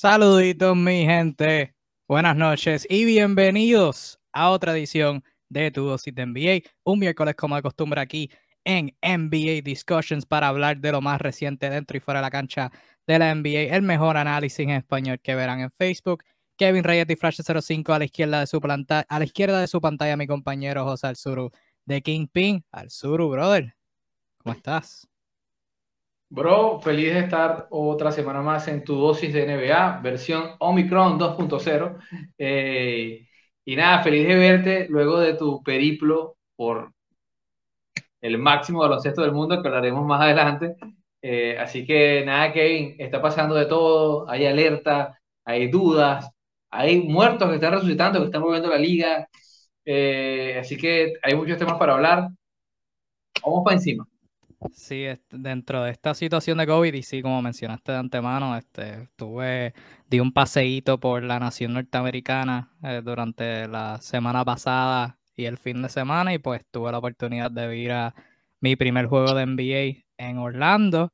Saluditos, mi gente. Buenas noches y bienvenidos a otra edición de Tu Dosis de NBA. Un miércoles, como de costumbre, aquí en NBA Discussions para hablar de lo más reciente dentro y fuera de la cancha de la NBA. El mejor análisis en español que verán en Facebook. Kevin Reyes y Flash 05 a la izquierda de su pantalla, a la izquierda de su pantalla, mi compañero José Alzuru de Kingpin. Alzuru, brother. ¿Cómo estás? Bro, feliz de estar otra semana más en tu dosis de NBA, versión Omicron 2.0. Eh, y nada, feliz de verte luego de tu periplo por el máximo baloncesto del mundo, que hablaremos más adelante. Eh, así que nada, Kevin, está pasando de todo, hay alerta, hay dudas, hay muertos que están resucitando, que están moviendo la liga. Eh, así que hay muchos temas para hablar. Vamos para encima. Sí, dentro de esta situación de COVID, y sí, como mencionaste de antemano, este, estuve, di un paseíto por la nación norteamericana eh, durante la semana pasada y el fin de semana, y pues tuve la oportunidad de ir a mi primer juego de NBA en Orlando.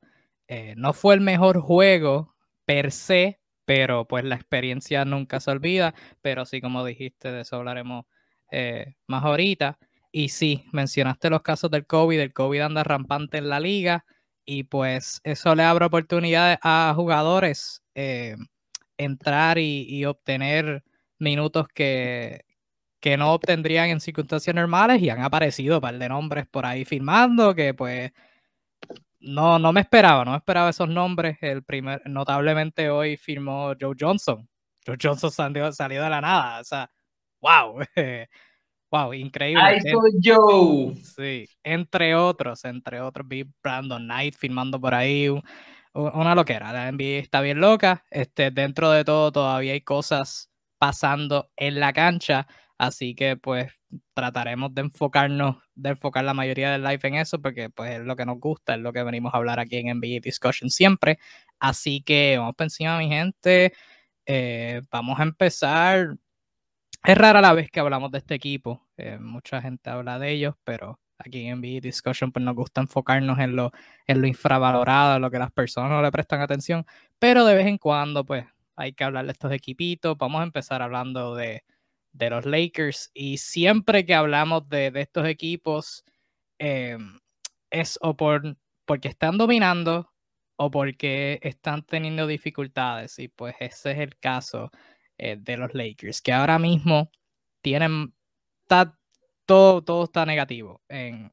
Eh, no fue el mejor juego per se, pero pues la experiencia nunca se olvida, pero sí, como dijiste, de eso hablaremos eh, más ahorita. Y sí, mencionaste los casos del COVID, el COVID anda rampante en la liga y pues eso le abre oportunidades a jugadores eh, entrar y, obtener minutos que, que no obtendrían en circunstancias normales y han aparecido un par de nombres por ahí firmando que pues no, no me esperaba, no esperaba esos nombres. El primer, notablemente hoy firmó Joe Johnson. Joe Johnson salió, salió de la nada, o sea, wow. Wow, increíble. Ahí soy yo. Sí, entre otros, entre otros, vi Brandon Knight filmando por ahí, una loquera. La NBA está bien loca. Este, dentro de todo, todavía hay cosas pasando en la cancha. Así que, pues, trataremos de enfocarnos, de enfocar la mayoría del live en eso, porque, pues, es lo que nos gusta, es lo que venimos a hablar aquí en NBA Discussion siempre. Así que vamos por encima, mi gente. Eh, vamos a empezar es rara la vez que hablamos de este equipo. Eh, mucha gente habla de ellos, pero aquí en NBA Discussion pues nos gusta enfocarnos en lo, en lo infravalorado, en lo que las personas no le prestan atención. Pero de vez en cuando, pues, hay que hablar de estos equipitos. Vamos a empezar hablando de, los Lakers. Y siempre que hablamos de, estos equipos, eh, es o por, porque están dominando o porque están teniendo dificultades. Y pues ese es el caso eh, de los Lakers, que ahora mismo tienen, todo, todo está negativo en,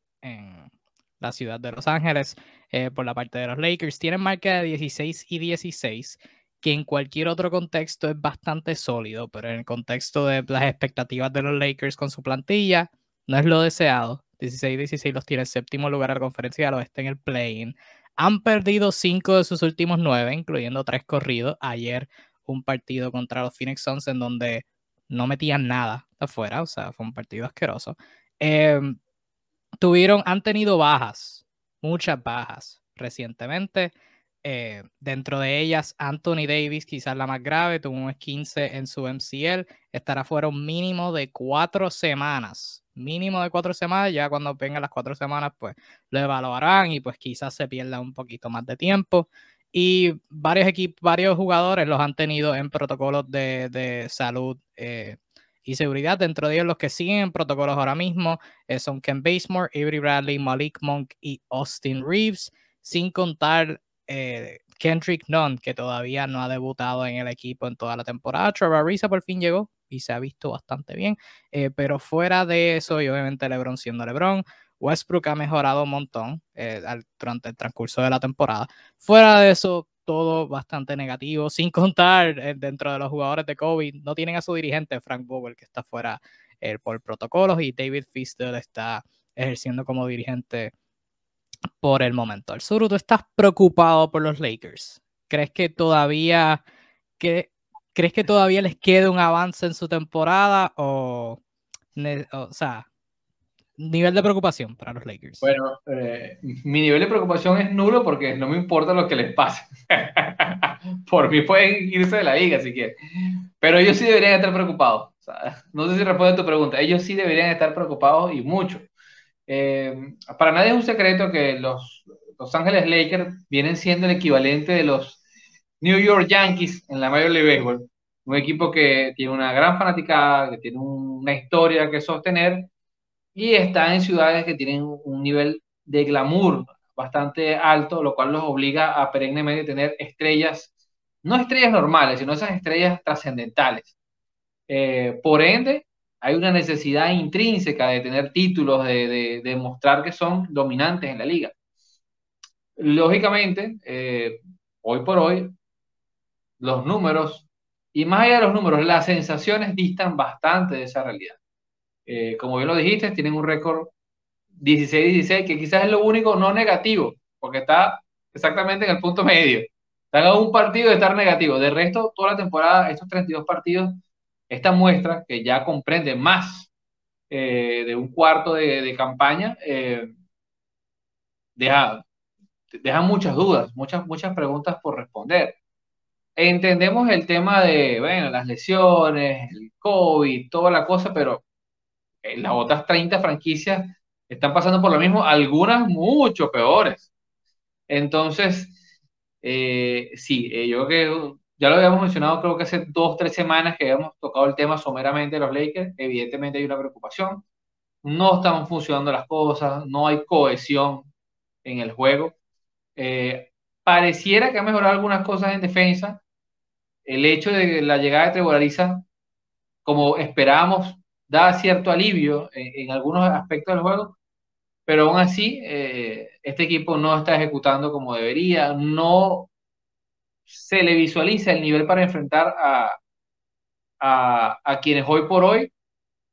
la ciudad de Los Ángeles eh, por la parte de los Lakers. Tienen marca de 16 y 16, que en cualquier otro contexto es bastante sólido, pero en el contexto de las expectativas de los Lakers con su plantilla, no es lo deseado. 16 y 16 los tiene en séptimo lugar a la conferencia del oeste en el play-in. Han perdido cinco de sus últimos nueve, incluyendo tres corridos. Ayer un partido contra los Phoenix Suns en donde no metían nada afuera, o sea, fue un partido asqueroso. Em, tuvieron, han tenido bajas, muchas bajas recientemente. Eh, dentro de ellas, Anthony Davis, quizás la más grave, tuvo un 15 en su MCL, estará fuera un mínimo de cuatro semanas. Mínimo de cuatro semanas, ya cuando vengan las cuatro semanas, pues lo evaluarán y pues quizás se pierda un poquito más de tiempo y varios equipos, varios jugadores los han tenido en protocolos de, salud eh, y seguridad. Dentro de ellos, los que siguen en protocolos ahora mismo eh, son Ken Basemore, Avery Bradley, Malik Monk y Austin Reeves, sin contar eh, Kendrick Nunn, que todavía no ha debutado en el equipo en toda la temporada. Trevor Ariza por fin llegó y se ha visto bastante bien, pero fuera de eso, y obviamente LeBron siendo LeBron, Westbrook ha mejorado un montón eh, durante el transcurso de la temporada. Fuera de eso, todo bastante negativo, sin contar eh, dentro de los jugadores de COVID, no tienen a su dirigente Frank Vogel, que está fuera eh, por protocolos, y David Fister está ejerciendo como dirigente por el momento. Al sur, ¿tú estás preocupado por los Lakers? ¿Crees que todavía, que, ¿crees que todavía les queda un avance en su temporada? O, o sea, nivel de preocupación para los Lakers? Bueno, eh, mi nivel de preocupación es nulo porque no me importa lo que les pase. Por mí pueden irse de la liga si quieren. Pero ellos sí deberían estar preocupados. no sé si responde a tu pregunta. Ellos sí deberían estar preocupados y mucho. Eh, para nadie es un secreto que los Los Ángeles Lakers vienen siendo el equivalente de los New York Yankees en la Major League Baseball. Un equipo que tiene una gran fanaticada, que tiene una historia que sostener y está en ciudades que tienen un nivel de glamour bastante alto, lo cual los obliga a perennemente tener estrellas, no estrellas normales, sino esas estrellas trascendentales. Eh, por ende, hay una necesidad intrínseca de tener títulos, de, demostrar que son dominantes en la liga. Lógicamente, eh, hoy por hoy, los números, y más allá de los números, las sensaciones distan bastante de esa realidad. Eh, como bien lo dijiste, tienen un récord 16-16, que quizás es lo único no negativo, porque está exactamente en el punto medio. Están a un partido de estar negativo. De resto, toda la temporada, estos 32 partidos, esta muestra, que ya comprende más eh, de un cuarto de, campaña, eh, deja, deja muchas dudas, muchas, muchas preguntas por responder. Entendemos el tema de, bueno, las lesiones, el COVID, toda la cosa, pero las otras 30 franquicias están pasando por lo mismo, algunas mucho peores. Entonces, eh, sí, eh, yo creo que ya lo habíamos mencionado, creo que hace dos, tres semanas que habíamos tocado el tema someramente de los Lakers, evidentemente hay una preocupación, no están funcionando las cosas, no hay cohesión en el juego. Eh, pareciera que ha mejorado algunas cosas en defensa. El hecho de la llegada de Trevor como esperábamos, da cierto alivio en, algunos aspectos del juego, pero aún así eh, este equipo no está ejecutando como debería, no se le visualiza el nivel para enfrentar a, a, quienes hoy por hoy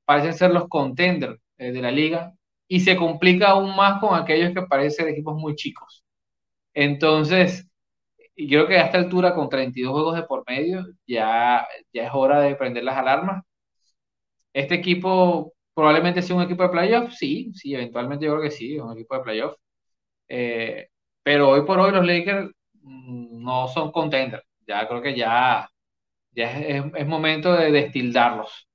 parecen ser los contenders eh, de la liga y se complica aún más con aquellos que parecen equipos muy chicos. Entonces, yo creo que a esta altura, con 32 juegos de por medio, ya, ya es hora de prender las alarmas. Este equipo probablemente sea un equipo de playoff, sí, sí, eventualmente yo creo que sí, es un equipo de playoff. Eh, pero hoy por hoy los Lakers mm, no son contenders. Ya creo que ya, ya es, momento de destildarlos.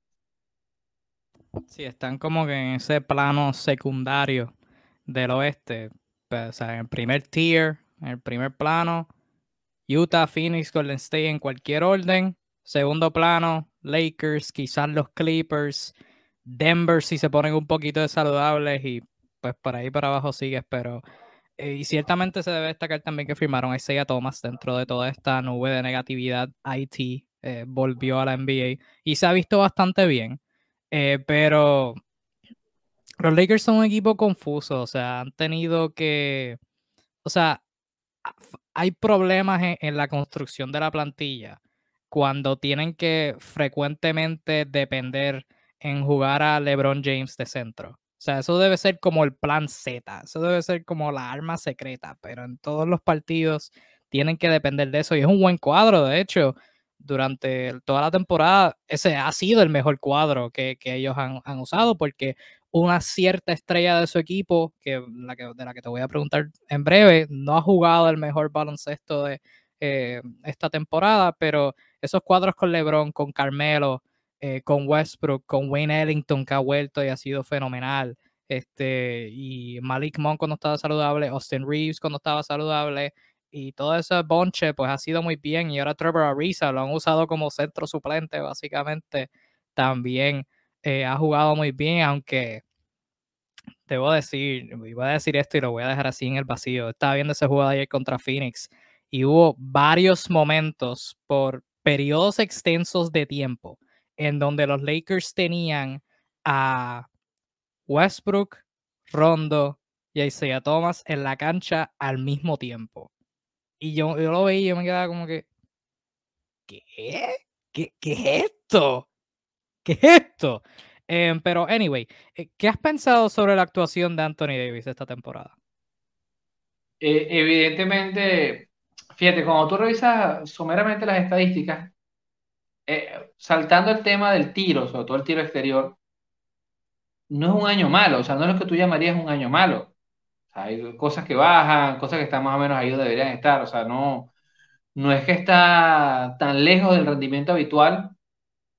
Sí, están como que en ese plano secundario del oeste. Pues, o sea, en el primer tier, en el primer plano, Utah, Phoenix, Golden State en cualquier orden. Segundo plano, Lakers, quizás los Clippers, Denver si se ponen un poquito de saludables y pues por ahí para abajo sigues, pero eh, y ciertamente se debe destacar también que firmaron a Isaiah Thomas dentro de toda esta nube de negatividad. IT eh, volvió a la NBA y se ha visto bastante bien, eh, pero los Lakers son un equipo confuso, o sea, han tenido que, o sea, hay problemas en, la construcción de la plantilla cuando tienen que frecuentemente depender en jugar a LeBron James de centro. O sea, eso debe ser como el plan Z, eso debe ser como la arma secreta, pero en todos los partidos tienen que depender de eso y es un buen cuadro, de hecho, durante toda la temporada ese ha sido el mejor cuadro que, ellos han, han, usado porque una cierta estrella de su equipo, que, la que, de la que te voy a preguntar en breve, no ha jugado el mejor baloncesto de eh, esta temporada, pero esos cuadros con LeBron, con Carmelo, eh, con Westbrook, con Wayne Ellington que ha vuelto y ha sido fenomenal, este, y Malik Monk cuando estaba saludable, Austin Reeves cuando estaba saludable, y todo ese bonche pues ha sido muy bien, y ahora Trevor Ariza lo han usado como centro suplente básicamente también eh, ha jugado muy bien, aunque debo decir, voy a decir esto y lo voy a dejar así en el vacío. Estaba viendo ese juego de ayer contra Phoenix y hubo varios momentos por periodos extensos de tiempo en donde los Lakers tenían a Westbrook, Rondo y Isaiah Thomas en la cancha al mismo tiempo. Y yo, yo lo veía y yo me quedaba como que, ¿qué? ¿Qué, qué es esto? ¿qué es esto? Em, pero, anyway, eh, ¿qué has pensado sobre la actuación de Anthony Davis esta temporada? Eh, evidentemente, fíjate, cuando tú revisas someramente las estadísticas, eh, saltando el tema del tiro, sobre todo el tiro exterior, no es un año malo, o sea, no es lo que tú llamarías un año malo. hay cosas que bajan, cosas que están más o menos ahí donde deberían estar, o sea, no, no es que está tan lejos del rendimiento habitual,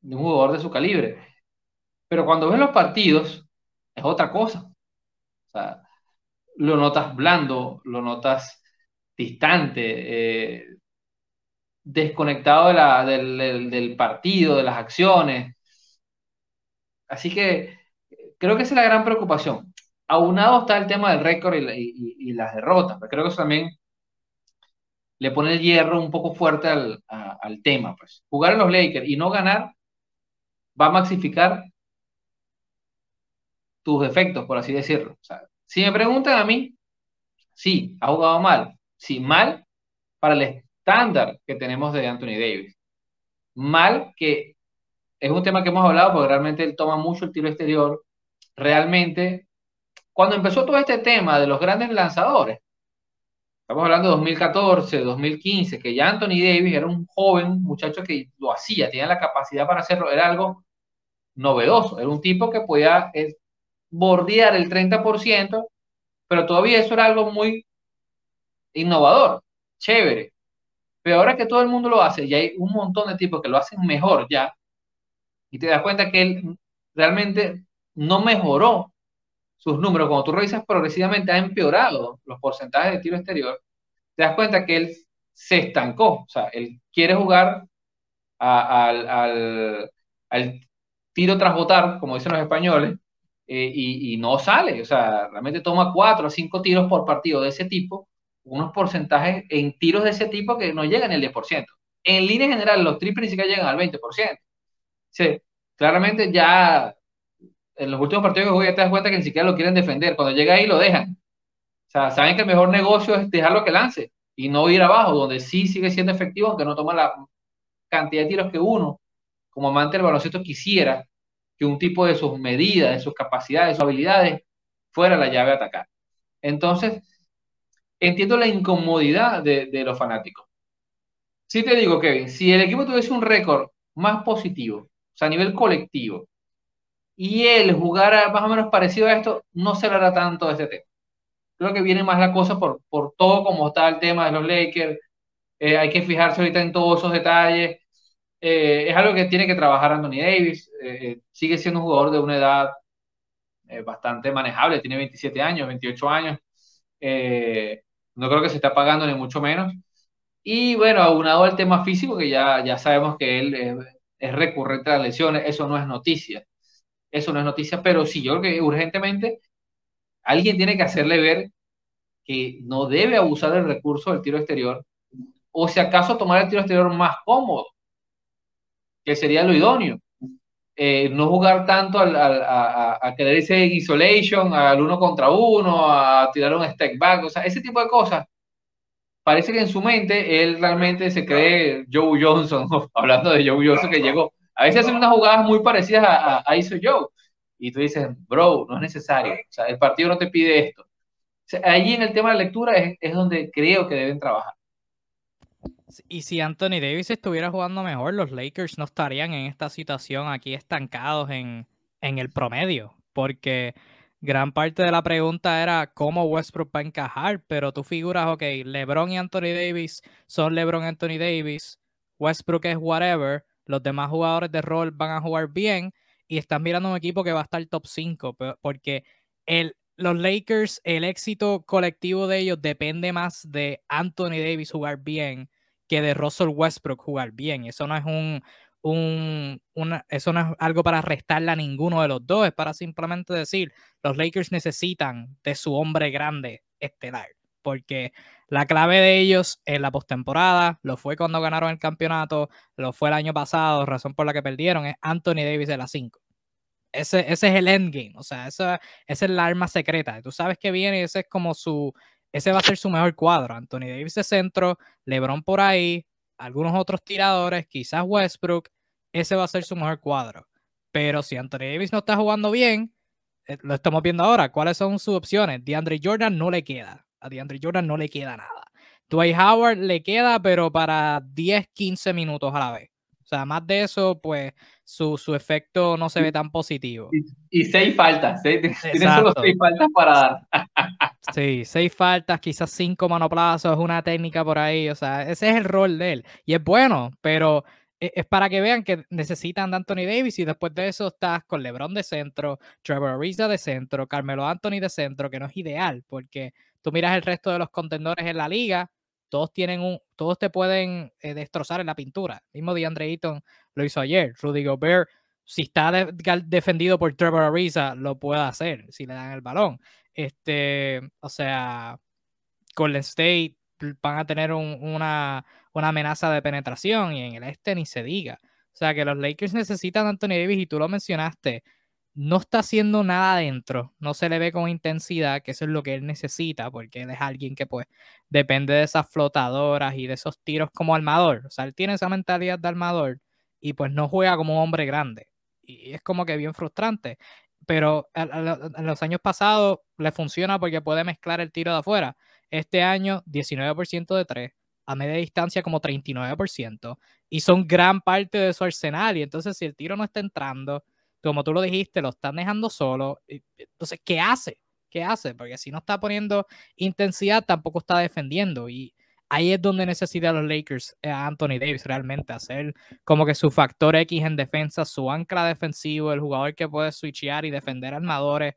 de un jugador de su calibre. Pero cuando ves los partidos, es otra cosa. O sea, lo notas blando, lo notas distante. Eh, desconectado de la, del, partido, de las acciones. Así que creo que esa es la gran preocupación. Aunado está el tema del récord y, las derrotas, pero creo que eso también le pone el hierro un poco fuerte al, al tema. Pues. Jugar en los Lakers y no ganar va a maxificar tus defectos, por así decirlo. Si me preguntan a mí, sí, ha jugado mal. Sí, mal para el estándar que tenemos de Anthony Davis. Mal que es un tema que hemos hablado porque realmente él toma mucho el tiro exterior. Realmente, cuando empezó todo este tema de los grandes lanzadores, estamos hablando de 2014, 2015, que ya Anthony Davis era un joven muchacho que lo hacía, tenía la capacidad para hacerlo, era algo novedoso, era un tipo que podía eh, bordear el 30%, pero todavía eso era algo muy innovador, chévere. Pero ahora que todo el mundo lo hace, y hay un montón de tipos que lo hacen mejor ya, y te das cuenta que él realmente no mejoró sus números. Cuando tú revisas progresivamente, ha empeorado los porcentajes de tiro exterior. Te das cuenta que él se estancó. O sea, él quiere jugar al, al, tiro tras botar, como dicen los españoles, eh, y, y, no sale. O sea, realmente toma cuatro o cinco tiros por partido de ese tipo unos porcentajes en tiros de ese tipo que no llegan al 10%. En línea general, los triples ni siquiera llegan al 20%. Sí, claramente ya en los últimos partidos que jugué te das cuenta que ni siquiera lo quieren defender. Cuando llega ahí lo dejan. O sea, saben que el mejor negocio es dejarlo que lance y no ir abajo, donde sí sigue siendo efectivo, aunque no toma la cantidad de tiros que uno, como amante del baloncesto, quisiera que un tipo de sus medidas, de sus capacidades, de sus habilidades, fuera la llave a atacar. Entonces, entiendo la incomodidad de, los fanáticos. Sí te digo, Kevin, si el equipo tuviese un récord más positivo, o sea, a nivel colectivo, y él jugara más o menos parecido a esto, no se hablará tanto de este tema. Creo que viene más la cosa por, por todo como está el tema de los Lakers. Eh, hay que fijarse ahorita en todos esos detalles. Eh, es algo que tiene que trabajar Anthony Davis. Eh, sigue siendo un jugador de una edad bastante manejable, tiene 27 años, 28 años. No creo que se está pagando ni mucho menos. Y bueno, aunado al tema físico, que ya, ya sabemos que él es, recurrente a las lesiones, eso no es noticia. Eso no es noticia, pero sí, yo creo que urgentemente alguien tiene que hacerle ver que no debe abusar del recurso del tiro exterior, o si acaso tomar el tiro exterior más cómodo, que sería lo idóneo. Eh, no jugar tanto al, a, a, querer ese isolation, al uno contra uno, a tirar un step back, o sea, ese tipo de cosas. Parece que en su mente él realmente se cree Joe Johnson, hablando de Joe Johnson que llegó. A veces hacen unas jugadas muy parecidas a, a, ISO Joe. Y tú dices, bro, no es necesario. O sea, el partido no te pide esto. O allí en el tema de lectura es, es donde creo que deben trabajar. Y si Anthony Davis estuviera jugando mejor, los Lakers no estarían en esta situación aquí estancados en, en el promedio, porque gran parte de la pregunta era cómo Westbrook va a encajar, pero tú figuras, ok, LeBron y Anthony Davis son LeBron y Anthony Davis, Westbrook es whatever, los demás jugadores de rol van a jugar bien y están mirando un equipo que va a estar top 5, porque el, los Lakers, el éxito colectivo de ellos depende más de Anthony Davis jugar bien que de Russell Westbrook jugar bien. Eso no es un, un una, eso no es algo para restarle a ninguno de los dos, es para simplemente decir, los Lakers necesitan de su hombre grande estelar, porque la clave de ellos en la postemporada, lo fue cuando ganaron el campeonato, lo fue el año pasado, razón por la que perdieron, es Anthony Davis de la 5. Ese, ese, es el endgame, o sea, esa, esa es el arma secreta. Tú sabes que viene y ese es como su, ese va a ser su mejor cuadro. Anthony Davis de centro, LeBron por ahí, algunos otros tiradores, quizás Westbrook, ese va a ser su mejor cuadro. Pero si Anthony Davis no está jugando bien, eh, lo estamos viendo ahora, ¿cuáles son sus opciones? DeAndre Jordan no le queda. A DeAndre Jordan no le queda nada. Dwight Howard le queda, pero para 10, 15 minutos a la vez. O sea, más de eso, pues su, su efecto no se ve tan positivo. Y, seis faltas, seis, tiene solo seis faltas para dar. sí, seis faltas, quizás cinco manoplazos, una técnica por ahí. O sea, ese es el rol de él. Y es bueno, pero e, es para que vean que necesitan de Anthony Davis y después de eso estás con LeBron de centro, Trevor Ariza de centro, Carmelo Anthony de centro, que no es ideal porque tú miras el resto de los contendores en la liga, todos tienen un, todos te pueden eh, destrozar en la pintura. mismo DeAndre Ayton lo hizo ayer. Rudy Gobert, si está defendido por Trevor Ariza, lo puede hacer si le dan el balón. Este, o sea, Golden State van a tener una, una amenaza de penetración y en el este ni se diga. O sea que los Lakers necesitan a Anthony Davis y tú lo mencionaste no está haciendo nada adentro, no se le ve con intensidad, que eso es lo que él necesita, porque él es alguien que pues depende de esas flotadoras y de esos tiros como armador, o sea, él tiene esa mentalidad de armador y pues no juega como un hombre grande, y es como que bien frustrante, pero en los años pasados le funciona porque puede mezclar el tiro de afuera, este año 19% de 3, a media distancia como 39%, y son gran parte de su arsenal, y entonces si el tiro no está entrando, como tú lo dijiste, lo están dejando solo. Entonces, ¿qué hace? ¿Qué hace? Porque si no está poniendo intensidad, tampoco está defendiendo. Y ahí es donde necesitan los Lakers eh, a Anthony Davis realmente hacer como que su factor X en defensa, su ancla defensivo, el jugador que puede switchear y defender armadores.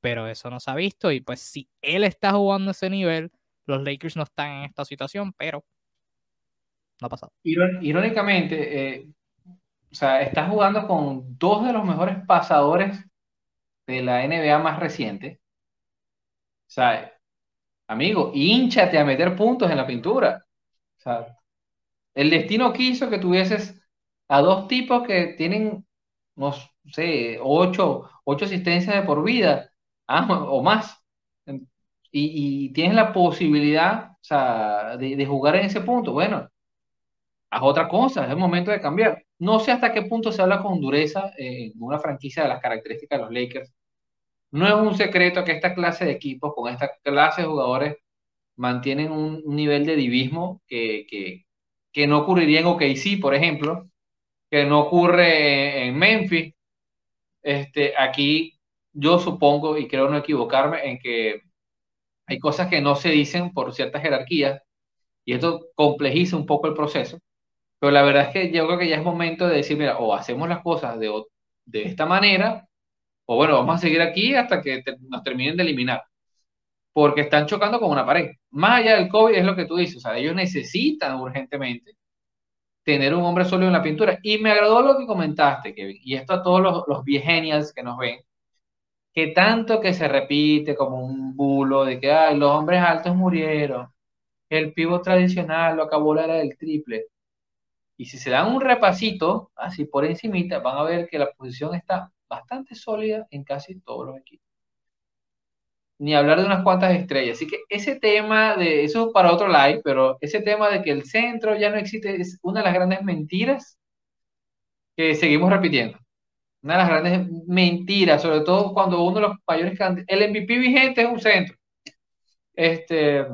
Pero eso no se ha visto. Y pues si él está jugando ese nivel, los Lakers no están en esta situación, pero no ha pasado. Irónicamente, eh, o sea, estás jugando con dos de los mejores pasadores de la NBA más reciente. O sea, amigo, hinchate a meter puntos en la pintura. O sea, el destino quiso que tuvieses a dos tipos que tienen, no sé, ocho, ocho asistencias de por vida ah, o más. Y, tienes la posibilidad o sea, de, jugar en ese punto. Bueno, haz otra cosa, es el momento de cambiar. No sé hasta qué punto se habla con dureza en una franquicia de las características de los Lakers. No es un secreto que esta clase de equipos, con esta clase de jugadores, mantienen un, nivel de divismo que, que, no ocurriría en OKC, por ejemplo, que no ocurre en Memphis. Este, aquí yo supongo, y creo no equivocarme, en que hay cosas que no se dicen por ciertas jerarquías, y esto complejiza un poco el proceso. Pero la verdad es que yo creo que ya es momento de decir, mira, o hacemos las cosas de, de esta manera, o bueno, vamos a seguir aquí hasta que nos terminen de eliminar. Porque están chocando con una pared. Más allá del COVID es lo que tú dices, o sea, ellos necesitan urgentemente tener un hombre sólido en la pintura. Y me agradó lo que comentaste, Kevin, y esto a todos los, los que nos ven, que tanto que se repite como un bulo de que Ay, los hombres altos murieron, el pivo tradicional lo acabó la era del triple. Y si se dan un repasito, así por encimita, van a ver que la posición está bastante sólida en casi todos los equipos. Ni hablar de unas cuantas estrellas. Así que ese tema de, eso es para otro live, pero ese tema de que el centro ya no existe es una de las grandes mentiras que seguimos repitiendo. Una de las grandes mentiras, sobre todo cuando uno de los mayores el MVP vigente es un centro. Este,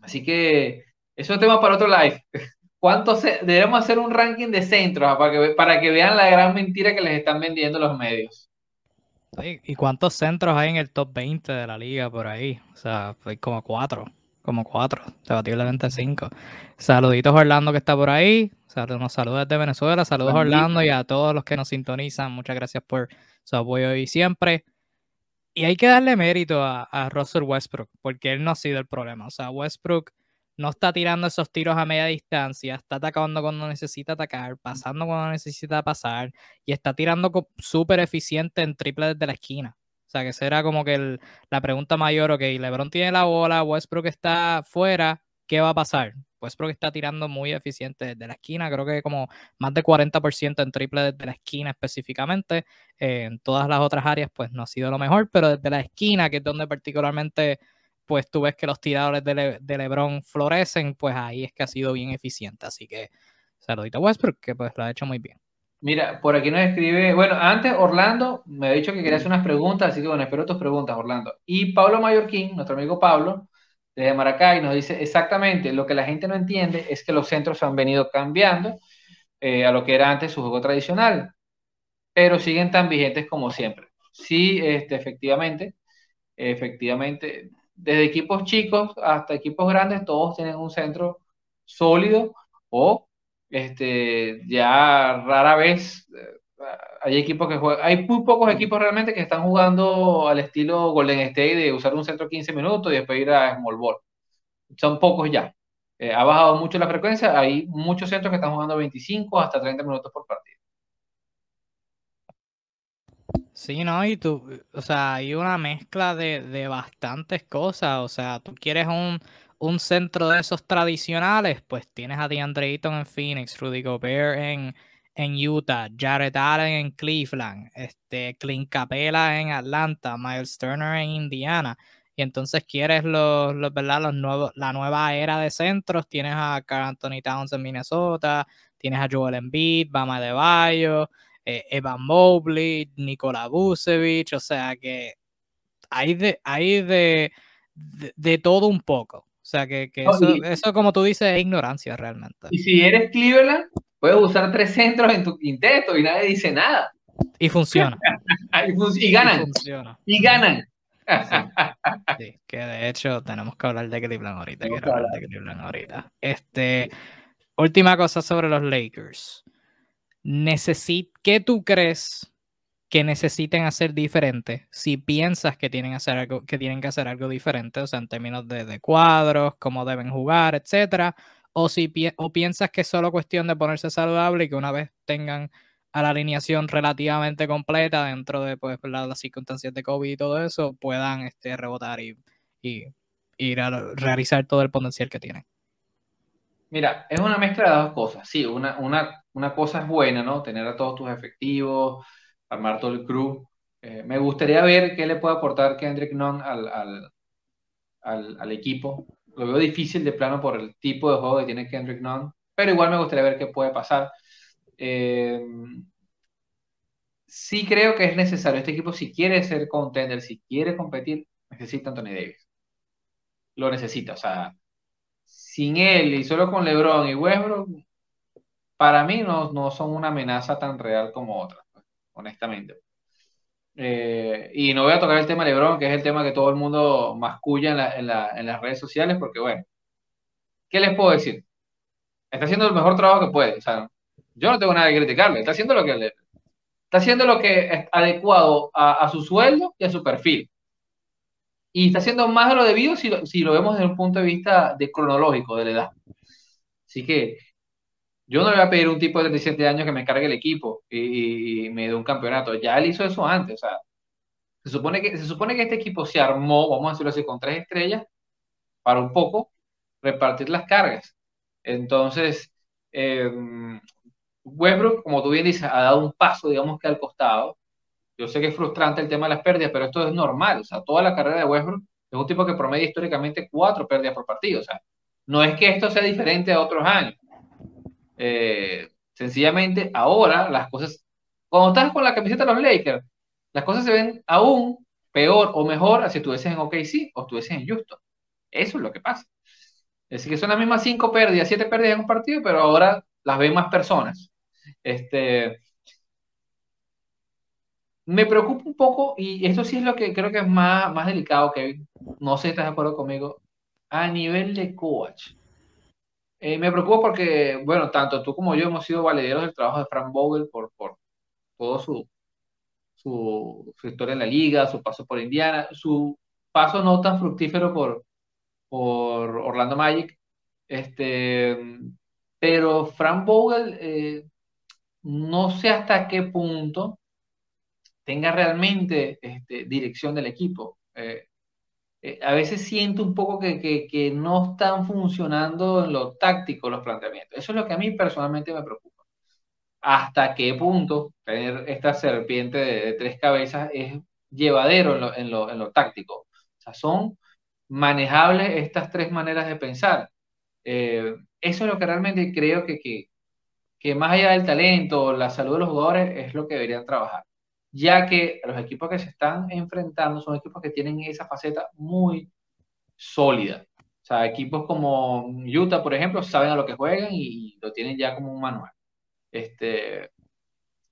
así que eso es tema para otro live. ¿Cuántos debemos hacer un ranking de centros ah, para que, para que vean la gran mentira que les están vendiendo los medios? ¿Y cuántos centros hay en el top 20 de la liga por ahí? O sea, hay como cuatro, como cuatro, debatiblemente cinco. Saluditos a Orlando que está por ahí. Unos saludos desde Venezuela. Saludos a Orlando y a todos los que nos sintonizan. Muchas gracias por su apoyo y siempre. Y hay que darle mérito a, a Russell Westbrook, porque él no ha sido el problema. O sea, Westbrook no está tirando esos tiros a media distancia, está atacando cuando necesita atacar, pasando cuando necesita pasar y está tirando súper eficiente en triple desde la esquina. O sea, que será como que la pregunta mayor, ok, LeBron tiene la bola, Westbrook está fuera, ¿qué va a pasar? Westbrook está tirando muy eficiente desde la esquina, creo que como más de 40% en triple desde la esquina específicamente. en todas las otras áreas, pues no ha sido lo mejor, pero desde la esquina, que es donde particularmente pues tú ves que los tiradores de, LeBron florecen, pues ahí es que ha sido bien eficiente. Así que saludito a Westbrook, que pues lo ha hecho muy bien. Mira, por aquí nos escribe, bueno, antes Orlando me ha dicho que quería hacer unas preguntas, así que bueno, espero tus preguntas, Orlando. Y Pablo Mallorquín, nuestro amigo Pablo, de Maracay, nos dice exactamente, lo que la gente no entiende es que los centros han venido cambiando eh, a lo que era antes su juego tradicional, pero siguen tan vigentes como siempre. Sí, este, efectivamente, efectivamente, desde equipos chicos hasta equipos grandes, todos tienen un centro sólido o este, ya rara vez eh, hay equipos que juegan, hay muy pocos equipos realmente que están jugando al estilo Golden State de usar un centro 15 minutos y después ir a Small Ball. Son pocos ya. Eh, ha bajado mucho la frecuencia, hay muchos centros que están jugando 25 hasta 30 minutos por partido. Sí, no, y tú, o sea, hay una mezcla de, de bastantes cosas, o sea, tú quieres un, un centro de esos tradicionales, pues tienes a DeAndre Ayton en Phoenix, Rudy Gobert en, en Utah, Jared Allen en Cleveland, este, Clint Capela en Atlanta, Miles Turner en Indiana. Y entonces quieres los, los, ¿verdad? los nuevos, la nueva era de centros. Tienes a Carl Anthony Towns en Minnesota, tienes a Joel Embiid, Bama de Bayo, eh, Evan Mobley, Nikola Vucevic. O sea que hay de, hay de, de, todo un poco. O sea que, que eso, eso, como tú dices, es ignorancia realmente. Y si eres Cleveland, puedes usar tres centros en tu quinteto y nadie dice nada. Y funciona. y, ganan. Y, ganan. Sí, que de hecho tenemos que hablar de Cleveland ahorita. Quiero hablar de Cleveland ahorita. Este, última cosa sobre los Lakers. Necesit ¿Qué tú crees que necesiten hacer diferente si piensas que tienen, hacer algo, que tienen que hacer algo diferente, o sea, en términos de, de cuadros, cómo deben jugar, etcétera? o si o piensas que es solo cuestión de ponerse saludable y que una vez tengan a la alineación relativamente completa dentro de pues, las circunstancias de COVID y todo eso, puedan este, rebotar y, y, ir a realizar todo el potencial que tienen. Mira, es una mezcla de dos cosas. Sí, una, una, una cosa es buena, ¿no? Tener a todos tus efectivos, armar todo el crew. Eh, me gustaría ver qué le puede aportar Kendrick Nunn al, al, al, al equipo lo veo difícil de plano por el tipo de juego que tiene Kendrick Nunn, pero igual me gustaría ver qué puede pasar. Eh, sí creo que es necesario. Este equipo, si quiere ser contender, si quiere competir, necesita Anthony Davis. Lo necesita. O sea, sin él y solo con LeBron y Westbrook, para mí no, son una amenaza tan real como otras, honestamente. Eh, y no voy a tocar el tema de LeBron, que es el tema que todo el mundo masculla en, las redes sociales, porque bueno, ¿qué les puedo decir? Está haciendo el mejor trabajo que puede. O sea, yo no tengo nada que criticarle. Está haciendo lo que le, está haciendo lo que es adecuado a, su sueldo y a su perfil. Y está haciendo más de lo debido si lo, si lo vemos desde un punto de vista de cronológico de la edad. Así que yo no le voy a pedir a un tipo de 37 años que me cargue el equipo y, me dé un campeonato. Ya él hizo eso antes. Se supone que, se supone que este equipo se armó, vamos a decirlo así, con tres estrellas para un poco repartir las cargas. Entonces, eh, Westbrook, como tú bien dices, ha dado un paso, digamos que al costado. Yo sé que es frustrante el tema de las pérdidas, pero esto es normal. O sea, toda la carrera de Westbrook es un tipo que promedia históricamente cuatro pérdidas por partido. O sea, no es que esto sea diferente a otros años. Eh, sencillamente, ahora las cosas, cuando estás con la camiseta de los Lakers, las cosas se ven aún peor o mejor a si estuvieses en OKC o estuvieses en Houston. Eso es lo que pasa. Es decir, que son las mismas cinco pérdidas, siete pérdidas en un partido, pero ahora las ven más personas. Este, me preocupa un poco, y esto sí es lo que creo que es más, más delicado, que no sé si estás de acuerdo conmigo, a nivel de coach. Eh, me preocupa porque, bueno, tanto tú como yo hemos sido valederos del trabajo de Frank Vogel por, por todo su, su, historia en la liga, su paso por Indiana, su paso no tan fructífero por, por Orlando Magic. Este, pero Frank Vogel, eh, no sé hasta qué punto tenga realmente este, dirección del equipo. Eh, eh, a veces siento un poco que, no están funcionando en lo táctico los planteamientos. Eso es lo que a mí personalmente me preocupa. ¿Hasta qué punto tener esta serpiente de, tres cabezas es llevadero en lo, táctico? O sea, son manejables estas tres maneras de pensar. Eh, eso es lo que realmente creo que, que, que más allá del talento, la salud de los jugadores, es lo que deberían trabajar ya que los equipos que se están enfrentando son equipos que tienen esa faceta muy sólida. O sea, equipos como Utah, por ejemplo, saben a lo que juegan y lo tienen ya como un manual. Este, eh,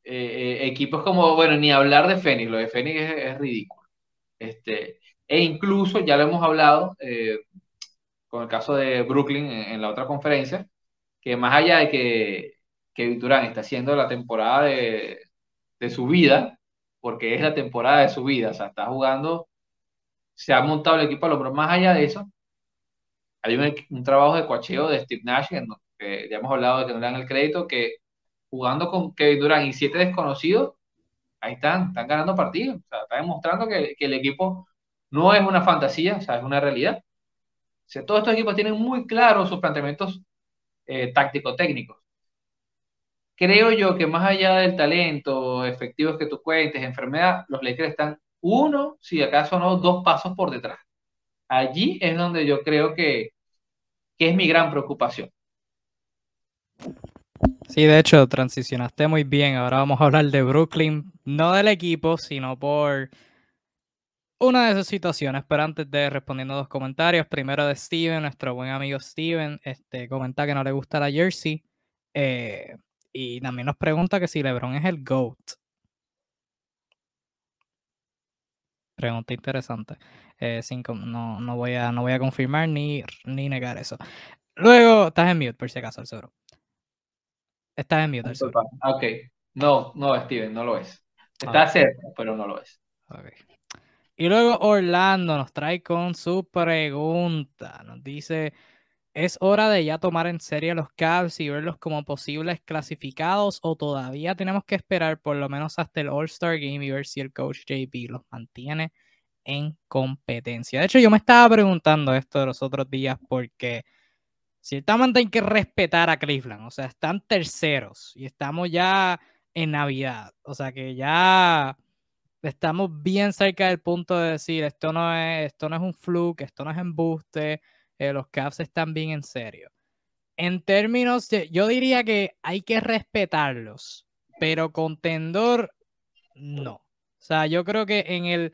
eh, equipos como, bueno, ni hablar de Phoenix, lo de Phoenix es, ridículo. Este, e incluso, ya lo hemos hablado eh, con el caso de Brooklyn en, la otra conferencia, que más allá de que, que Durán está haciendo la temporada de, de su vida, porque es la temporada de su vida, o sea, está jugando, se ha montado el equipo a lo más allá de eso, hay un, trabajo de coacheo de Steve Nash, que ya hemos hablado de que no le dan el crédito, que jugando con Kevin Durant y siete desconocidos, ahí están, están ganando partidos. O sea, está demostrando que, que, el equipo no es una fantasía, o sea, es una realidad. O sea, todos estos equipos tienen muy claros sus planteamientos eh, táctico-técnicos. Creo yo que más allá del talento, efectivos que tú cuentes, enfermedad, los Lakers están uno, si acaso no, dos pasos por detrás. Allí es donde yo creo que, que es mi gran preocupación. Sí, de hecho, transicionaste muy bien. Ahora vamos a hablar de Brooklyn, no del equipo, sino por una de esas situaciones. Pero antes de respondiendo a los comentarios, primero de Steven, nuestro buen amigo Steven, este, comenta que no le gusta la jersey. Eh, y también nos pregunta que si LeBron es el GOAT. Pregunta interesante. Eh, no, no, voy a, no voy a confirmar ni, ni negar eso. Luego, estás en mute, por si acaso, el Estás en mute, el Ok. No, no, Steven, no lo es. Está cerca, pero no lo es. Y luego Orlando nos trae con su pregunta. Nos dice, ¿es hora de ya tomar en serio los Cavs y verlos como posibles clasificados o todavía tenemos que esperar por lo menos hasta el All-Star Game y ver si el coach JP los mantiene en competencia? De hecho, yo me estaba preguntando esto de los otros días porque ciertamente hay que respetar a Cleveland. O sea, están terceros y estamos ya en Navidad. O sea que ya estamos bien cerca del punto de decir esto no es, esto no es un fluke, esto no es embuste, eh, los Cavs están bien en serio. En términos de, yo diría que hay que respetarlos, pero contendor, no. O sea, yo creo que en el,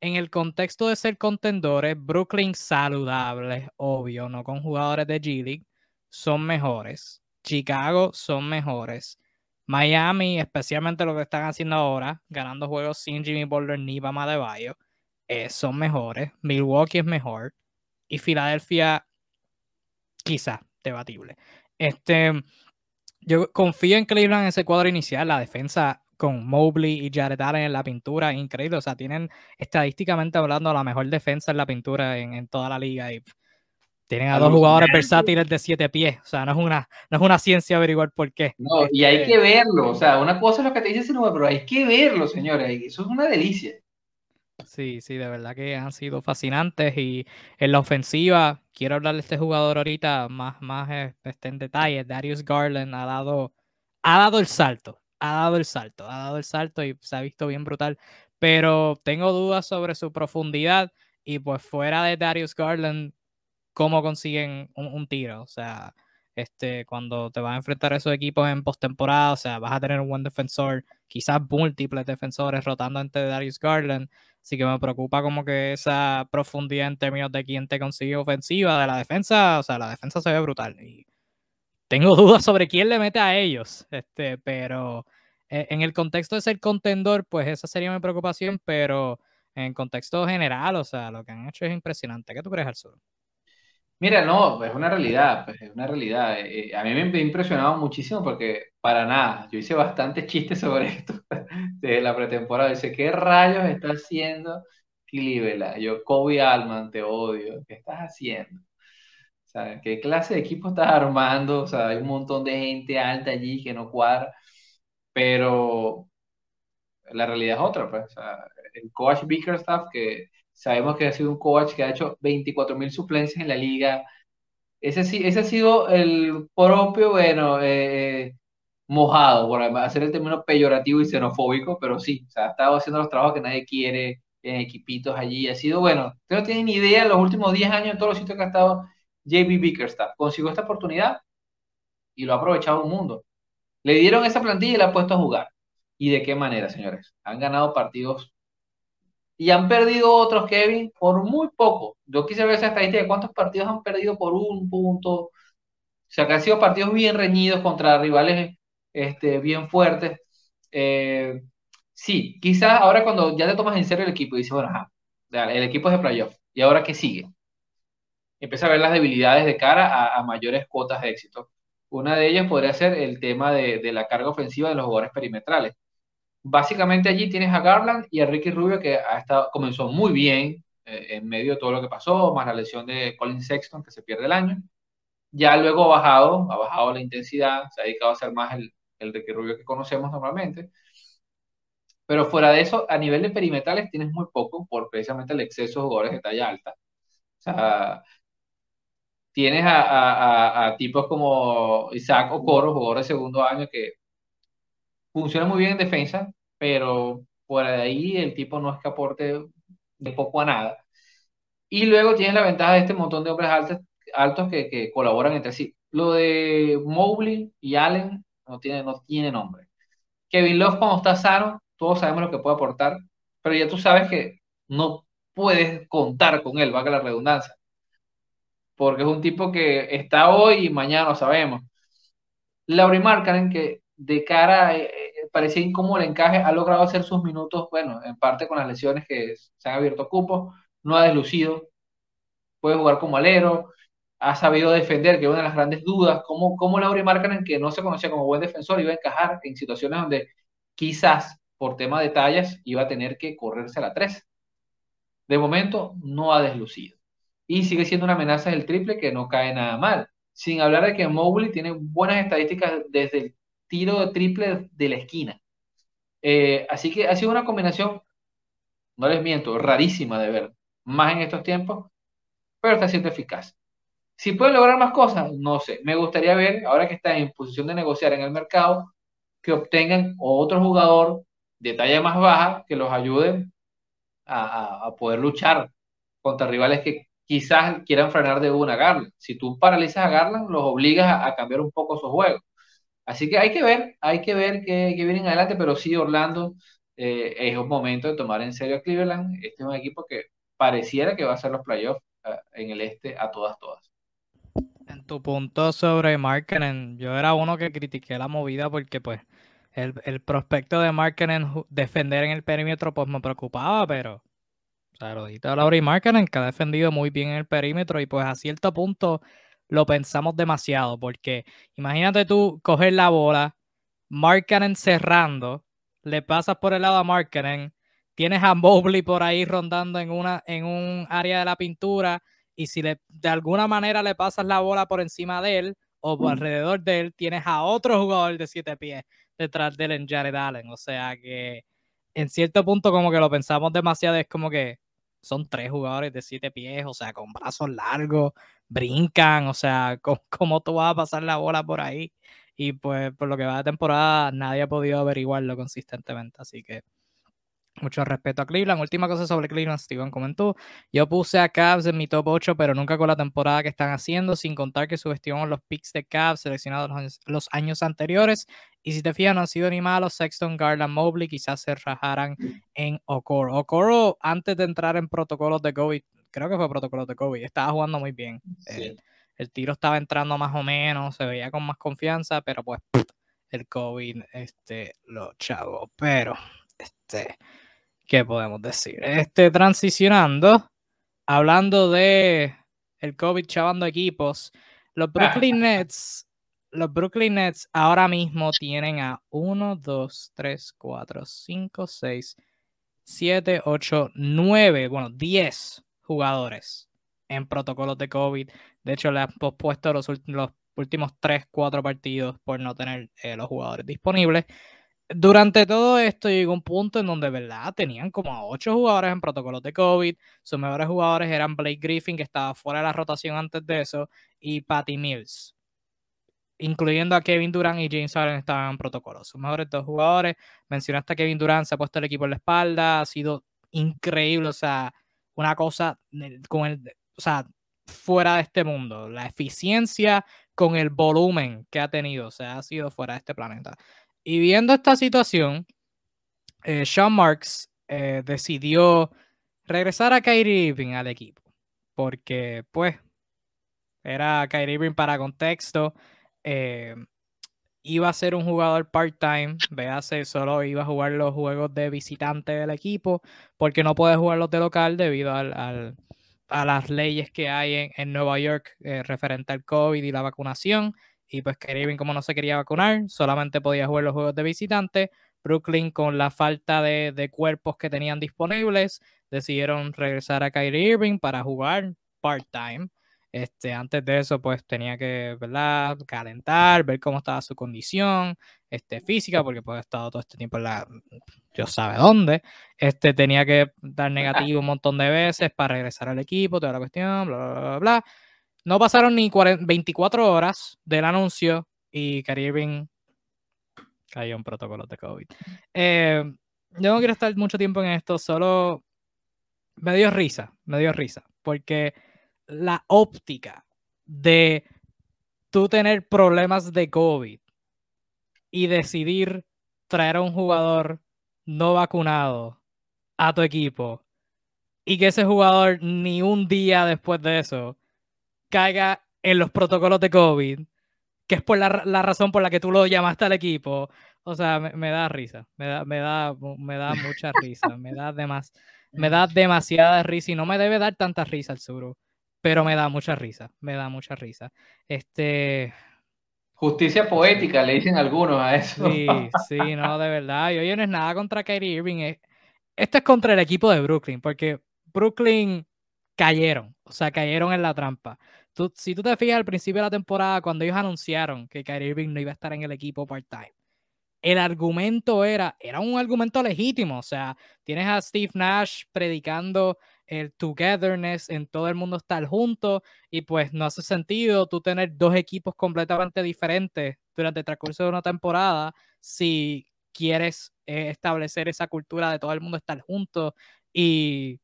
en el contexto de ser contendores, Brooklyn saludable, obvio, no con jugadores de G League, son mejores. Chicago son mejores. Miami, especialmente lo que están haciendo ahora, ganando juegos sin Jimmy Butler ni Bama de Bayo, eh, son mejores. Milwaukee es mejor. Y Filadelfia, quizá, debatible. Este, yo confío en Cleveland en ese cuadro inicial. La defensa con Mobley y Jared Allen en la pintura, increíble. O sea, tienen estadísticamente hablando la mejor defensa en la pintura en, toda la liga. Y tienen a dos jugadores versátiles de siete pies. O sea, no es una, no es una ciencia averiguar por qué. No, y hay este que verlo. O sea, una cosa es lo que te dice ese número, pero hay que verlo, señores. Eso es una delicia. Sí, sí, de verdad que han sido fascinantes. Y en la ofensiva, quiero hablar de este jugador ahorita más, más este, en detalle. Darius Garland ha dado, ha dado el salto ha dado el salto, ha dado el salto y se ha visto bien brutal. Pero tengo dudas sobre su profundidad y pues fuera de Darius Garland, cómo consiguen un, tiro. O sea, este, cuando te vas a enfrentar a esos equipos en postemporada, o sea, vas a tener un buen defensor, quizás múltiples defensores rotando entre Darius Garland. Así que me preocupa como que esa profundidad en términos de quién te consigue ofensiva de la defensa, o sea, la defensa se ve brutal. Y tengo dudas sobre quién le mete a ellos, este, pero eh, en el contexto de ser contendor, pues esa sería mi preocupación, pero en contexto general, o sea, lo que han hecho es impresionante. ¿Qué tú crees, Arturo? Mira, no, es una realidad, pues es una realidad. Eh, eh, a mí me ha impresionado muchísimo porque para nada, yo hice bastantes chistes sobre esto de la pretemporada. Dice, ¿qué rayos está haciendo Cleveland? Yo, Kobe Alman, te odio. ¿Qué estás haciendo? O sea, ¿qué clase de equipo estás armando? O sea, hay un montón de gente alta allí que no cuadra, pero la realidad es otra, pues. O sea, el coach Bickerstaff, que sabemos que ha sido un coach que ha hecho 24.000 suplencias en la liga, ese, ese ha sido el propio, bueno, eh, mojado, por hacer el término peyorativo y xenofóbico, pero sí, o sea, ha estado haciendo los trabajos que nadie quiere en equipitos allí. Ha sido, bueno, ustedes no tienen ni idea en los últimos 10 años en todos los sitios que ha estado JB Bickerstaff. Consiguió esta oportunidad y lo ha aprovechado un mundo. Le dieron esa plantilla y la ha puesto a jugar. ¿Y de qué manera, señores? Han ganado partidos y han perdido otros, Kevin, por muy poco. Yo quise ver esa estadística de cuántos partidos han perdido por un punto. O sea, que han sido partidos bien reñidos contra rivales este, bien fuertes. Eh, sí, quizás ahora cuando ya te tomas en serio el equipo y dices, bueno, ajá, el equipo es de playoff. ¿Y ahora qué sigue? empieza a ver las debilidades de cara a, mayores cuotas de éxito. Una de ellas podría ser el tema de, la carga ofensiva de los jugadores perimetrales. Básicamente allí tienes a Garland y a Ricky Rubio que ha estado, comenzó muy bien eh, en medio de todo lo que pasó, más la lesión de Colin Sexton, que se pierde el año. Ya luego ha bajado, ha bajado la intensidad, se ha dedicado a hacer más el, el Ricky Rubio que conocemos normalmente. Pero fuera de eso, a nivel de perimetrales tienes muy poco por precisamente el exceso de jugadores de talla alta. O sea, tienes a, tipos como Isaac Okoro, jugador de segundo año, que funciona muy bien en defensa, pero de ahí el tipo no es que aporte de poco a nada. Y luego tienes la ventaja de este montón de hombres altos, altos que, que colaboran entre sí. Lo de Mobley y Allen no tiene, no tiene nombre. Kevin Love cuando está sano, todos sabemos lo que puede aportar, pero ya tú sabes que no puedes contar con él, valga la redundancia. Porque es un tipo que está hoy y mañana no sabemos. Laurie Markkanen, que de cara, eh, eh, parecía incómodo el encaje, ha logrado hacer sus minutos, bueno, en parte con las lesiones que se han abierto cupos, no ha deslucido, puede jugar como alero, ha sabido defender, que es una de las grandes dudas, cómo, cómo Lauri Markkanen, que no se conocía como buen defensor, iba a encajar en situaciones donde quizás por tema de tallas iba a tener que correrse a la 3. De momento no ha deslucido. Y sigue siendo una amenaza del triple que no cae nada mal. Sin hablar de que Mobley tiene buenas estadísticas desde el tiro triple de la esquina. Eh, así que ha sido una combinación, no les miento, rarísima de ver, más en estos tiempos, pero está siendo eficaz. Si puede lograr más cosas, no sé. Me gustaría ver, ahora que está en posición de negociar en el mercado, que obtengan otro jugador de talla más baja que los ayude a, poder luchar contra rivales que quizás quieran frenar de una a Garland. Si tú paralizas a Garland, los obligas a, cambiar un poco su juego. Así que hay que ver, hay que ver qué, vienen adelante, pero sí, Orlando eh, es un momento de tomar en serio a Cleveland. Este es un equipo que pareciera que va a hacer los playoffs eh, en el este a todas, todas. En tu punto sobre Markkinen, yo era uno que critiqué la movida porque pues el, el prospecto de Markkinen defender en el perímetro pues me preocupaba, pero saludito a Laurie Markkinen que ha defendido muy bien en el perímetro y pues a cierto punto lo pensamos demasiado porque imagínate tú coger la bola, Markkinen cerrando, le pasas por el lado a Markkinen, tienes a Mobley por ahí rondando en, una, en un área de la pintura y si le, de alguna manera le pasas la bola por encima de él o por alrededor de él, tienes a otro jugador de siete pies detrás de él en Jared Allen. O sea que en cierto punto como que lo pensamos demasiado, es como que son tres jugadores de siete pies, o sea, con brazos largos, brincan, o sea, ¿cómo, tú vas a pasar la bola por ahí? Y pues por lo que va de temporada, nadie ha podido averiguarlo consistentemente, así que mucho respeto a Cleveland. Última cosa sobre Cleveland, Steven comentó. Yo puse a Cavs en mi top 8, pero nunca con la temporada que están haciendo, sin contar que subestimamos los picks de Cavs seleccionados los años, anteriores. Y si te fijas, no han sido ni malos. Sexton, Garland, Mobley quizás se rajaran en Okoro. Okoro, antes de entrar en protocolos de COVID, creo que fue protocolos de COVID, estaba jugando muy bien. El, el, tiro estaba entrando más o menos, se veía con más confianza, pero pues el COVID, este, lo chavo. Pero, este ¿qué podemos decir? Este, transicionando, hablando de el COVID chavando equipos, los Brooklyn Nets, los Brooklyn Nets ahora mismo tienen a 1, 2, 3, 4, 5, 6, 7, 8, 9, bueno, 10 jugadores en protocolos de COVID. De hecho, le han pospuesto los, los últimos 3, 4 partidos por no tener eh, los jugadores disponibles durante todo esto llegó un punto en donde, ¿verdad? Tenían como ocho jugadores en protocolos de COVID. Sus mejores jugadores eran Blake Griffin, que estaba fuera de la rotación antes de eso, y Patty Mills. Incluyendo a Kevin Durant y James Harden estaban en protocolos. Sus mejores dos jugadores. Mencionaste a Kevin Durant, se ha puesto el equipo en la espalda. Ha sido increíble. O sea, una cosa con el, o sea, fuera de este mundo. La eficiencia con el volumen que ha tenido. O sea, ha sido fuera de este planeta. Y viendo esta situación, eh, Sean Marks eh, decidió regresar a Kyrie Irving al equipo. Porque, pues, era Kyrie Irving para contexto. Eh, iba a ser un jugador part-time, véase, solo iba a jugar los juegos de visitante del equipo, porque no puede jugar los de local debido al, a las leyes que hay en, Nueva York referente al COVID y la vacunación. Y pues Kyrie como no se quería vacunar, solamente podía jugar los juegos de visitante. Brooklyn, con la falta de, cuerpos que tenían disponibles, decidieron regresar a Kyrie Irving para jugar part-time. Este, antes de eso, pues tenía que, ¿verdad? Calentar, ver cómo estaba su condición este, física, porque pues ha estado todo este tiempo en la, yo sabe dónde. Este, tenía que dar negativo un montón de veces para regresar al equipo, toda la cuestión, bla, bla, bla, bla. No pasaron ni 24 horas del anuncio y Kyrie cayó en protocolos de COVID. Eh, yo no quiero estar mucho tiempo en esto, solo me dio risa, me dio risa, porque la óptica de tú tener problemas de COVID y decidir traer a un jugador no vacunado a tu equipo y que ese jugador ni un día después de eso caiga en los protocolos de COVID, que es por la, razón por la que tú lo llamaste al equipo, o sea, me, da risa, me da, me da, me da mucha risa, me da, demas, me da demasiada risa y no me debe dar tanta risa el Suru pero me da mucha risa, me da mucha risa. Este... Justicia poética, le dicen algunos a eso. Sí, sí, no, de verdad. Y oye, no es nada contra Kyrie Irving. Eh. Esto es contra el equipo de Brooklyn, porque Brooklyn cayeron, o sea, cayeron en la trampa. Tú, si tú te fijas al principio de la temporada, cuando ellos anunciaron que Kyrie Irving no iba a estar en el equipo part-time, el argumento era, era un argumento legítimo, o sea, tienes a Steve Nash predicando el togetherness, en todo el mundo estar juntos y pues no hace sentido tú tener dos equipos completamente diferentes durante el transcurso de una temporada si quieres eh, establecer esa cultura de todo el mundo estar juntos y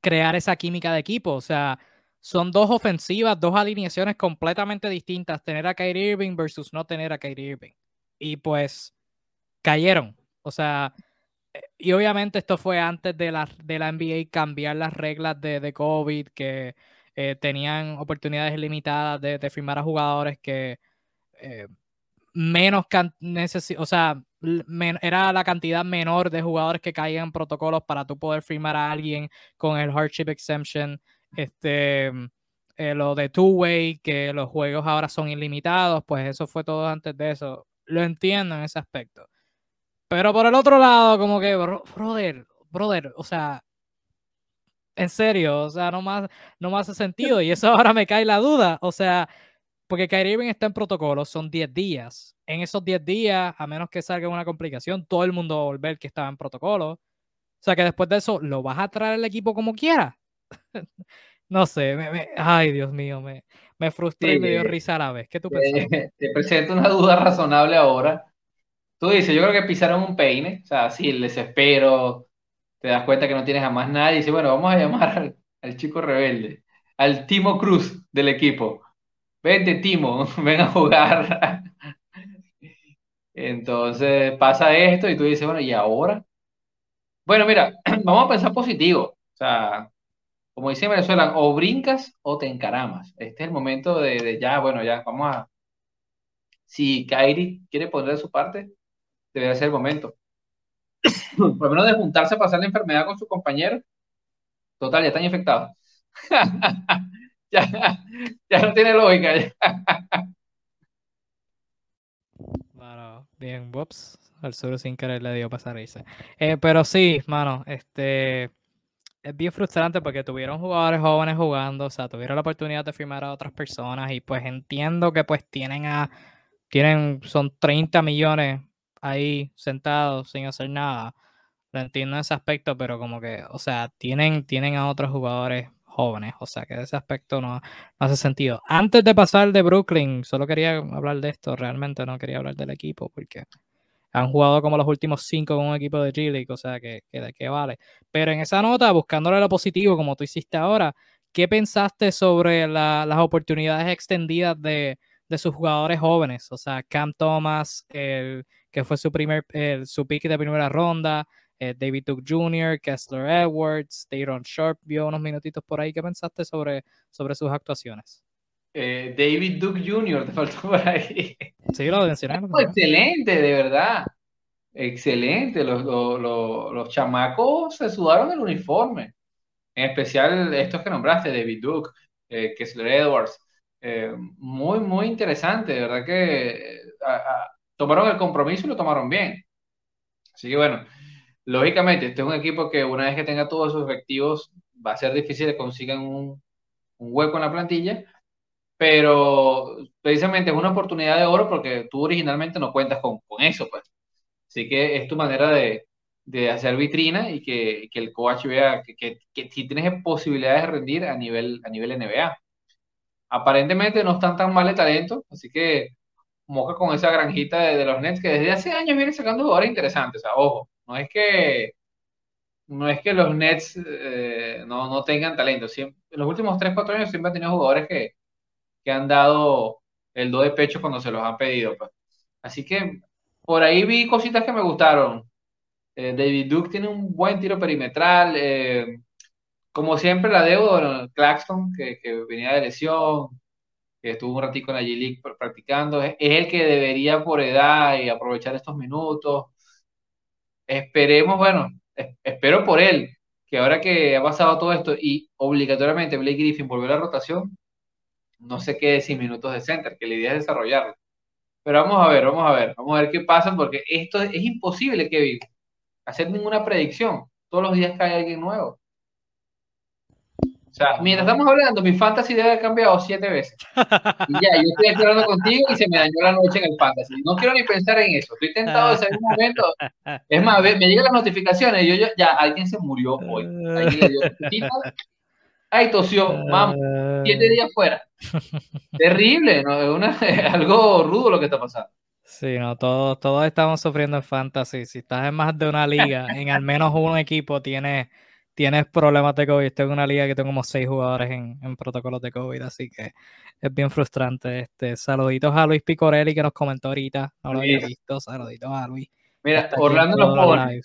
crear esa química de equipo. O sea, son dos ofensivas, dos alineaciones completamente distintas, tener a Kyrie Irving versus no tener a Kyrie Irving. Y pues cayeron. O sea, y obviamente esto fue antes de la, de la NBA cambiar las reglas de, de COVID, que eh, tenían oportunidades limitadas de, firmar a jugadores que eh, menos o sea, era la cantidad menor de jugadores que caían en protocolos para tú poder firmar a alguien con el hardship exemption. Este, eh, lo de two-way, que los juegos ahora son ilimitados, pues eso fue todo antes de eso. Lo entiendo en ese aspecto. Pero por el otro lado, como que, brother, brother, o sea, en serio, o sea, no más, no más hace sentido. Y eso ahora me cae la duda. O sea, porque Kyrie Irving está en protocolo, son 10 días. En esos 10 días, a menos que salga una complicación, todo el mundo va a volver que estaba en protocolo. O sea, que después de eso, ¿lo vas a traer al equipo como quiera? no sé, ay, Dios mío, me, me frustré y me dio risa a la vez. ¿Qué tú piensas? te presento una duda razonable ahora tú dices, yo creo que pisaron un peine, o sea, sí, el desespero, te das cuenta que no tienes a más nadie, y dices, bueno, vamos a llamar al, chico rebelde, al Timo Cruz del equipo. Vente, Timo, ven a jugar. Entonces pasa esto y tú dices, bueno, ¿y ahora? Bueno, mira, vamos a pensar positivo. O sea, como dice Venezuela, o brincas o te encaramas. Este es el momento de, de ya, bueno, ya, vamos a... Si Kairi quiere poner su parte, debería ser el momento. Por lo menos de juntarse a pasar la enfermedad con su compañero. Total, ya están infectados. ya, ya no tiene lógica. Bien. Al sur sin querer le dio pasar ese. Eh, pero sí, mano, este es bien frustrante porque tuvieron jugadores jóvenes jugando, o sea, tuvieron la oportunidad de firmar a otras personas y pues entiendo que pues tienen a, tienen, son 30 millones ahí sentados sin hacer nada. Lo entiendo en ese aspecto, pero como que, o sea, tienen, tienen a otros jugadores jóvenes, o sea que ese aspecto no, hace sentido. Antes de pasar de Brooklyn, solo quería hablar de esto, realmente no quería hablar del equipo porque han jugado como los últimos cinco con un equipo de G-League, o sea que, que de qué vale. Pero en esa nota, buscándole lo positivo, como tú hiciste ahora, ¿qué pensaste sobre las oportunidades extendidas de, de sus jugadores jóvenes? O sea, Cam Thomas, el que fue su primer, su pick de primera ronda, eh, David Duke Jr., Kessler Edwards, Dayron Sharp vio unos minutitos por ahí. ¿Qué pensaste sobre, sobre sus actuaciones? Eh, David Duke Jr., te faltó por ahí. Sí, lo mencioné. excelente, de verdad. Excelente. Los, los, chamacos se sudaron el uniforme. En especial estos que nombraste, David Duke, eh, Kessler Edwards. muy, muy interesante. De verdad que tomaron el compromiso y lo tomaron bien. Así que bueno, Lógicamente, este es un equipo que una vez que tenga todos sus efectivos, va a ser difícil que consigan un, un hueco en la plantilla, pero precisamente es una oportunidad de oro porque tú originalmente no cuentas con, con eso, pues. Así que es tu manera de, de hacer vitrina y que, que el coach vea que, que, que, si tienes posibilidades de rendir a nivel, a nivel NBA. Aparentemente no están tan mal de talento, así que moca con esa granjita de, los Nets que desde hace años viene sacando jugadores interesantes. O sea, ojo, no es que no es que los Nets eh, no, no, tengan talento. Siempre, en los últimos 3, 4 años siempre han tenido jugadores que, que han dado el do de pecho cuando se los han pedido. Pues. Así que por ahí vi cositas que me gustaron. Eh, David Duke tiene un buen tiro perimetral. Eh, como siempre, la deuda, Claxton, que, que, venía de lesión, estuvo un ratico en la G-League practicando, es, es, el que debería por edad y aprovechar estos minutos. Esperemos, bueno, espero por él, que ahora que ha pasado todo esto y obligatoriamente Blake Griffin volvió a la rotación, no se quede sin minutos de center, que la idea es desarrollarlo. Pero vamos a ver, vamos a ver, vamos a ver qué pasa, porque esto es, imposible, Kevin, hacer ninguna predicción. Todos los días cae alguien nuevo. O sea, mientras estamos hablando, mi fantasy debe haber cambiado siete veces. Y ya, yo estoy hablando contigo y se me dañó la noche en el fantasy. No quiero ni pensar en eso. Estoy tentado de salir un momento. Es más, me llegan las notificaciones y yo, yo ya, alguien se murió hoy. Alguien le dio Ay, tosió, vamos, siete días fuera. Terrible, ¿no? Es una, algo rudo lo que está pasando. Sí, no, todos, todos estamos sufriendo en fantasy. Si estás en más de una liga, en al menos un equipo tiene tienes problemas de COVID. Estoy en una liga que tengo como seis jugadores en, en, protocolos de COVID, así que es bien frustrante. Este, saluditos a Luis Picorelli que nos comentó ahorita. No lo había visto. Saluditos a Luis. Mira, Orlando nos pone.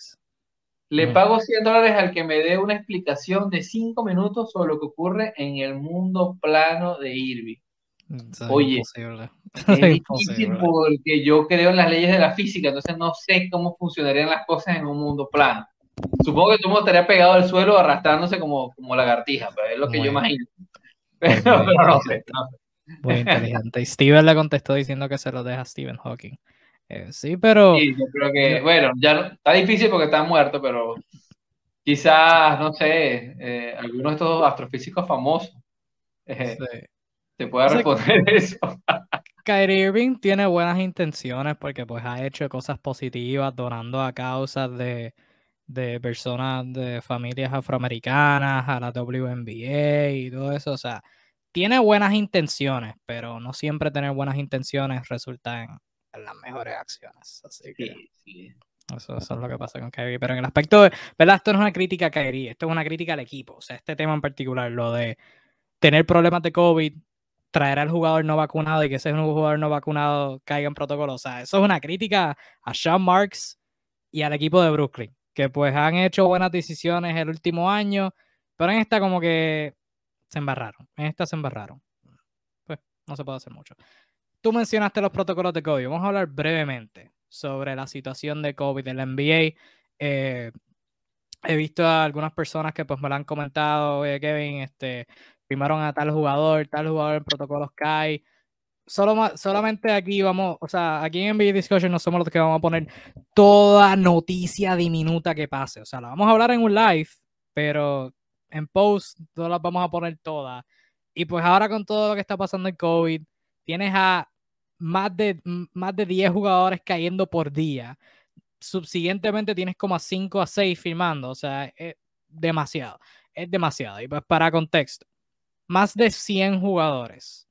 Le pago 100 dólares al que me dé una explicación de 5 minutos sobre lo que ocurre en el mundo plano de Irving. Oye, es difícil porque yo creo en las leyes de la física, entonces no sé cómo funcionarían las cosas en un mundo plano. Supongo que tú me estaría pegado al suelo arrastrándose como, como lagartija, pero es lo que yo imagino. Pero, no, sé, Muy inteligente. Y Steven le contestó diciendo que se lo deja a Stephen Hawking. Eh, sí, pero. Sí, yo creo que, bueno, ya está difícil porque está muerto, pero quizás, no sé, eh, alguno de estos astrofísicos famosos eh, sí. te pueda responder eso. Kyrie Irving tiene buenas intenciones porque pues ha hecho cosas positivas donando a causas de de personas de familias afroamericanas a la WNBA y todo eso. O sea, tiene buenas intenciones, pero no siempre tener buenas intenciones resulta en, las mejores acciones. Así que Eso, eso, es lo que pasa con Kyrie. Pero en el aspecto de, ¿verdad? Esto no es una crítica a Kyrie, esto es una crítica al equipo. O sea, este tema en particular, lo de tener problemas de COVID, traer al jugador no vacunado y que ese jugador no vacunado caiga en protocolo. O sea, eso es una crítica a Sean Marks y al equipo de Brooklyn que pues han hecho buenas decisiones el último año, pero en esta como que se embarraron, en esta se embarraron. Pues no se puede hacer mucho. Tú mencionaste los protocolos de COVID, vamos a hablar brevemente sobre la situación de COVID en la NBA. Eh, he visto a algunas personas que pues me lo han comentado, oye Kevin, este, firmaron a tal jugador, tal jugador en protocolos CAI solo, solamente aquí vamos, o sea, aquí en NBA Discussion no somos los que vamos a poner toda noticia diminuta que pase. O sea, la vamos a hablar en un live, pero en post no las vamos a poner todas. Y pues ahora con todo lo que está pasando en COVID, tienes a más de, más de 10 jugadores cayendo por día. Subsiguientemente tienes como a 5 a 6 firmando. O sea, es demasiado. Es demasiado. Y pues para contexto, más de 100 jugadores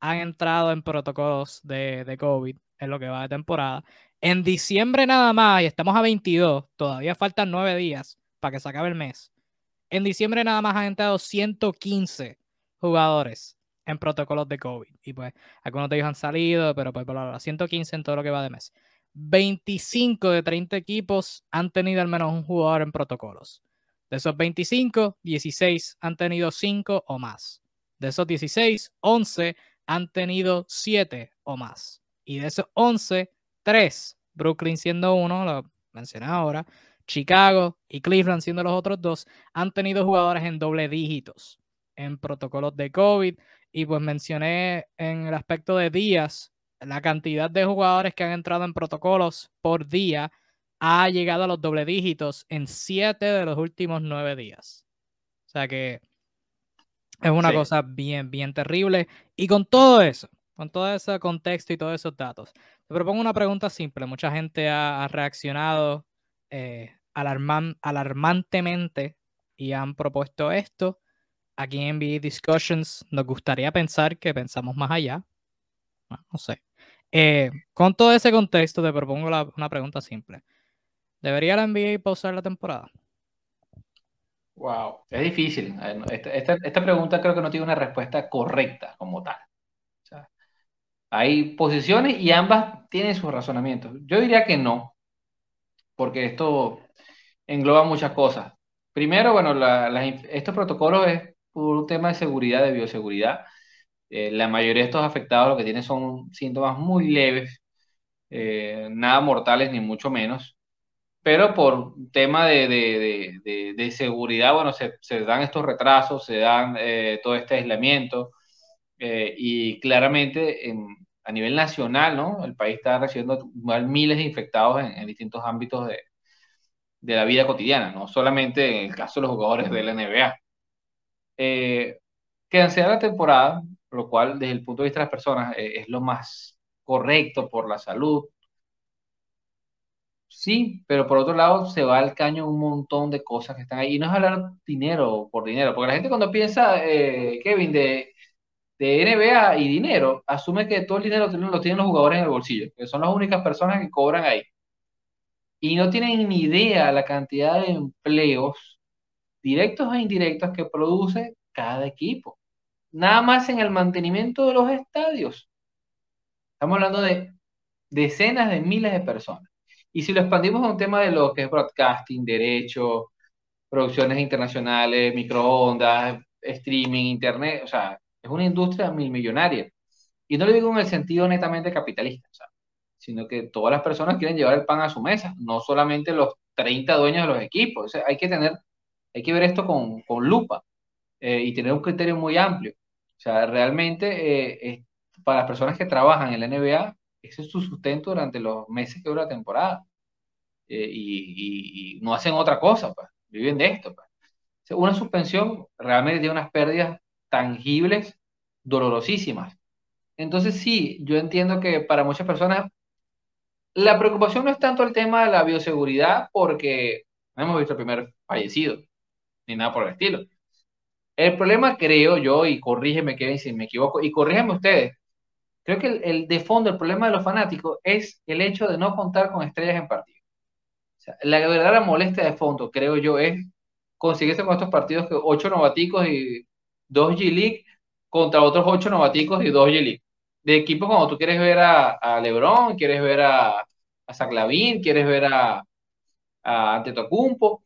han entrado en protocolos de, de COVID en lo que va de temporada. En diciembre nada más, y estamos a 22, todavía faltan 9 días para que se acabe el mes. En diciembre nada más han entrado 115 jugadores en protocolos de COVID. Y pues algunos de ellos han salido, pero pues por ahora 115 en todo lo que va de mes. 25 de 30 equipos han tenido al menos un jugador en protocolos. De esos 25, 16 han tenido 5 o más. De esos 16, 11 han tenido 7 o más. Y de esos 11, 3, Brooklyn siendo uno, lo mencioné ahora, Chicago y Cleveland siendo los otros dos, han tenido jugadores en doble dígitos en protocolos de COVID. Y pues mencioné en el aspecto de días, la cantidad de jugadores que han entrado en protocolos por día ha llegado a los doble dígitos en siete de los últimos nueve días. O sea que es una cosa bien, bien terrible. Y con todo eso, con todo ese contexto y todos esos datos, te propongo una pregunta simple. Mucha gente ha, reaccionado eh, alarmantemente y han propuesto esto. Aquí en NBA Discussions nos gustaría pensar que pensamos más allá. No, sé. Eh, con todo ese contexto, te propongo una pregunta simple. ¿Debería la NBA pausar la temporada? Wow, es difícil. Esta, pregunta creo que no tiene una respuesta correcta como tal. hay posiciones y ambas tienen sus razonamientos. Yo diría que no, porque esto engloba muchas cosas. Primero, bueno, estos protocolos es por un tema de seguridad, de bioseguridad. Eh, la mayoría de estos afectados lo que tienen son síntomas muy leves, eh, nada mortales ni mucho menos pero por tema de, de, de, seguridad, bueno, se, se, dan estos retrasos, se dan eh, todo este aislamiento eh, y claramente en, a nivel nacional, ¿no? El país está recibiendo miles de infectados en, distintos ámbitos de, de, la vida cotidiana, no solamente en el caso de los jugadores de la NBA. Eh, cancelar la temporada, lo cual desde el punto de vista de las personas eh, es lo más correcto por la salud, Sí, pero por otro lado se va al caño un montón de cosas que están ahí. Y no es hablar dinero por dinero, porque la gente cuando piensa, eh, Kevin, de, de NBA y dinero, asume que todo el dinero lo tienen los jugadores en el bolsillo, que son las únicas personas que cobran ahí. Y no tienen ni idea la cantidad de empleos, directos e indirectos, que produce cada equipo. Nada más en el mantenimiento de los estadios. Estamos hablando de decenas de miles de personas. Y si lo expandimos a un tema de lo que es broadcasting, derecho, producciones internacionales, microondas, streaming, internet, o sea, es una industria mil millonaria. Y no lo digo en el sentido netamente capitalista, sino que todas las personas quieren llevar el pan a su mesa, no solamente los 30 dueños de los equipos. hay que tener, hay que ver esto con, con lupa eh, y tener un criterio muy amplio. O sea, realmente eh, para las personas que trabajan en la NBA, ese es su sustento durante los meses que dura la temporada. Eh, y, no hacen otra cosa, pues. viven de esto. Pues. Una suspensión realmente tiene unas pérdidas tangibles, dolorosísimas. Entonces sí, yo entiendo que para muchas personas la preocupación no es tanto el tema de la bioseguridad, porque no hemos visto el primer fallecido, ni nada por el estilo. El problema, creo yo, y corrígeme Kevin si me equivoco, y corrígeme ustedes, Creo que el, de fondo, el problema de los fanáticos es el hecho de no contar con estrellas en partido. la verdadera molestia de fondo, creo yo, es conseguirse con estos partidos que ocho novaticos y dos G-League contra otros ocho novaticos y dos G-League. De equipo como tú quieres ver a, LeBron, quieres ver a, a Zaclavín, quieres ver a, a Antetokounmpo.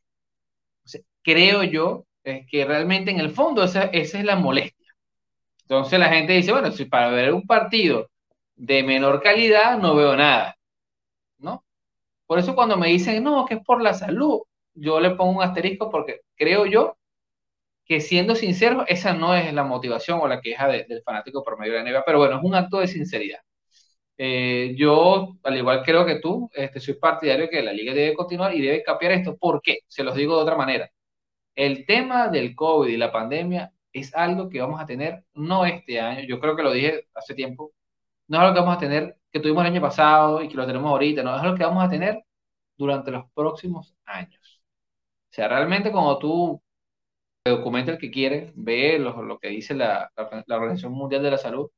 creo yo que realmente en el fondo esa es la molestia entonces la gente dice, bueno, si para ver un partido de menor calidad no veo nada, ¿no? Por eso cuando me dicen, no, que es por la salud, yo le pongo un asterisco porque creo yo que siendo sincero, esa no es la motivación o la queja del fanático por medio de la NBA, pero bueno, es un acto de sinceridad. Eh, yo, al igual creo que tú, este, soy partidario de que la liga debe continuar y debe cambiar esto. ¿Por qué? Se los digo de otra manera. El tema del COVID y la pandemia es algo que vamos a tener no este año, yo creo que lo dije hace tiempo, no es algo que vamos a tener que tuvimos el año pasado y que lo tenemos ahorita, no, es algo que vamos a tener durante los próximos años. O sea, realmente cuando tú documenta el que quiere, ve lo, que dice la, la, Organización Mundial de la Salud,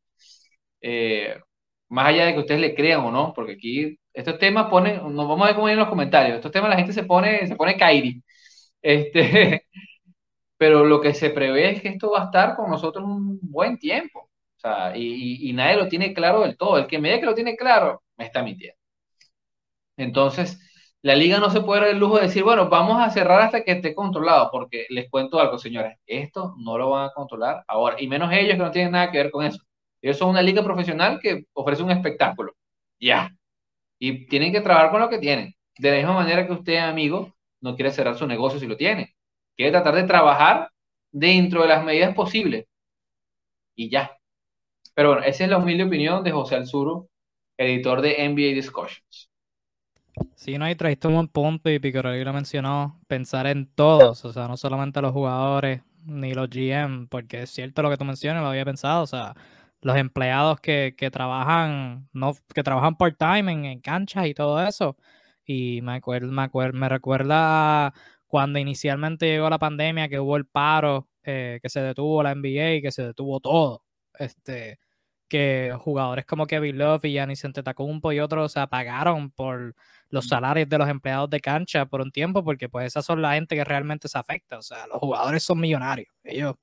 eh, más allá de que ustedes le crean o no, porque aquí estos temas ponen, nos vamos a ver cómo en los comentarios, estos temas la gente se pone, se pone Kairi. Este, pero lo que se prevé es que esto va a estar con nosotros un buen tiempo. O sea, y, nadie lo tiene claro del todo. El que me diga que lo tiene claro, me está mintiendo. Entonces, la liga no se puede dar el lujo de decir, bueno, vamos a cerrar hasta que esté controlado, porque les cuento algo, señores, esto no lo van a controlar ahora, y menos ellos que no tienen nada que ver con eso. Ellos son una liga profesional que ofrece un espectáculo. Ya. Y tienen que trabajar con lo que tienen. De la misma manera que usted, amigo, no quiere cerrar su negocio si lo tiene quiere tratar de trabajar dentro de las medidas posibles. Y ya. Pero bueno, esa es la humilde opinión de José Alzuro, editor de NBA Discussions. Sí, no, hay trajiste un buen punto y Picorelli lo mencionó, pensar en todos, o sea, no solamente los jugadores ni los GM, porque es cierto lo que tú mencionas, lo había pensado, o sea, los empleados que, que trabajan, no, que trabajan part-time en, en, canchas y todo eso. Y me, acuerdo, me, acuerdo, me recuerda cuando inicialmente llegó la pandemia, que hubo el paro, eh, que se detuvo la NBA que se detuvo todo. Este, que jugadores como Kevin Love y Giannis Antetokounmpo y otros se apagaron por los salarios de los empleados de cancha por un tiempo, porque pues esas son la gente que realmente se afecta. O sea, los jugadores son millonarios. Ellos, o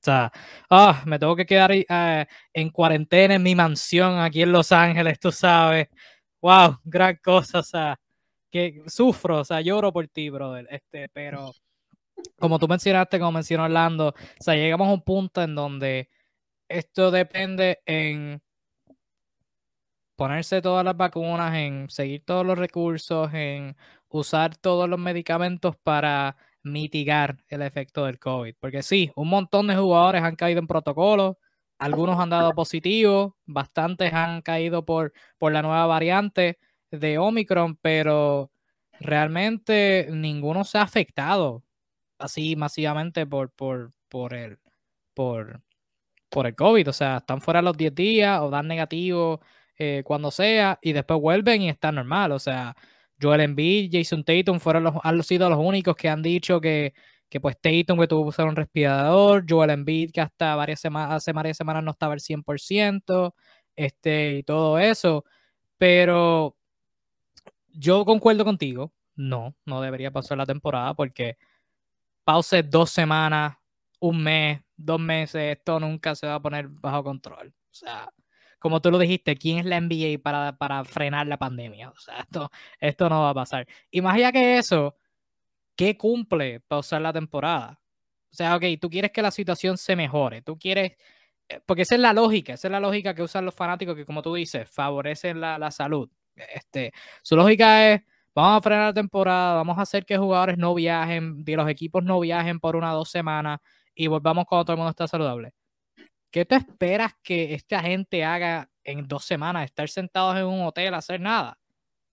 sea, ah, me tengo que quedar uh, en cuarentena en mi mansión aquí en Los Ángeles, tú sabes. Wow, gran cosa, o sea, que sufro, o sea, lloro por ti, brother. Este, pero como tú mencionaste, como mencionó Orlando, o sea, llegamos a un punto en donde esto depende en ponerse todas las vacunas, en seguir todos los recursos, en usar todos los medicamentos para mitigar el efecto del COVID. Porque sí, un montón de jugadores han caído en protocolo, algunos han dado positivo, bastantes han caído por, por la nueva variante de Omicron, pero realmente ninguno se ha afectado así masivamente por, por, por, el, por, por el COVID. O sea, están fuera los 10 días o dan negativo eh, cuando sea y después vuelven y está normal. O sea, Joel Embiid, Jason Tatum fueron los, han sido los únicos que han dicho que, que pues Tatum que tuvo que usar un respirador, Joel Embiid que hasta varias semanas, hace varias semanas no estaba al 100%, este, y todo eso. Pero yo concuerdo contigo, no, no debería pasar la temporada porque pause dos semanas, un mes, dos meses, esto nunca se va a poner bajo control. O sea, como tú lo dijiste, ¿quién es la NBA para, para frenar la pandemia? O sea, esto, esto no va a pasar. Y más allá que eso, ¿qué cumple pausar la temporada? O sea, ok, tú quieres que la situación se mejore, tú quieres, eh, porque esa es la lógica, esa es la lógica que usan los fanáticos que, como tú dices, favorecen la, la salud. Este, su lógica es, vamos a frenar la temporada, vamos a hacer que jugadores no viajen, que los equipos no viajen por una o dos semanas y volvamos cuando todo el mundo está saludable. ¿Qué te esperas que esta gente haga en dos semanas? Estar sentados en un hotel, hacer nada.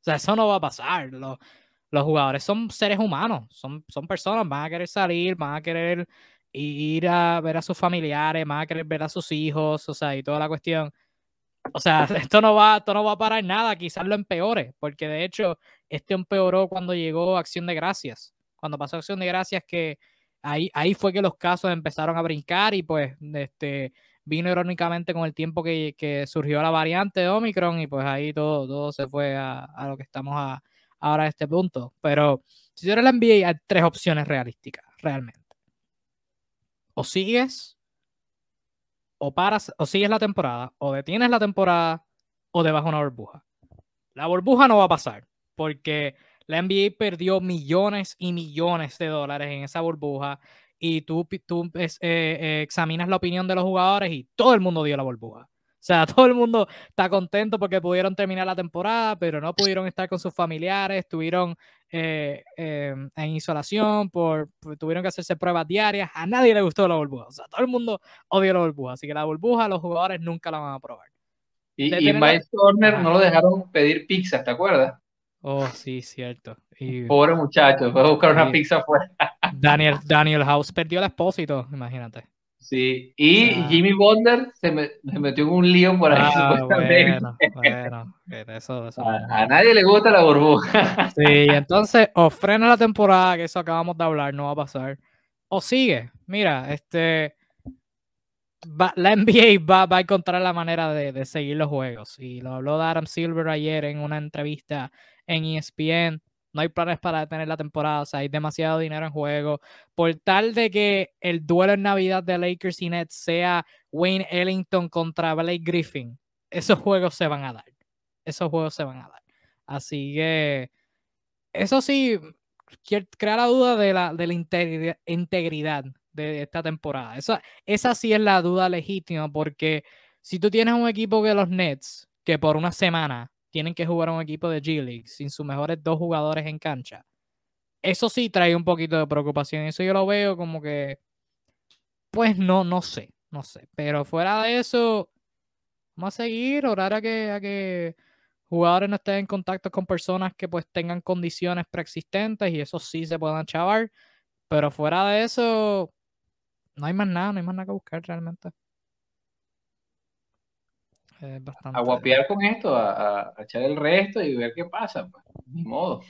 O sea, eso no va a pasar. Los, los jugadores son seres humanos, son, son personas, van a querer salir, van a querer ir a ver a sus familiares, van a querer ver a sus hijos, o sea, y toda la cuestión. O sea, esto no va, esto no va a parar nada, quizás lo empeore, porque de hecho, este empeoró cuando llegó Acción de Gracias. Cuando pasó Acción de Gracias, que ahí, ahí fue que los casos empezaron a brincar y pues este, vino irónicamente con el tiempo que, que surgió la variante de Omicron y pues ahí todo, todo se fue a, a lo que estamos ahora a este punto. Pero si yo la NBA, hay tres opciones realísticas, realmente. O sigues, o paras, o sigues la temporada, o detienes la temporada, o debajo una burbuja. La burbuja no va a pasar, porque la NBA perdió millones y millones de dólares en esa burbuja y tú, tú eh, eh, examinas la opinión de los jugadores y todo el mundo dio la burbuja. O sea, todo el mundo está contento porque pudieron terminar la temporada, pero no pudieron estar con sus familiares, estuvieron eh, en isolación, por, tuvieron que hacerse pruebas diarias. A nadie le gustó la burbuja. O sea, todo el mundo odió la burbuja. Así que la burbuja los jugadores nunca la van a probar. Y, y Miles Turner no lo dejaron pedir pizza, ¿te acuerdas? Oh, sí, cierto. Y, Pobre muchacho, fue a buscar una pizza afuera. Daniel, Daniel House perdió el expósito, imagínate. Sí, y sea, Jimmy Butler se, me, se, metió en un lío por ahí. Ah, bueno, bueno, eso, eso a, a, nadie le gusta la burbuja. Sí, entonces o frena la temporada, que eso acabamos de hablar, no va a pasar. O sigue, mira, este va, la NBA va, va, a encontrar la manera de, de, seguir los juegos. Y lo habló de Adam Silver ayer en una entrevista en ESPN. No hay planes para detener la temporada, o sea, hay demasiado dinero en juego. Por tal de que el duelo en Navidad de Lakers y Nets sea Wayne Ellington contra Blake Griffin, esos juegos se van a dar. Esos juegos se van a dar. Así que, eso sí, crea la duda de la, de la integridad, integridad de esta temporada. Esa, esa sí es la duda legítima, porque si tú tienes un equipo que los Nets, que por una semana tienen que jugar a un equipo de G-League sin sus mejores dos jugadores en cancha, eso sí trae un poquito de preocupación. Eso yo lo veo como que, pues no, no sé, no sé. Pero fuera de eso, vamos a seguir, orar a que, a que jugadores no estén en contacto con personas que pues tengan condiciones preexistentes y eso sí se puedan chavar. Pero fuera de eso, no hay más nada, no hay más nada que buscar realmente. Es bastante... A guapear con esto, a, echar el resto y ver qué pasa, pues, ni modo.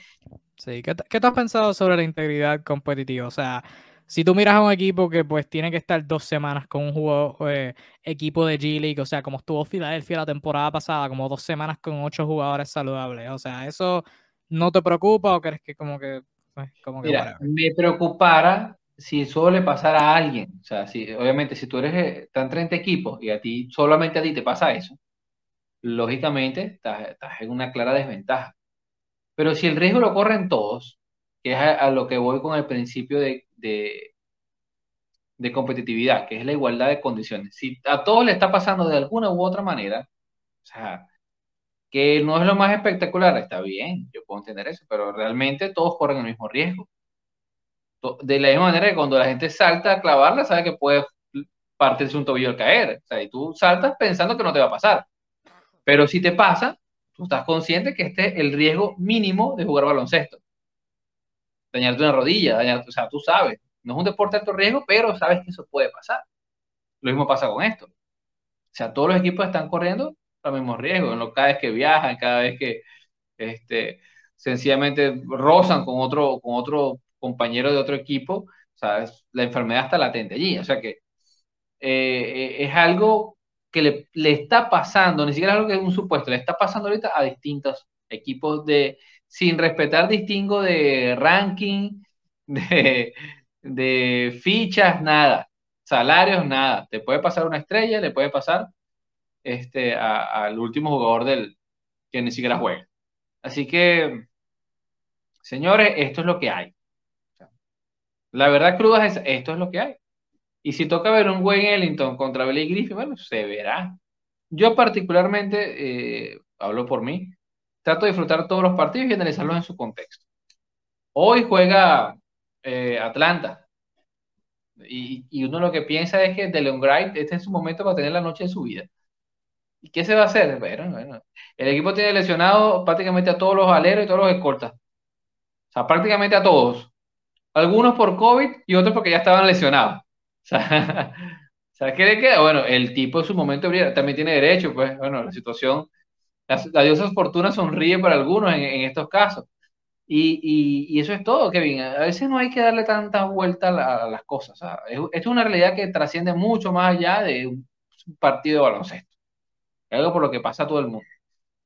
Sí, ¿Qué, ¿qué, has pensado sobre la integridad competitiva? O sea, si tú miras a un equipo que pues tiene que estar dos semanas con un jugador, eh, equipo de G League, o sea, como estuvo Filadelfia la temporada pasada, como dos semanas con ocho jugadores saludables, o sea, ¿eso no te preocupa o crees que como que... Pues, como que Mira, me preocupara si eso le pasara a alguien, o sea, si, obviamente si tú eres, eh, están 30 equipos y a ti, solamente a ti te pasa eso, lógicamente estás, en una clara desventaja. Pero si el riesgo lo corren todos, que es a lo que voy con el principio de, de, de competitividad, que es la igualdad de condiciones. Si a todos le está pasando de alguna u otra manera, o sea, que no es lo más espectacular, está bien, yo puedo entender eso, pero realmente todos corren el mismo riesgo. De la misma manera que cuando la gente salta a clavarla, sabe que puede partirse un tobillo al caer. O sea, y tú saltas pensando que no te va a pasar. Pero si te pasa, tú estás consciente que este es el riesgo mínimo de jugar baloncesto dañarte una rodilla, dañarte, o sea, tú sabes, no es un deporte de alto riesgo, pero sabes que eso puede pasar. Lo mismo pasa con esto. O sea, todos los equipos están corriendo los mismos riesgos, cada vez que viajan, cada vez que este, sencillamente rozan con otro, con otro compañero de otro equipo, ¿sabes? la enfermedad está latente allí. O sea que eh, es algo que le, le, está pasando, ni siquiera es algo que es un supuesto, le está pasando ahorita a distintos equipos de, sin respetar distingo de ranking, de, fichas, nada. Salarios, nada. Te puede pasar una estrella, le puede pasar este, al último jugador del que ni siquiera juega. Así que, señores, esto es lo que hay. La verdad cruda es esto es lo que hay. Y si toca ver un Wayne Ellington contra Billy Griffin, bueno, se verá. Yo particularmente, eh, hablo por mí, trato de disfrutar todos los partidos y analizarlos en su contexto. Hoy juega eh, Atlanta. Y, uno lo que piensa es que DeLeon Wright, este es su momento para tener la noche de su vida. ¿Y qué se va a hacer? El equipo tiene lesionado prácticamente a todos los aleros y todos los escoltas. O sea, prácticamente a todos. Algunos por COVID y otros porque ya estaban lesionados. O sea, ¿qué le queda? Bueno, el tipo en su momento también tiene derecho, pues, bueno, la situación la, diosa fortuna sonríe para algunos en, estos casos. Y, eso es todo, Kevin. A veces no hay que darle tanta vuelta a, las cosas. esto es, una realidad que trasciende mucho más allá de un partido de baloncesto. Es algo por lo que pasa a todo el mundo.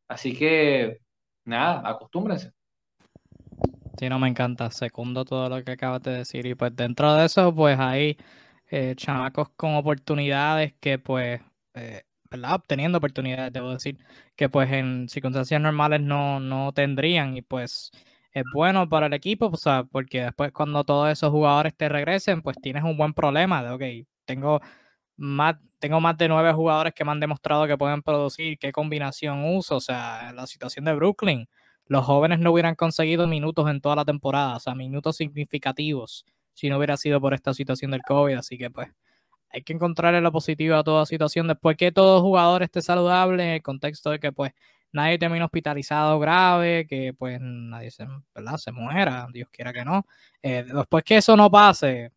Así que, nada, acostúmbrense. Sí, no me encanta. Segundo todo lo que acabas de decir. Y pues dentro de eso, pues hay eh, chamacos con oportunidades que pues eh, Obteniendo oportunidades, debo decir, que pues en circunstancias normales no, no tendrían y pues es bueno para el equipo, o sea, porque después cuando todos esos jugadores te regresen, pues tienes un buen problema de, ok, tengo más, tengo más de nueve jugadores que me han demostrado que pueden producir, qué combinación uso, o sea, la situación de Brooklyn, los jóvenes no hubieran conseguido minutos en toda la temporada, o sea, minutos significativos, si no hubiera sido por esta situación del COVID, así que pues hay que encontrarle lo positivo a toda situación. Después que todo jugador esté saludable, en el contexto de que pues nadie termine hospitalizado grave, que pues nadie se, muera, Dios quiera que no. Eh, después que eso no pase,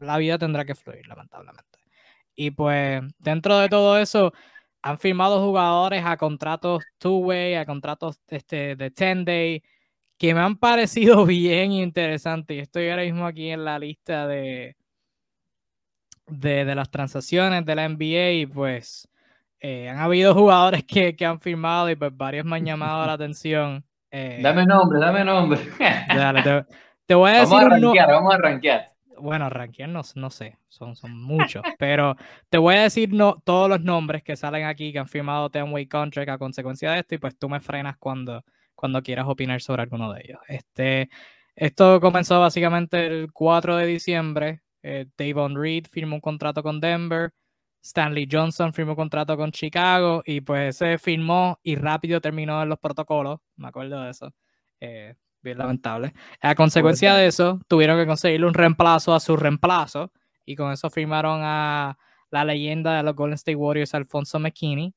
la vida tendrá que fluir, lamentablemente. Y pues dentro de todo eso, han firmado jugadores a contratos two-way, a contratos este, de 10-day, que me han parecido bien interesantes. Estoy ahora mismo aquí en la lista de, de, las transacciones de la NBA y pues eh, han habido jugadores que, han firmado y pues varios me han llamado la atención. Eh, dame nombre, dame nombre. te, voy a decir. Vamos a vamos a rankear. Bueno, rankear no, no sé, son, son muchos, pero te voy a decir no, todos los nombres que salen aquí que han firmado Ten-Way Contract a consecuencia de esto y pues tú me frenas cuando, cuando quieras opinar sobre alguno de ellos. Este, esto comenzó básicamente el 4 de diciembre eh, Davon Reed firmó un contrato con Denver. Stanley Johnson firmó un contrato con Chicago y pues se firmó y rápido terminó en los protocolos. Me acuerdo de eso. Eh, bien lamentable. A consecuencia de eso, tuvieron que conseguirle un reemplazo a su reemplazo y con eso firmaron a la leyenda de los Golden State Warriors, Alfonso McKinney.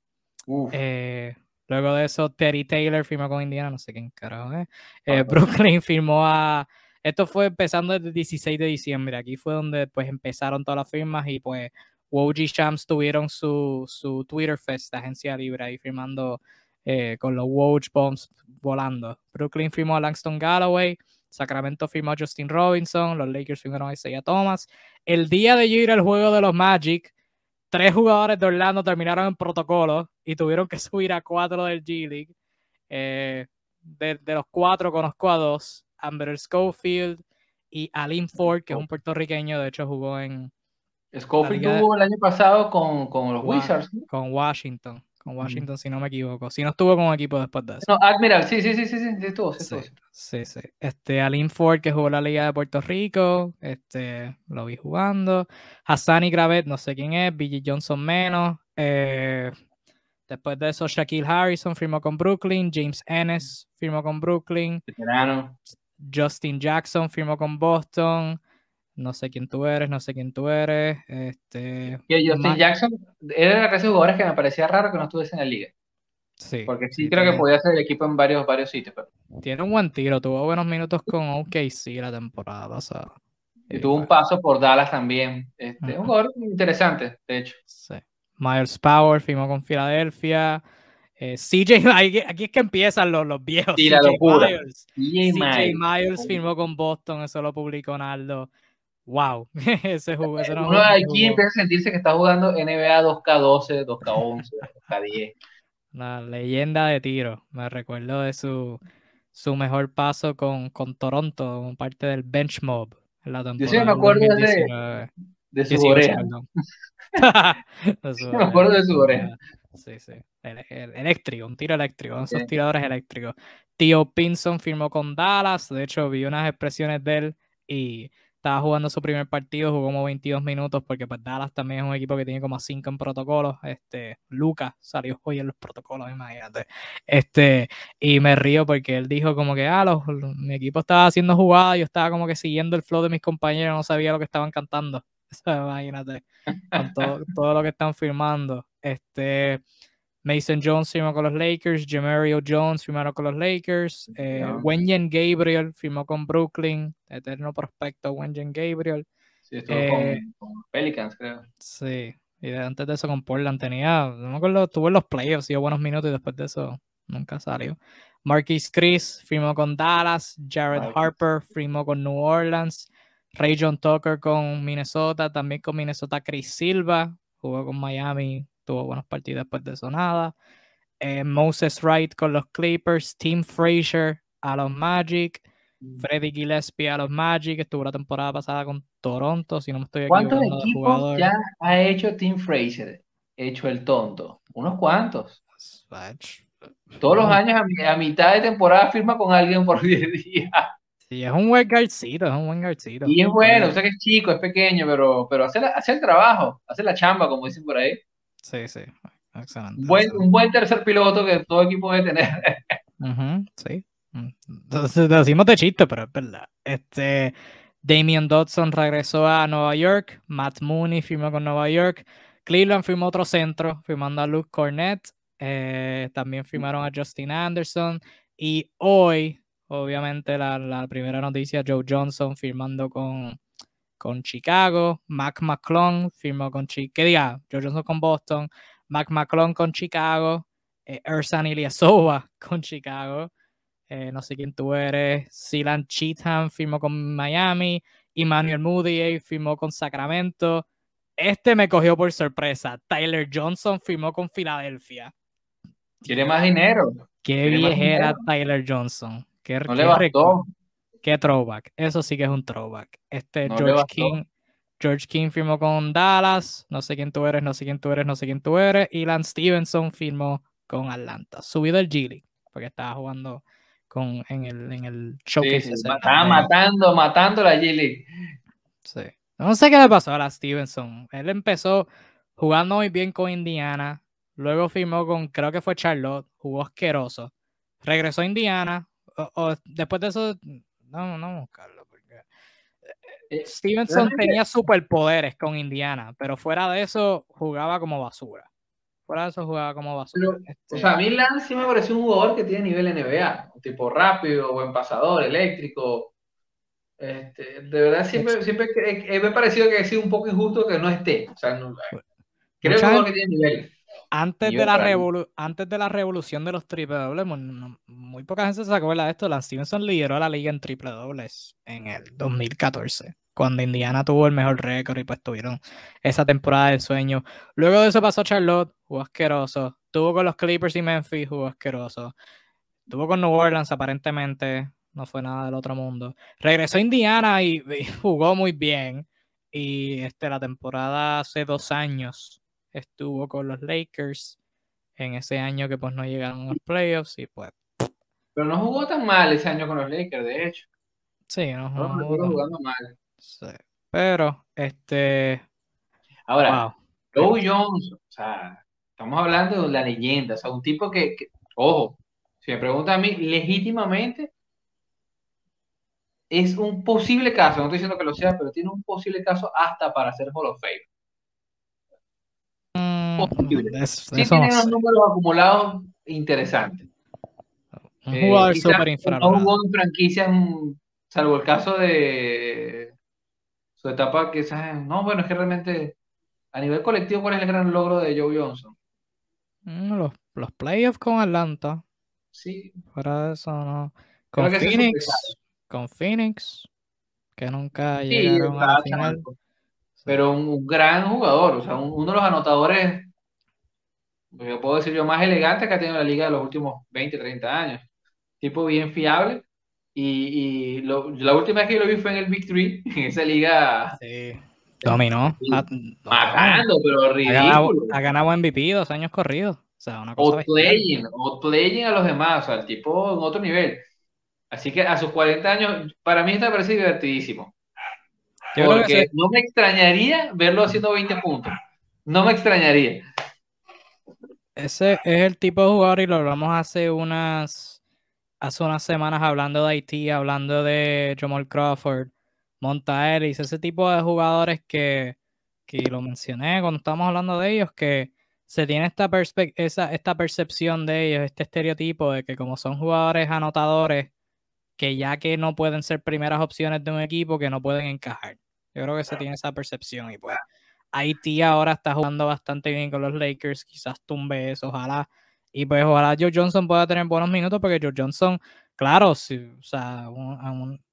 Eh, Luego de eso, Terry Taylor firmó con Indiana, no sé quién carajo es. Eh, Brooklyn firmó a. Esto fue empezando desde el 16 de diciembre. Aquí fue donde pues empezaron todas las firmas y pues Woj Shams tuvieron su, su Twitter Fest, agencia libre, ahí firmando eh, con los Woj Bombs volando. Brooklyn firmó a Langston Galloway. Sacramento firmó a Justin Robinson. Los Lakers firmaron a Isaiah Thomas. El día de ir al juego de los Magic, tres jugadores de Orlando terminaron en protocolo y tuvieron que subir a cuatro del G League. Eh, de, los cuatro conozco a dos, Amber Schofield y Alin Ford, que es un puertorriqueño, de hecho jugó en... Schofield tuvo el año pasado con, con los Wizards. Con Washington con Washington, si no me equivoco. Si no estuvo con equipo después de eso. No, Admiral, sí, sí, sí, sí, sí, estuvo, sí, sí, sí, Este, Alin Ford, que jugó la Liga de Puerto Rico, este, lo vi jugando. Hassani Gravet, no sé quién es, Billy Johnson menos. Eh, después de eso, Shaquille Harrison firmó con Brooklyn, James Ennis firmó con Brooklyn. Justin Jackson firmó con Boston no sé quién tú eres, no sé quién tú eres. Este, Justin Jackson era de esos jugadores que me parecía raro que no estuviese en la liga. Sí. Porque sí, creo que podía hacer el equipo en varios, varios sitios. Tiene un buen tiro, tuvo buenos minutos con OKC la temporada pasada. Y tuvo un paso por Dallas también. Este, Un jugador interesante, de hecho. Sí. Miles Power firmó con Filadelfia. Eh, CJ, aquí es que empiezan los, los viejos. Sí, la locura. Myers. CJ Myers firmó con Boston, eso lo publicó Naldo wow, ese juego. Ese Uno aquí empieza a sentirse que está jugando NBA 2K12, 2K11, 2K10. La leyenda de tiro. Me recuerdo de su, su mejor paso con, con Toronto, como parte del bench mob. En la Yo sí me acuerdo de, de su oreja. me acuerdo de su oreja. Sí, sí. eléctrico, un tiro eléctrico, esos tiradores eléctricos. Tío Pinson firmó con Dallas. De hecho, vi unas expresiones de él y estaba jugando su primer partido, jugó como 22 minutos, porque pues Dallas también es un equipo que tiene como 5 en protocolos. Este, Lucas salió hoy en los protocolos, imagínate. Este, y me río porque él dijo como que, ah, mi equipo estaba haciendo jugadas, yo estaba como que siguiendo el flow de mis compañeros, no sabía lo que estaban cantando. imagínate, con todo, todo lo que están firmando. Este, Mason Jones firmó con los Lakers, Jamario Jones firmaron con los Lakers, eh, Wenyen Gabriel firmó con Brooklyn, eterno prospecto Wenyen Gabriel. Sí, estuvo eh, con, Pelicans, creo. Sí, y antes de eso con Portland tenía, no me acuerdo, estuvo en los playoffs, dio buenos minutos y después de eso nunca salió. Marquis Chris firmó con Dallas, Jared Harper firmó con New Orleans, Ray John Tucker con Minnesota, también con Minnesota Chris Silva, jugó con Miami, tuvo buenos partidos después de eso nada. Eh, Moses Wright con los Clippers, Tim Frazier a los Magic, mm. Freddy Gillespie a los Magic, estuvo la temporada pasada con Toronto, si no me estoy equivocando. ¿Cuántos equipos ya ha hecho Tim Frazier? Hecho el tonto. Unos cuantos. Todos los años a, mitad de temporada firma con alguien por 10 días. Sí, es un buen guardcito, es un buen guardcito. Y es bueno, o sea que es chico, es pequeño, pero, pero hace, hace el trabajo, hace la chamba, como dicen por ahí. Sí, sí. Excelente. Buen, un buen tercer piloto que todo equipo debe tener. sí. Entonces, decimos de chiste, pero es verdad. Este, Damian Dodson regresó a Nueva York. Matt Mooney firmó con Nueva York. Cleveland firmó otro centro, firmando a Luke Cornett. Eh, también firmaron a Justin Anderson. Y hoy, obviamente, la, la primera noticia, Joe Johnson firmando con, con Chicago, Mac McClung firmó con Chicago, ¿qué diga? Joe Johnson con Boston, Mac McClung con Chicago, eh, Ersan Ilyasova con Chicago, eh, no sé quién tú eres, Silan Cheatham firmó con Miami, Emmanuel Moody firmó con Sacramento. Este me cogió por sorpresa. Tyler Johnson firmó con Filadelfia. Tiene más dinero. Qué viejera Tyler Johnson. Qué, no le bastó. Qué throwback. Eso sí que es un throwback. Este George King. George King firmó con Dallas. No sé quién tú eres, no sé quién tú eres, no sé quién tú eres. Y Lance Stevenson firmó con Atlanta. Subido el G League. Porque estaba jugando con, en, el, en el showcase. estaba matando, matando la G League. Sí. No sé qué le pasó a Lance Stevenson. Él empezó jugando muy bien con Indiana. Luego firmó con, creo que fue Charlotte. Jugó asqueroso. Regresó a Indiana. o después de eso no, no buscarlo. Porque... Eh, eh, Stevenson tenía superpoderes con Indiana, pero fuera de eso jugaba como basura. fuera de eso jugaba como basura. O Este, sea, a mí Lance sí me pareció un jugador que tiene nivel NBA, un tipo rápido, buen pasador, eléctrico. Este, de verdad, siempre, siempre que- eh, me ha parecido que ha sido un poco injusto que no esté. O sea, no- creo que es un Mucha jugador que tiene nivel. Antes, de la revolu- antes de la revolución de los triple dobles, muy, muy poca gente se acuerda de esto. Lance Stevenson lideró la liga en triple dobles en el 2014, cuando Indiana tuvo el mejor récord y pues tuvieron esa temporada de sueño. Luego de eso pasó Charlotte, jugó asqueroso. Tuvo con los Clippers y Memphis, jugó asqueroso. Tuvo con New Orleans, aparentemente. No fue nada del otro mundo. Regresó a Indiana y, y jugó muy bien. Y este, la temporada hace dos años estuvo con los Lakers. En ese año que pues no llegaron a los playoffs. Y pues, Pero no jugó tan mal ese año con los Lakers, de hecho. sí, no, No no lo jugó jugando mal. sí. Pero, este. Ahora, Wow. Joe Jones, o sea, estamos hablando de la leyenda, o sea, un tipo que, que- ojo, si me preguntan a mí, legítimamente es un posible caso, no estoy diciendo que lo sea, pero tiene un posible caso hasta para ser Hall of Fame. Posible. es- Sí tiene unos números acumulados interesantes. Un Eh, jugador súper No infravalorado. jugó en franquicias, salvo el caso de su etapa quizás, no, bueno, es que realmente a nivel colectivo, ¿cuál es el gran logro de Joe Johnson? Mm, Los, los playoffs con Atlanta. Sí, Fuera de eso, no. Con que Phoenix. Con Phoenix. Que nunca sí, llegaron a la final. pero un, un gran jugador, o sea, un- uno de los anotadores, yo puedo decir yo, más elegantes que ha tenido la liga de los últimos 20, 30 años. Tipo bien fiable. Y, y lo- la última vez que yo lo vi fue en el Big Three, en esa liga Sí. Dominó. Ah, matando, pero Ha ganado, ridículo. ha ganado MVP dos años corridos. O sea, una cosa. Outplaying, outplaying a los demás, o sea, el tipo en otro nivel. Así que a sus 40 años, para mí esta parece divertidísimo. Yo Porque no me extrañaría verlo haciendo 20 puntos. No me extrañaría. Ese es el tipo de jugador y lo hablamos hace unas hace unas semanas hablando de Haití, hablando de Jamal Crawford, Monta Ellis, ese tipo de jugadores que, que lo mencioné cuando estábamos hablando de ellos, que se tiene esta, esa, esta percepción de ellos, este estereotipo de que como son jugadores anotadores, que ya que no pueden ser primeras opciones de un equipo, que no pueden encajar. Yo creo que se tiene esa percepción y pues Haití ahora está jugando bastante bien con los Lakers, quizás tumbe eso, ojalá. Y pues ojalá Joe Johnson pueda tener buenos minutos, porque Joe Johnson, claro, o sea,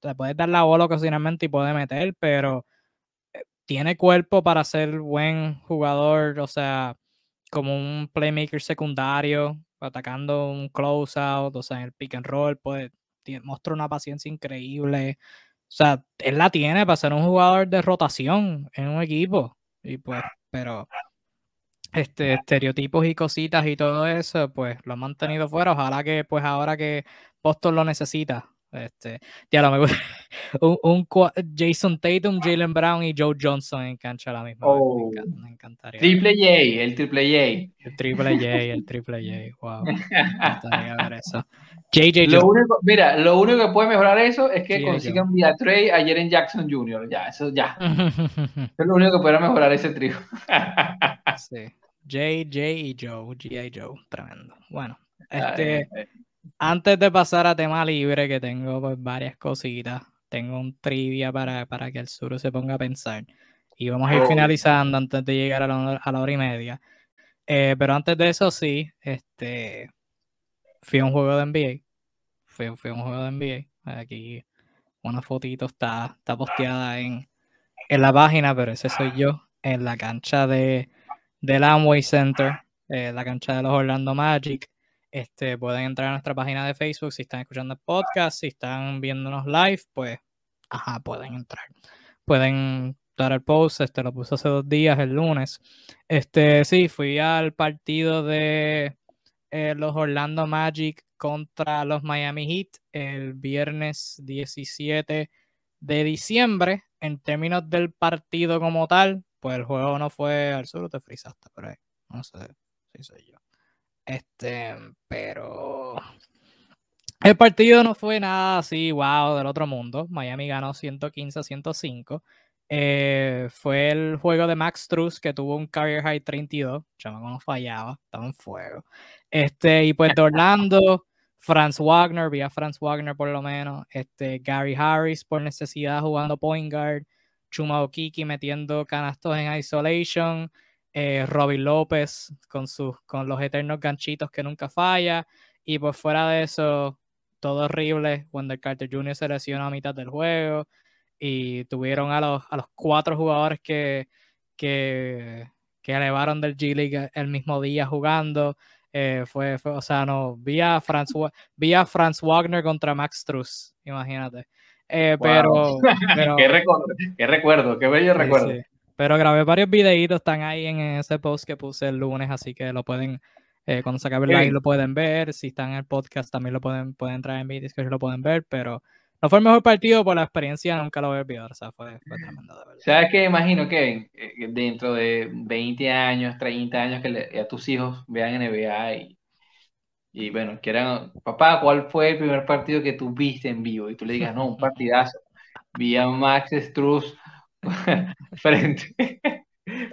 le puedes dar la bola ocasionalmente y puede meter, pero eh, tiene cuerpo para ser buen jugador, o sea, como un playmaker secundario, atacando un closeout, o sea, en el pick and roll, pues muestra una paciencia increíble. O sea, él la tiene para ser un jugador de rotación en un equipo. Y pues, pero este, estereotipos y cositas y todo eso, pues lo han mantenido fuera. Ojalá que pues ahora que Boston lo necesita, este, ya lo me. Un, un Jason Tatum, Jalen Brown y Joe Johnson en cancha la misma vez. Me, Oh. encan- me encantaría. Triple J, el Triple El triple J, el triple J. Wow. Me encantaría ver eso. JJ J. Lo único, mira, lo único que puede mejorar eso es que Sí, consigan vía trade a Jaren Jackson Jr. Ya, eso ya. sí. Es lo único que puede mejorar ese trío. JJ y Joe, G.I. Joe. Tremendo. Bueno, este. Antes de pasar a tema libre, que tengo pues, varias cositas, tengo un trivia para, para que el sur se ponga a pensar. Y vamos a ir Oh. finalizando antes de llegar a la, a la hora y media. Eh, pero antes de eso, sí, este, fui a un juego de NBA. Fui, fui a un juego de NBA. Aquí una fotito está, está posteada en, en la página, pero ese soy yo, en la cancha de, del Amway Center, eh, la cancha de los Orlando Magic. Este, pueden entrar a nuestra página de Facebook si están escuchando el podcast, si están viéndonos live, pues, ajá, pueden entrar. Pueden dar el post, este lo puse hace dos días, el lunes. Este, sí, fui al partido de eh, los Orlando Magic contra los Miami Heat el viernes 17 de diciembre. En términos del partido como tal, pues el juego no fue al sur, te frisaste por ahí. No sé si soy yo. Este, pero el partido no fue nada así, wow, del otro mundo. Miami ganó 115 a 105. Eh, fue el juego de Max Truss que tuvo un career high 32. Chamaco no fallaba, estaba en fuego. Este, y pues de Orlando, Franz Wagner, vía Franz Wagner por lo menos. Este, Gary Harris por necesidad jugando point guard. Chuma Okiki metiendo canastos en isolation. Eh, Robin López con, sus, con los eternos ganchitos que nunca falla. Y pues fuera de eso, todo horrible. Wendell Carter Jr. se lesionó a mitad del juego y tuvieron a los, a los cuatro jugadores que, que, que elevaron del G League el mismo día jugando. Eh, fue, fue, o sea, no, vía Franz, vía Franz Wagner contra Max Truss, imagínate. Eh, pero, pero ¿Qué, recuerdo, qué recuerdo, qué bello sí, recuerdo. sí. Pero grabé varios videitos, están ahí en ese post que puse el lunes, así que lo pueden, eh, cuando se acabe el live lo pueden ver. Si están en el podcast también lo pueden, pueden entrar en mi Discord lo pueden ver, pero no fue el mejor partido por la experiencia, nunca lo voy a olvidar, o sea, fue, fue tremendo, de verdad. ¿Sabes qué? Imagino que eh, dentro de 20 años, 30 años, que le- a tus hijos vean NBA y, y bueno, quieran, papá, ¿cuál fue el primer partido que tú viste en vivo? Y tú le digas, no, un partidazo. Vi a Max Struz frente,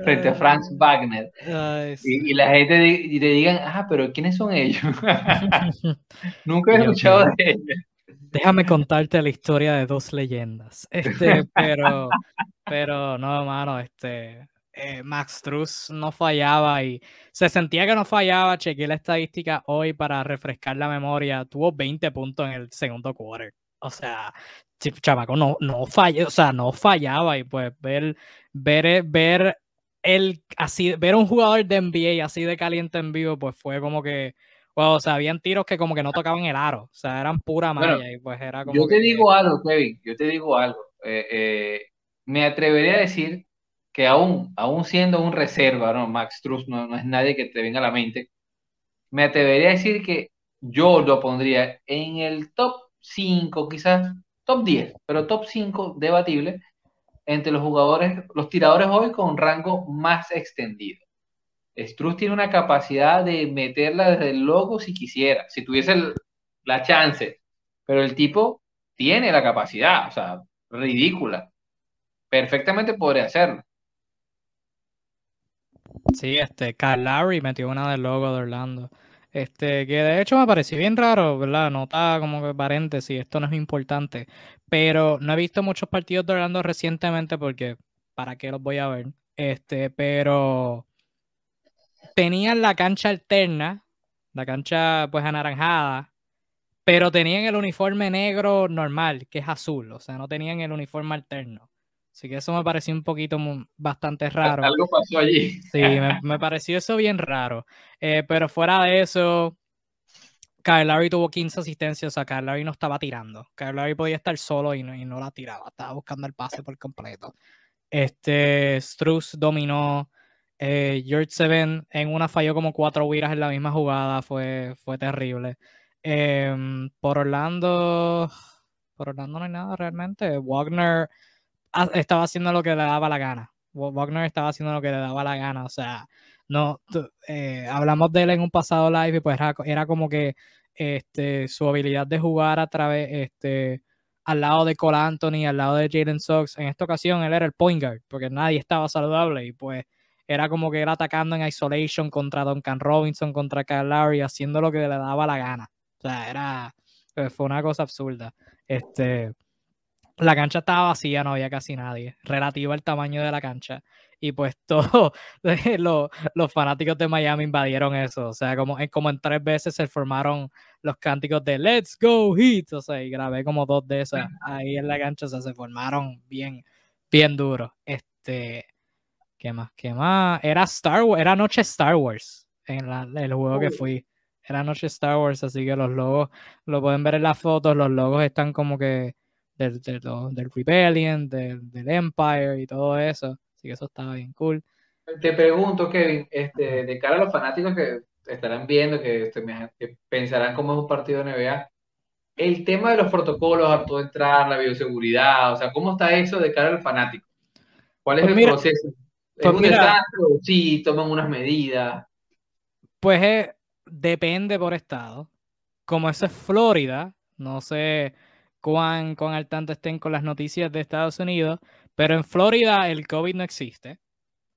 frente a Franz Wagner. Ay, sí. Y, y la gente di- y le digan, ah, pero ¿quiénes son ellos? Nunca he Dios escuchado de ellos. Déjame contarte la historia de dos leyendas. Este, pero, pero no, mano, este, eh, Max Truss no fallaba y se sentía que no fallaba. Chequeé la estadística hoy para refrescar la memoria. Tuvo 20 puntos en el segundo quarter. O sea, chamaco, no, no falla, o sea, no fallaba. Y pues ver, ver, ver el así, ver un jugador de NBA así de caliente en vivo, pues fue como que. Wow, o sea, habían tiros que como que no tocaban el aro, o sea, eran pura Bueno, malla y pues era como Yo te que... digo algo, Kevin, yo te digo algo. Eh, eh, me atrevería a decir que aún, aún siendo un reserva, ¿no? Max Truss no, no es nadie que te venga a la mente. Me atrevería a decir que yo lo pondría en el top 5, quizás top 10, pero top 5 debatible entre los jugadores, los tiradores hoy con rango más extendido. Struz tiene una capacidad de meterla desde el logo si quisiera, si tuviese la chance, pero el tipo tiene la capacidad, o sea, ridícula. Perfectamente podría hacerlo. Sí, este, Lowry metió una del logo de Orlando. Este, que de hecho me pareció bien raro, ¿verdad? Nota como que paréntesis, esto no es importante. Pero no he visto muchos partidos de Orlando recientemente porque, ¿para qué los voy a ver? Este, pero tenían la cancha alterna, la cancha pues anaranjada, pero tenían el uniforme negro normal, que es azul, o sea, no tenían el uniforme alterno. Así que eso me pareció un poquito bastante raro. Algo pasó allí. Sí, me, me pareció eso bien raro. Eh, pero fuera de eso, Kyle Lowry tuvo 15 asistencias, o sea, Kyle Lowry no estaba tirando. Kyle Lowry podía estar solo y no, y no la tiraba, estaba buscando el pase por completo. Este, Struz dominó. Eh, George Seven en una falló como cuatro viras en la misma jugada, fue, fue terrible. Em, por Orlando, por Orlando no hay nada realmente. Wagner estaba haciendo lo que le daba la gana. Wa- Wagner estaba haciendo lo que le daba la gana. O sea, no eh, hablamos de él en un pasado live y pues era, era como que este, su habilidad de jugar a través, este, al lado de Cole Anthony, al lado de Jalen Sox. En esta ocasión él era el point guard, porque nadie estaba saludable y pues era como que él atacando en isolation contra Duncan Robinson, contra Kyle Lowry, haciendo lo que le daba la gana. O sea, era, eh, fue una cosa absurda. Este, la cancha estaba vacía, no había casi nadie, relativo al tamaño de la cancha. Y pues todos los, los fanáticos de Miami invadieron eso. O sea, como en, como en tres veces se formaron los cánticos de Let's Go Heat. O sea, y grabé como dos de esas ahí en la cancha. O sea, se formaron bien, bien duros. Este, ¿qué más? ¿Qué más? Era Star Wars, era Noche Star Wars en la- el juego que fui. Era Noche Star Wars, así que los logos lo pueden ver en las fotos. Los logos están como que del, del, del Rebellion, del, del Empire y todo eso. Así que eso estaba bien cool. Te pregunto, Kevin, este, de cara a los fanáticos que estarán viendo, que, este, que pensarán cómo es un partido de NBA, el tema de los protocolos a todo entrar, la bioseguridad, o sea, ¿cómo está eso de cara al fanático? ¿Cuál es Pues el mira, proceso? ¿Es pues un mira. desastre sí toman unas medidas? Pues eh, depende por estado. Como eso es Florida, no sé cuán, cuán al tanto estén con las noticias de Estados Unidos, Pero en Florida el COVID no existe.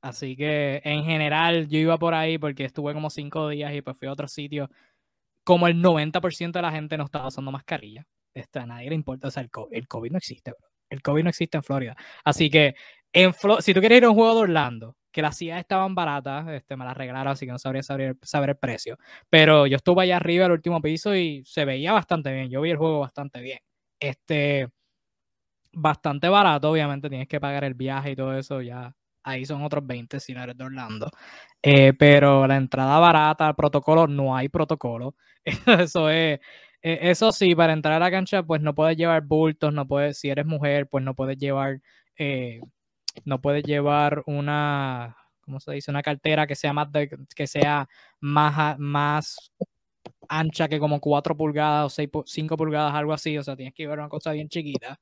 Así que en general yo iba por ahí porque estuve como cinco días y pues fui a otro sitio. Como el 90% de la gente no estaba usando mascarilla. Este, a nadie le importa. O sea, el COVID, no existe, bro. El COVID no existe en Florida. Así que en si tú quieres ir a un juego de Orlando, que las sillas estaban baratas, este, me las regalaron, así que no sabría saber, saber, el precio. Pero yo estuve allá arriba el último piso y se veía bastante bien. Yo vi el juego bastante bien. Este, bastante barato, obviamente tienes que pagar el viaje y todo eso, ya ahí son otros 20 si no eres de Orlando. Eh, pero la entrada barata, el protocolo, no hay protocolo. eso es, e, eso sí, para entrar a la cancha, pues no puedes llevar bultos, no puedes, si eres mujer, pues no puedes llevar, eh, no puedes llevar una, ¿cómo se dice? Una cartera que sea más, que sea más, más ancha que como 4 pulgadas o 6, 5 pulgadas, algo así. O sea, tienes que llevar una cosa bien chiquita.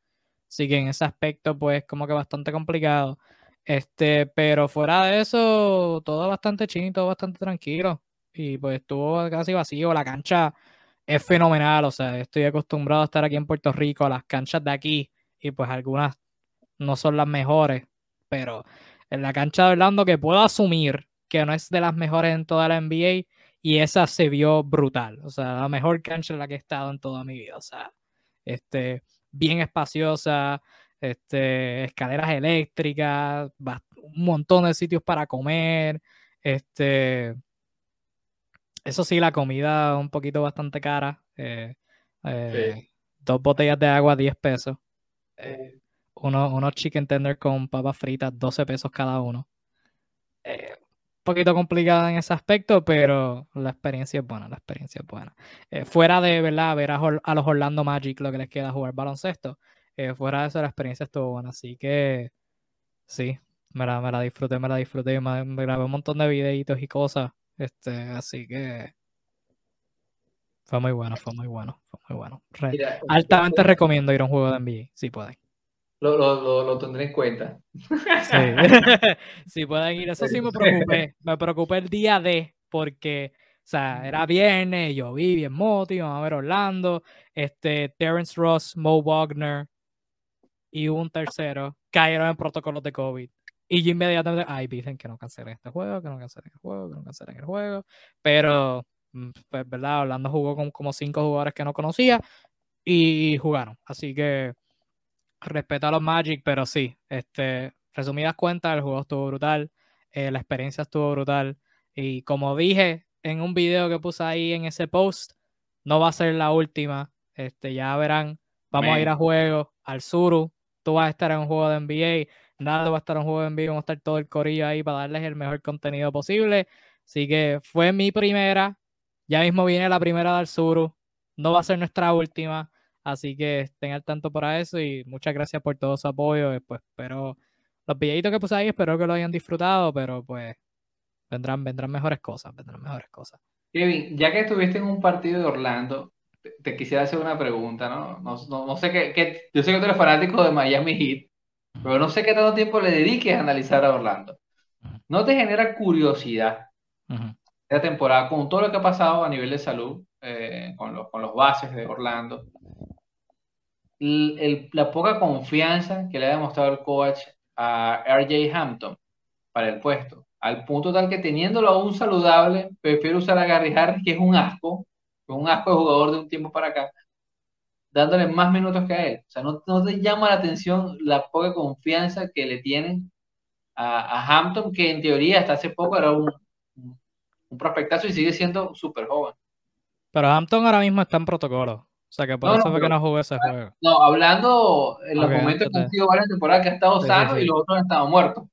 Así que en ese aspecto, pues, como que bastante complicado. Este, pero fuera de eso, todo bastante chino, todo bastante tranquilo. Y pues estuvo casi vacío. La cancha es fenomenal. O sea, estoy acostumbrado a estar aquí en Puerto Rico, a las canchas de aquí. Y pues algunas no son las mejores. Pero en la cancha de Orlando, que puedo asumir que no es de las mejores en toda la NBA. Y esa se vio brutal. O sea, la mejor cancha en la que he estado en toda mi vida. O sea, este, bien espaciosa este, escaleras eléctricas, un montón de sitios para comer. Este, eso sí, la comida un poquito bastante cara. Eh, eh, dos botellas de agua, 10 pesos. Eh, uno, unos chicken tender con papas fritas, 12 pesos cada uno. Poquito complicada en ese aspecto, pero la experiencia es buena, la experiencia es buena. fuera de, ¿verdad? Ver a, a, los Orlando Magic lo que les queda jugar baloncesto, eh, fuera de eso, la experiencia estuvo buena. Así que sí, me la, me la disfruté, me la disfruté. Me, grabé un montón de videitos y cosas. Este, así que fue muy bueno, fue muy bueno, fue muy bueno. altamente recomiendo ir a un juego de NBA, si pueden. Lo, lo, lo, tendré en cuenta. Sí. si pueden ir, eso sí me preocupé. Me preocupé el día de, porque o sea, era viernes, yo vi bien moti, vamos a ver Orlando, este, Terence Ross, Mo Wagner, y un tercero cayeron en protocolos de COVID. Y yo inmediatamente, ay, dicen que no cancelen este juego, que no cancelen el juego, que no cancelen el juego. Pero, mm, pues, ¿verdad? Orlando jugó con como cinco jugadores que no conocía y jugaron. Así que, respeto a los Magic, pero sí, este, resumidas cuentas, el juego estuvo brutal, eh, la experiencia estuvo brutal. Y como dije en un video que puse ahí en ese post, no va a ser la última. Este, ya verán, vamos a ir a juego al Suru, tú vas a estar en un juego de NBA, nada va a estar en un juego de NBA, vamos a estar todo el corillo ahí para darles el mejor contenido posible. Así que fue mi primera, ya mismo viene la primera del Suru, no va a ser nuestra última, así que estén al tanto para eso y muchas gracias por todo su apoyo. Pues espero los videitos que puse ahí, espero que lo hayan disfrutado, pero pues vendrán, vendrán mejores cosas, vendrán mejores cosas. Kevin, ya que estuviste en un partido de Orlando, te, quisiera hacer una pregunta, ¿no? No, no, sé qué, yo sé que tú eres fanático de Miami Heat, pero no sé qué tanto tiempo le dediques a analizar a Orlando. ¿No te genera curiosidad esta temporada con todo lo que ha pasado a nivel de salud eh, con, los, con los bases de Orlando? La poca confianza que le ha demostrado el coach a RJ Hampton para el puesto, al punto tal que teniéndolo aún saludable, prefiere usar a Gary Harris, que es un asco, un asco de jugador de un tiempo para acá, dándole más minutos que a él. O sea, no, te llama la atención la poca confianza que le tienen a, Hampton, que en teoría hasta hace poco era un, un prospectazo y sigue siendo súper joven. Pero Hampton ahora mismo está en protocolo. O sea, que por eso fue que no jugó ese juego. No, hablando en los momentos que han sido varias temporadas que ha estado sano y los otros han estado muertos.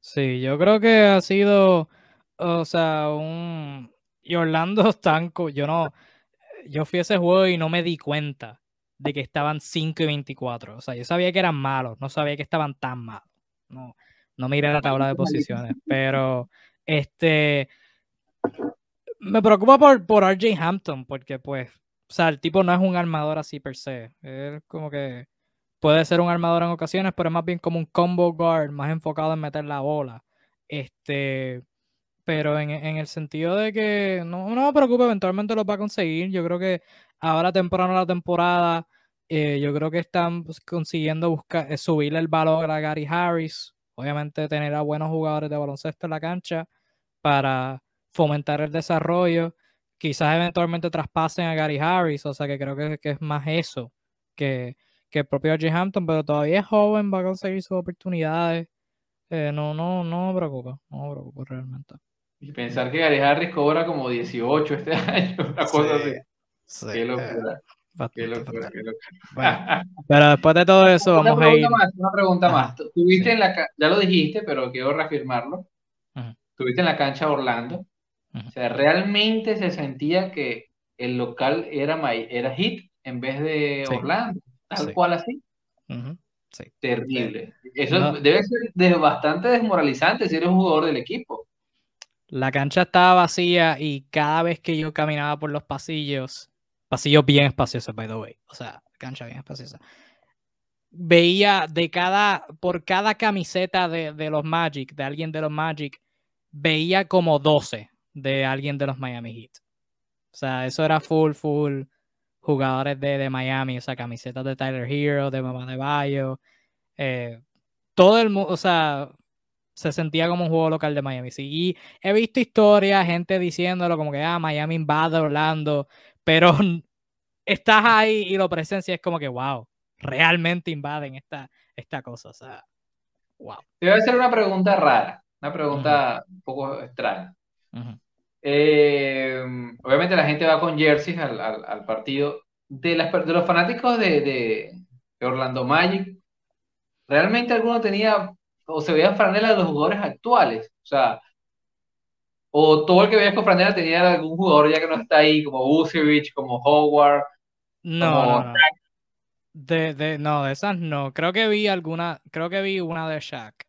Sí, yo creo que ha sido, o sea, un, y Orlando están, yo no, yo fui a ese juego y no me di cuenta de que estaban 5 y 24. O sea, yo sabía que eran malos, no sabía que estaban tan malos. No, no miré la tabla de posiciones, pero este me preocupa por, por RJ Hampton, porque pues, o sea, el tipo no es un armador así per se. Es como que puede ser un armador en ocasiones, pero es más bien como un combo guard, más enfocado en meter la bola. Este, pero en, el sentido de que no, no me preocupe, eventualmente lo va a conseguir. Yo creo que ahora temprano la temporada Eh, yo creo que están pues, consiguiendo buscar, eh, subirle el valor a Gary Harris. Obviamente tener a buenos jugadores de baloncesto en la cancha para fomentar el desarrollo. Quizás eventualmente traspasen a Gary Harris, o sea que creo que, que es más eso que, que el propio J. Hampton, pero todavía es joven, va a conseguir sus oportunidades. Eh, no, no, no me preocupa, no me preocupa realmente. Y pensar que Gary Harris cobra como 18 este año, una cosa así. Sí, Qué eh, locura, qué bastante, locura, bastante. qué locura. Bueno, pero después de todo eso, Una vamos a ir. pregunta más, una pregunta Ajá, más. Tuviste sí. en la, ya lo dijiste, pero quiero reafirmarlo. Tuviste en la cancha Orlando. O sea, realmente se sentía que el local era, era Heat en vez de Sí, Orlando, tal sí. cual así. ujú, sí. De- Terrible. Eso no, debe ser de- bastante desmoralizante si eres un jugador del equipo. la cancha estaba vacía y cada vez que yo caminaba por los pasillos, pasillos bien espaciosos, by the way, o sea, cancha bien espaciosa, veía de cada, por cada camiseta de, de los Magic, de alguien de los Magic, veía como 12 de alguien de los Miami Heat. O sea, eso era full, full jugadores de, de Miami, o sea, camisetas de Tyler Hero, de Mamá de Bayo. eh, todo el mundo, o sea, se sentía como un juego local de Miami. Sí, y he visto historias, gente diciéndolo como que, ah, Miami invade Orlando, pero estás ahí y lo presencia es como que, wow, realmente invaden esta, esta cosa, o sea, wow. Te voy a hacer una pregunta rara, una pregunta un poco extraña. Eh, obviamente la gente va con jerseys al, al- al partido. De, las, per- de los fanáticos de, de- de Orlando Magic, ¿realmente alguno tenía o se veían franelas de los jugadores actuales? O sea, o todo el que veías con franela tenía algún jugador ya que no está ahí, como Vucevic, como Howard, No, como no, no. De, de, no, de esas no. Creo que vi alguna, creo que vi una de Shaq.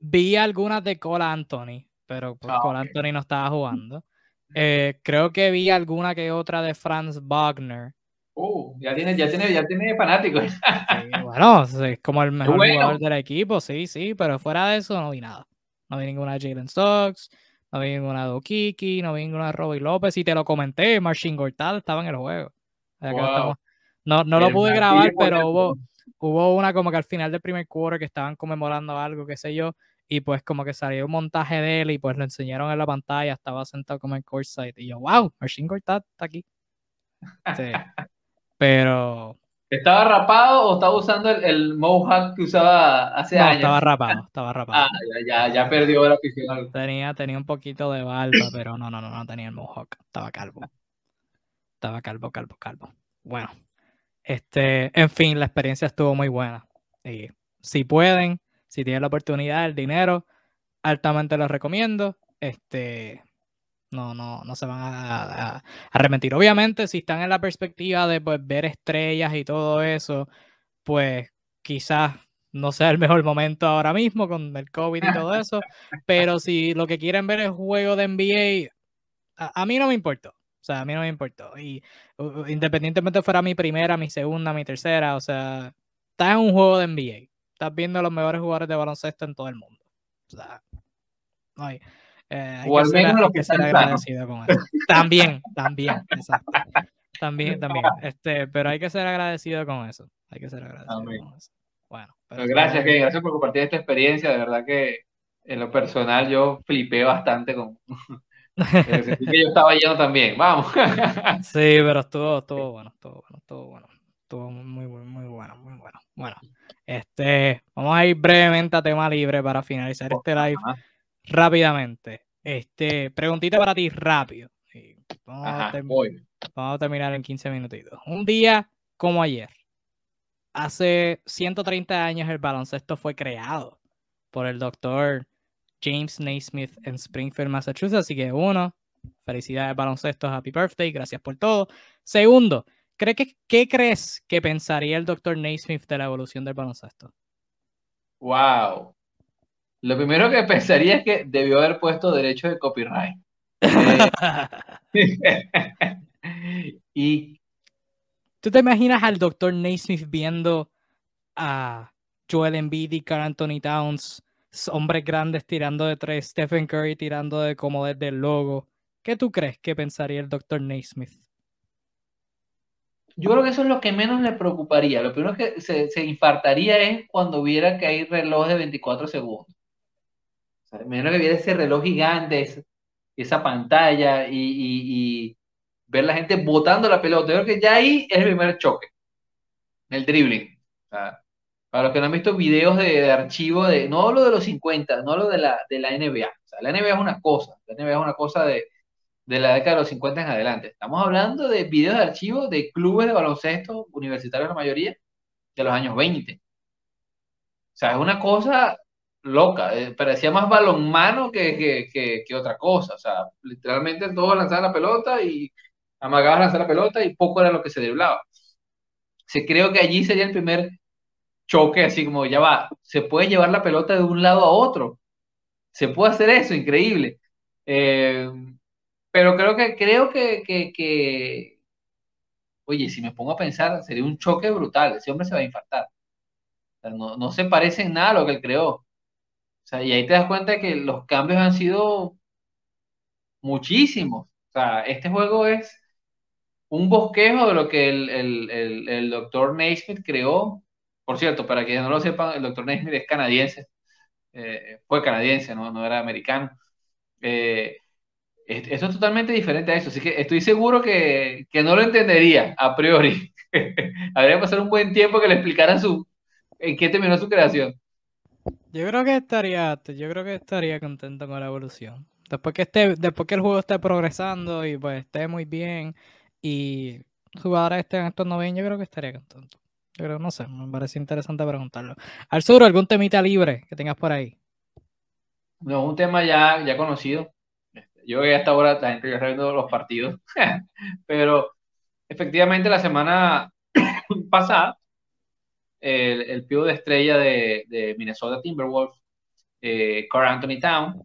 Vi algunas de Cole Anthony, pero pues Ah, Cole ok. Anthony no estaba jugando. Eh, creo que vi alguna que otra de Franz Wagner. Uh, ya tiene, ya tiene, ya tiene fanáticos. Sí, bueno, es como el mejor bueno. jugador del equipo, sí, sí, pero fuera de eso no vi nada. No vi ninguna de Jalen Stokes, no vi ninguna de Okiki, no vi ninguna de Robbie López, y te lo comenté, Marcin Gortat estaba en el juego. O sea, que no, Wow. estamos- no, no lo pude grabar, pero hubo, hubo una como que al final del primer quarter que estaban conmemorando algo, qué sé yo, y pues como que salió un montaje de él y pues lo enseñaron en la pantalla, estaba sentado como en courtside, y yo, wow, Marcin Gortat está aquí. Sí. Pero ¿Estaba rapado o estaba usando el, el mohawk que usaba hace no, años? estaba rapado, estaba Ah, rapado. ya, ya, ya perdió la afición. Tenía, tenía un poquito de barba, pero no, no, no, no tenía el mohawk. Estaba calvo. Estaba calvo, calvo, calvo. Bueno, este, en fin, la experiencia estuvo muy buena. Y si pueden, si tienen la oportunidad, el dinero, altamente los recomiendo. Este, no, no, no se van a, a-. Obviamente, si están en la perspectiva de pues, ver estrellas y todo eso, pues quizás no sea el mejor momento ahora mismo con el COVID y todo eso. Pero si lo que quieren ver es juego de NBA, a, mí no me importó. O sea, a mí no me importó. Y independientemente fuera mi primera, mi segunda, mi tercera, o sea, estás en un juego de NBA. Estás viendo a los mejores jugadores de baloncesto en todo el mundo. O sea, no hay, eh, hay O que al menos los que que están con. También, también, exacto. También, también. Este, pero hay que ser agradecido con eso. Hay que ser agradecido Amén. con eso. Bueno, pero Pero gracias, estuvo- Kevin, gracias por compartir esta experiencia. De verdad que en lo personal yo flipé bastante con. que yo estaba lleno también. Vamos. Sí, pero estuvo, estuvo bueno, estuvo bueno, estuvo bueno. Estuvo muy, muy, muy bueno, muy bueno. Bueno, este, vamos a ir brevemente a tema libre para finalizar este live Ajá, rápidamente. Este, preguntita para ti rápido. Vamos, a ajá, term- voy. vamos a terminar en 15 minutitos. Un día como ayer, hace 130 años el baloncesto fue creado por el doctor James Naismith en Springfield, Massachusetts. Así que uno, felicidades baloncesto, happy birthday, gracias por todo. Segundo, ¿cree que, ¿qué crees que pensaría el doctor Naismith de la evolución del baloncesto? Wow. Lo primero que pensaría es que debió haber puesto derecho de copyright. Eh, y ¿Tú te imaginas al doctor Naismith viendo a Joel Embiid y Carl Anthony Towns, hombres grandes tirando de tres, Stephen Curry tirando de como desde el logo? ¿Qué tú crees que pensaría el doctor Naismith? Yo creo que eso es lo que menos le preocuparía. Lo primero que se, se infartaría es cuando viera que hay reloj de 24 segundos. O sea, menos que viera ese reloj gigante, esa pantalla y, ver la gente botando la pelota. Yo creo que ya ahí es el primer choque, el dribbling. para los que no han visto videos de, archivo, de, no lo de los 50, no lo de la, de la NBA. O la NBA es una cosa, la NBA es una cosa de, de la década de los 50 en adelante. Estamos hablando de videos de archivo de clubes de baloncesto universitarios, la mayoría, de los años 20. O sea, es una cosa loca. Eh, parecía más balonmano que, que, que, otra cosa. O sea, literalmente todos lanzaban la pelota y amagaban lanzar la pelota y poco era lo que se driblaba. Se creo que allí sería el primer choque, así como ya va, se puede llevar la pelota de un lado a otro. Se puede hacer eso, increíble. Eh, pero creo que, creo que, que, oye, si me pongo a pensar, sería un choque brutal. Ese hombre se va a infartar. no, no se parece en nada a lo que él creó. O sea, y ahí te das cuenta de que los cambios han sido muchísimos. O sea, este juego es un bosquejo de lo que el, el, el, el doctor Naismith creó. Por cierto, para quienes no lo sepan, el doctor Naismith es canadiense. Eh, fue canadiense, no, no era americano. Eh, eso es totalmente diferente a eso, así que estoy seguro que, que no lo entendería a priori. Habría que pasar un buen tiempo que le explicaran su, en qué terminó su creación. Yo creo que estaría, yo creo que estaría contento con la evolución. Después que esté, después que el juego esté progresando y pues esté muy bien y jugadores estén estos bien, yo creo que estaría contento. Yo creo, no sé, me parece interesante preguntarlo. Al sur, ¿algún temita libre que tengas por ahí? No, un tema ya, ya conocido. Yo hasta ahora la gente ya está viendo los partidos, pero efectivamente la semana pasada, el, el de estrella de, Minnesota Timberwolves, eh, Carl Anthony Town,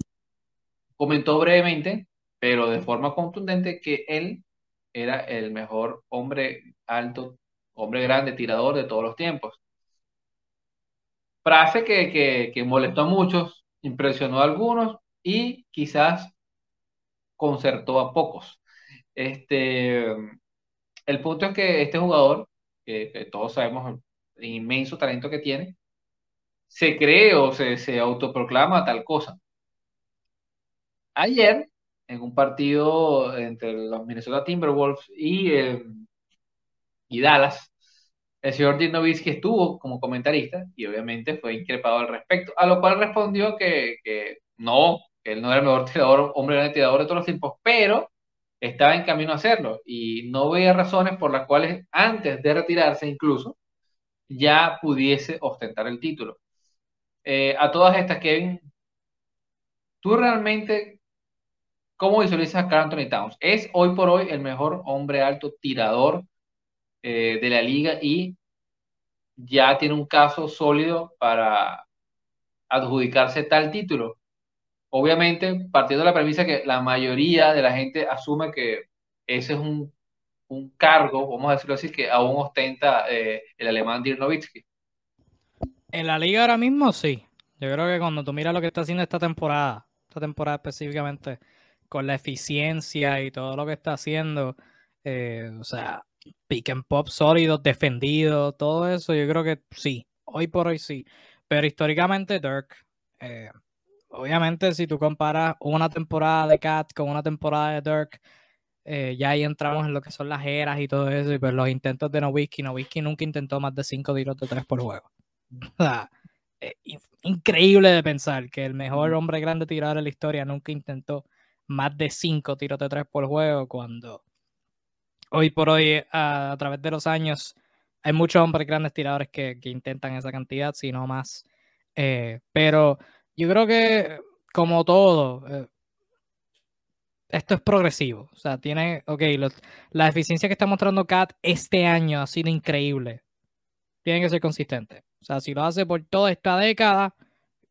comentó brevemente, pero de forma contundente, que él era el mejor hombre alto, hombre grande, tirador de todos los tiempos. Frase que, que, que molestó a muchos, impresionó a algunos y quizás concertó a pocos. Este, el punto es que este jugador, que, todos sabemos el inmenso talento que tiene, se cree o se, se autoproclama tal cosa. Ayer, en un partido entre los Minnesota Timberwolves y, eh, y Dallas, el señor que estuvo como comentarista y obviamente fue increpado al respecto, a lo cual respondió que, que no, él no era el mejor tirador, hombre gran tirador de todos los tiempos, pero estaba en camino a hacerlo y no veía razones por las cuales antes de retirarse incluso ya pudiese ostentar el título. Eh, a todas estas, Kevin, ¿tú realmente cómo visualizas a Carl Anthony Towns? ¿Es hoy por hoy el mejor hombre alto tirador eh, de la liga y ya tiene un caso sólido para adjudicarse tal título? Obviamente partiendo de la premisa que la mayoría de la gente asume que ese es un, cargo, vamos a decirlo así, que aún ostenta eh, el alemán Dirk Nowitzki. En la liga ahora mismo sí. Yo creo que cuando tú miras lo que está haciendo esta temporada, esta temporada específicamente, con la eficiencia y todo lo que está haciendo, eh, o sea, pick and pop sólidos, defendido, todo eso, yo creo que sí, hoy por hoy sí. Pero históricamente Dirk, eh, obviamente, si tú comparas una temporada de Cat con una temporada de Dirk, eh, ya ahí entramos en lo que son las eras y todo eso, y pues los intentos de Nowitzki. Nowitzki nunca intentó más de 5 tiros de 3 por juego. O sea, eh, increíble de pensar que el mejor hombre grande tirador de la historia nunca intentó más de 5 tiros de 3 por juego, cuando hoy por hoy, a, través de los años, hay muchos hombres grandes tiradores que, que intentan esa cantidad, si no más. Eh, pero yo creo que, como todo, eh, esto es progresivo. O sea, tiene, ok, la eficiencia que está mostrando Cat este año ha sido increíble. Tiene que ser consistente. O sea, si lo hace por toda esta década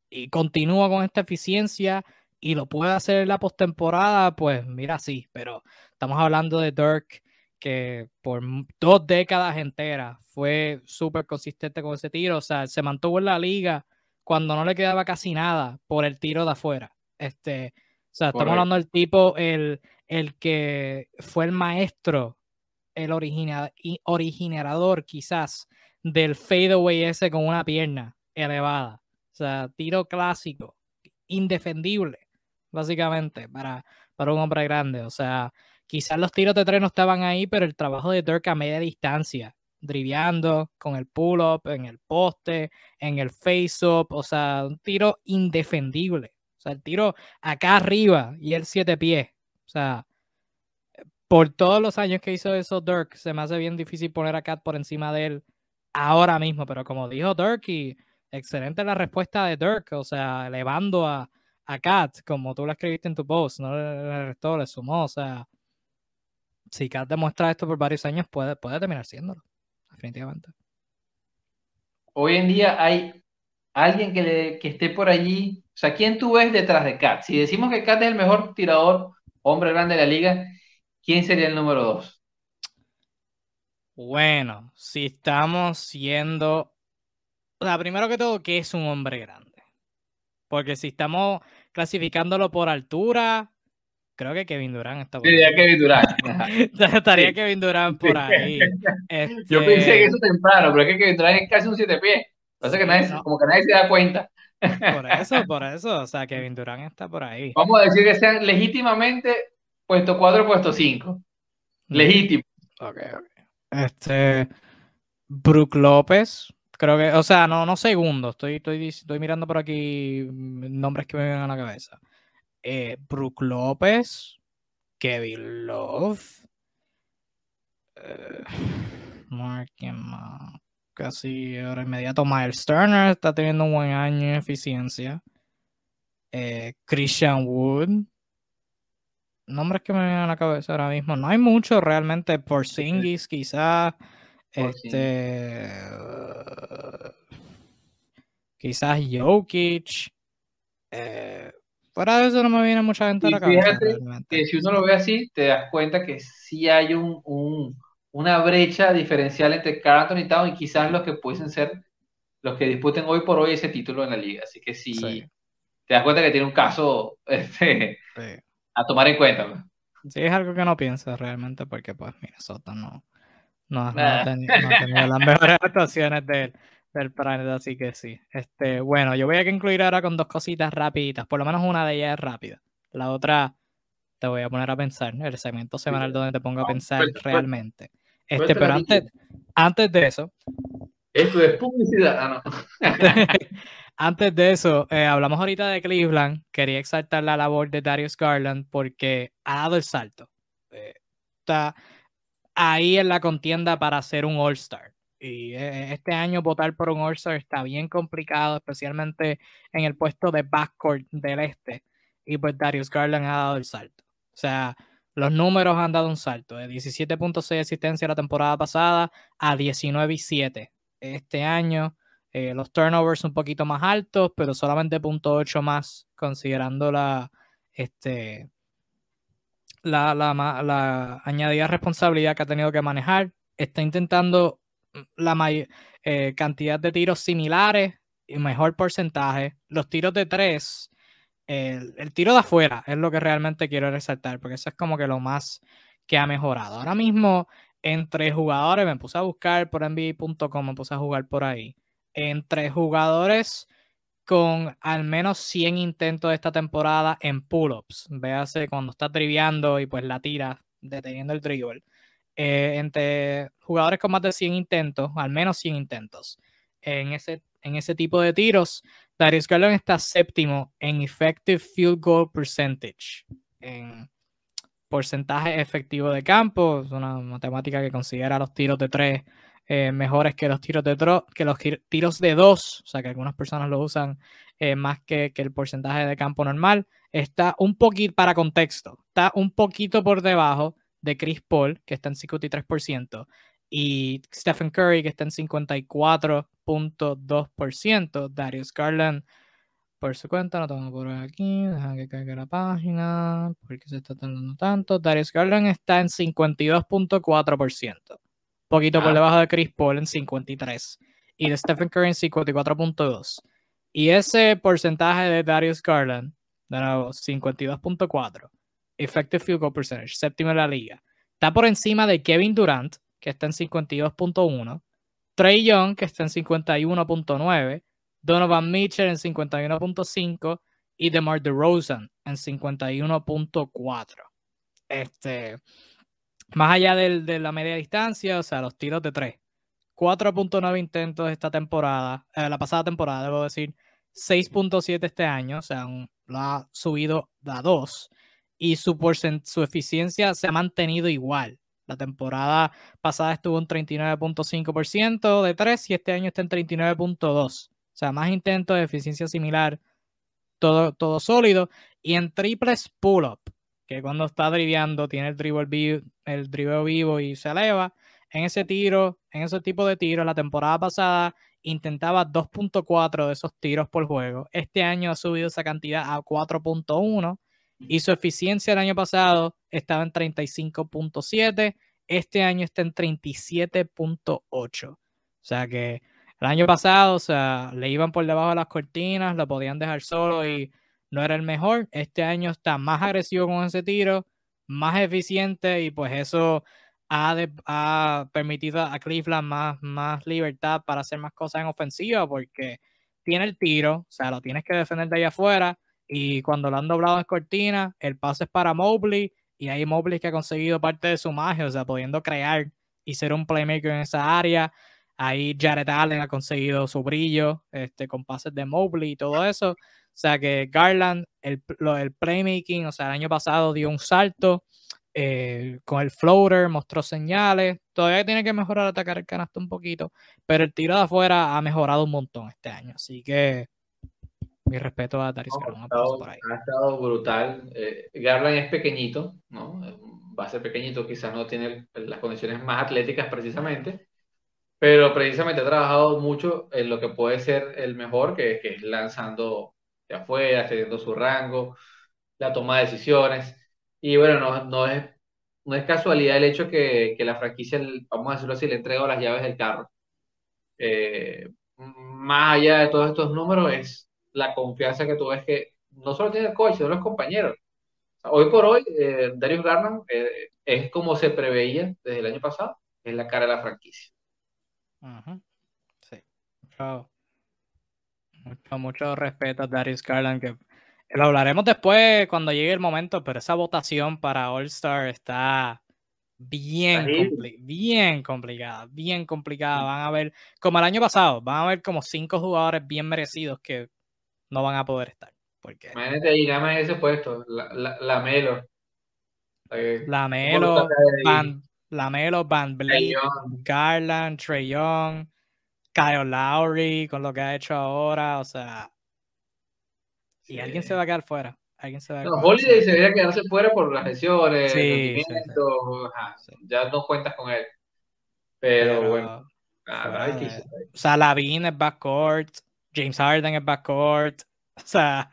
y continúa con esta eficiencia y lo puede hacer en la postemporada, pues mira, sí, pero estamos hablando de Dirk que por dos décadas enteras fue súper consistente con ese tiro, o sea, se mantuvo en la liga cuando no le quedaba casi nada por el tiro de afuera. Este, o sea, estamos hablando del tipo, el, el que fue el maestro el originador quizás del fadeaway ese con una pierna elevada. O sea, tiro clásico, indefendible, básicamente, para, para un hombre grande. O sea, quizás los tiros de tres no estaban ahí, pero el trabajo de Dirk a media distancia, driviando con el pull-up, en el poste, en el face-up, o sea, un tiro indefendible. O sea, el tiro acá arriba y el siete pies. O sea, por todos los años que hizo eso Dirk, se me hace bien difícil poner a Cat por encima de él ahora mismo, pero como dijo Dirk, y excelente la respuesta de Dirk, o sea, elevando a, a Kat, como tú lo escribiste en tu post, no le restó, le sumó, o sea, si Kat demuestra esto por varios años, puede, puede terminar siéndolo, definitivamente. Hoy en día hay alguien que, le, que esté por allí, o sea, ¿quién tú ves detrás de Kat? Si decimos que Kat es el mejor tirador, hombre grande de la liga, ¿quién sería el número dos? Bueno, si estamos siendo, o sea, primero que todo, ¿qué es un hombre grande? Porque si estamos clasificándolo por altura, creo que Kevin Durant está por ahí. Kevin Durant. Estaría Kevin Durant por ahí. Yo pensé que eso temprano, pero es que Kevin Durant es casi un siete pies. Parece que nadie, como que nadie se da cuenta. Por eso, por eso. O sea, Kevin Durant está por ahí. Vamos a decir que sean legítimamente puesto 4, puesto 5. Legítimo. Ok, ok. Este. Brook López, Creo que, o sea, no, no segundo. Estoy, estoy, estoy mirando por aquí mm, nombres que me vienen a la cabeza. Eh, Brook López, Kevin Love, eh, Mark casi ahora inmediato. Miles Turner está teniendo un buen año en eficiencia. Eh, Christian Wood. Nombres que me vienen a la cabeza ahora mismo. No hay mucho realmente. Por Singis, quizás. Este. quizás Jokic. Eh, fuera de eso no me viene mucha gente a la cabeza. que si uno lo ve así, te das cuenta que sí hay un, un, una brecha diferencial entre Carl Anthony Town y quizás los que pueden ser los que disputen hoy por hoy ese título en la liga. Así que sí, te das cuenta que tiene un caso este, a tomar en cuenta. Pues. Sí, es algo que no piensas realmente porque pues Minnesota no, no, no, ha tenido, las mejores actuaciones del, del planeta, así que sí. Este, bueno, yo voy a concluir ahora con dos cositas rapiditas. Por lo menos una de ellas es rápida. La otra te voy a poner a pensar. El segmento semanal donde te pongo a pensar realmente. Este, pero antes, antes de eso. Esto es publicidad. Ah, antes de eso, eh, hablamos ahorita de Cleveland. Quería exaltar la labor de Darius Garland porque ha dado el salto. Eh, está ahí en la contienda para ser un All-Star. Y eh, este año votar por un All-Star está bien complicado, especialmente en el puesto de backcourt del este. Y pues Darius Garland ha dado el salto. O sea, los números han dado un salto de 17.6 de asistencia la temporada pasada a 19 y 7 este año. Eh, los turnovers un poquito más altos, pero solamente 0.8 más considerando la, este, la, la, añadida responsabilidad que ha tenido que manejar. Está intentando la mayor eh, cantidad de tiros similares y mejor porcentaje. Los tiros de tres, el, tiro de afuera es lo que realmente quiero resaltar, porque eso es como que lo más que ha mejorado. Ahora mismo, entre jugadores, me puse a buscar por NBA.com, me puse a jugar por ahí. Entre jugadores con al menos 100 intentos de esta temporada en pull-ups. Véase cuando está triviando y pues la tira deteniendo el dribble. Eh, entre jugadores con más de 100 intentos, al menos 100 intentos, en ese, en ese tipo de tiros, Darius Garland está séptimo en Effective Field Goal Percentage, en porcentaje efectivo de campo, es una matemática que considera los tiros de tres eh, mejores que los tiros de que los tiros de dos, o sea que algunas personas lo usan eh, más que, que, el porcentaje de campo normal, está un poquito, para contexto, está un poquito por debajo de Chris Paul, que está en 53%, y Stephen Curry, que está en 54.2%, Darius Garland, por su cuenta, no tengo por aquí, deja que caiga la página, porque se está tardando tanto, Darius Garland está en 52.4% poquito por ah. debajo de Chris Paul en 53 y de Stephen Curry en 54.2. Y ese porcentaje de Darius Garland, de nuevo, 52.4, effective field goal percentage, séptimo en la liga, Está por encima de Kevin Durant, que está en 52.1, Trey Young, que está en 51.9, Donovan Mitchell en 51.5 y DeMar DeRozan en 51.4. Este, más allá de la media distancia, o sea, los tiros de 3. 4.9 intentos esta temporada, eh, la pasada temporada, debo decir, 6.7 este año, o sea, lo ha subido a 2 y su, su eficiencia se ha mantenido igual. La temporada pasada estuvo en 39.5% de 3 y este año está en 39.2. O sea, más intentos de eficiencia similar, todo, todo sólido. Y en triples pull-up, que cuando está driveando tiene el dribble, vivo, el dribble vivo y se eleva. En ese tiro, en ese tipo de tiros, la temporada pasada intentaba 2.4 de esos tiros por juego. Este año ha subido esa cantidad a 4.1 y su eficiencia el año pasado estaba en 35.7, este año está en 37.8. O sea que el año pasado, o sea, le iban por debajo de las cortinas, lo podían dejar solo y no era el mejor. Este año está más agresivo con ese tiro, más eficiente y pues eso ha, ha permitido a Cleveland más, más libertad para hacer más cosas en ofensiva porque tiene el tiro, o sea, lo tienes que defender de allá afuera y cuando lo han doblado en cortina, el pase es para Mobley y ahí Mobley que ha conseguido parte de su magia, o sea, pudiendo crear y ser un playmaker en esa área. Ahí Jared Allen ha conseguido su brillo este, con pases de Mobley y todo eso. O sea que Garland, el, el playmaking, o sea, el año pasado dio un salto eh, con el floater, mostró señales. Todavía tiene que mejorar atacar el canasto un poquito, pero el tiro de afuera ha mejorado un montón este año. Así que mi respeto a Darius Garland. Ha, estado brutal. Eh, Garland es pequeñito, ¿no? Va a ser pequeñito, quizás no tiene las condiciones más atléticas precisamente, pero precisamente ha trabajado mucho en lo que puede ser el mejor, que, que es lanzando de afuera, teniendo su rango, la toma de decisiones. Y bueno, no, no, es, no es casualidad el hecho que, que la franquicia, vamos a decirlo así, le entregó las llaves del carro. Eh, más allá de todos estos números, es la confianza que tú ves que no solo tiene el coach, sino los compañeros. hoy por hoy, eh, Darius Garland eh, es como se preveía desde el año pasado, es la cara de la franquicia. Sí. Mucho, mucho, respeto a Darius Garland, que lo hablaremos después cuando llegue el momento, pero esa votación para All Star está bien, bien complicada, bien complicada. Van a ver, como el año pasado, van a ver como cinco jugadores bien merecidos que no van a poder estar. Porque... Imagínate ahí, nada ese puesto, la, la, la Melo. La Melo, Van, la Melo, Van Garland, Trey Young, Kyle Lowry, con lo que ha hecho ahora, o sea. Y alguien se va a quedar fuera. Alguien se va a no, Holiday se debería quedarse fuera por las lesiones, sí, ya no cuentas con él. Pero, bueno. o sea, es backcourt, James Harden es backcourt. O sea,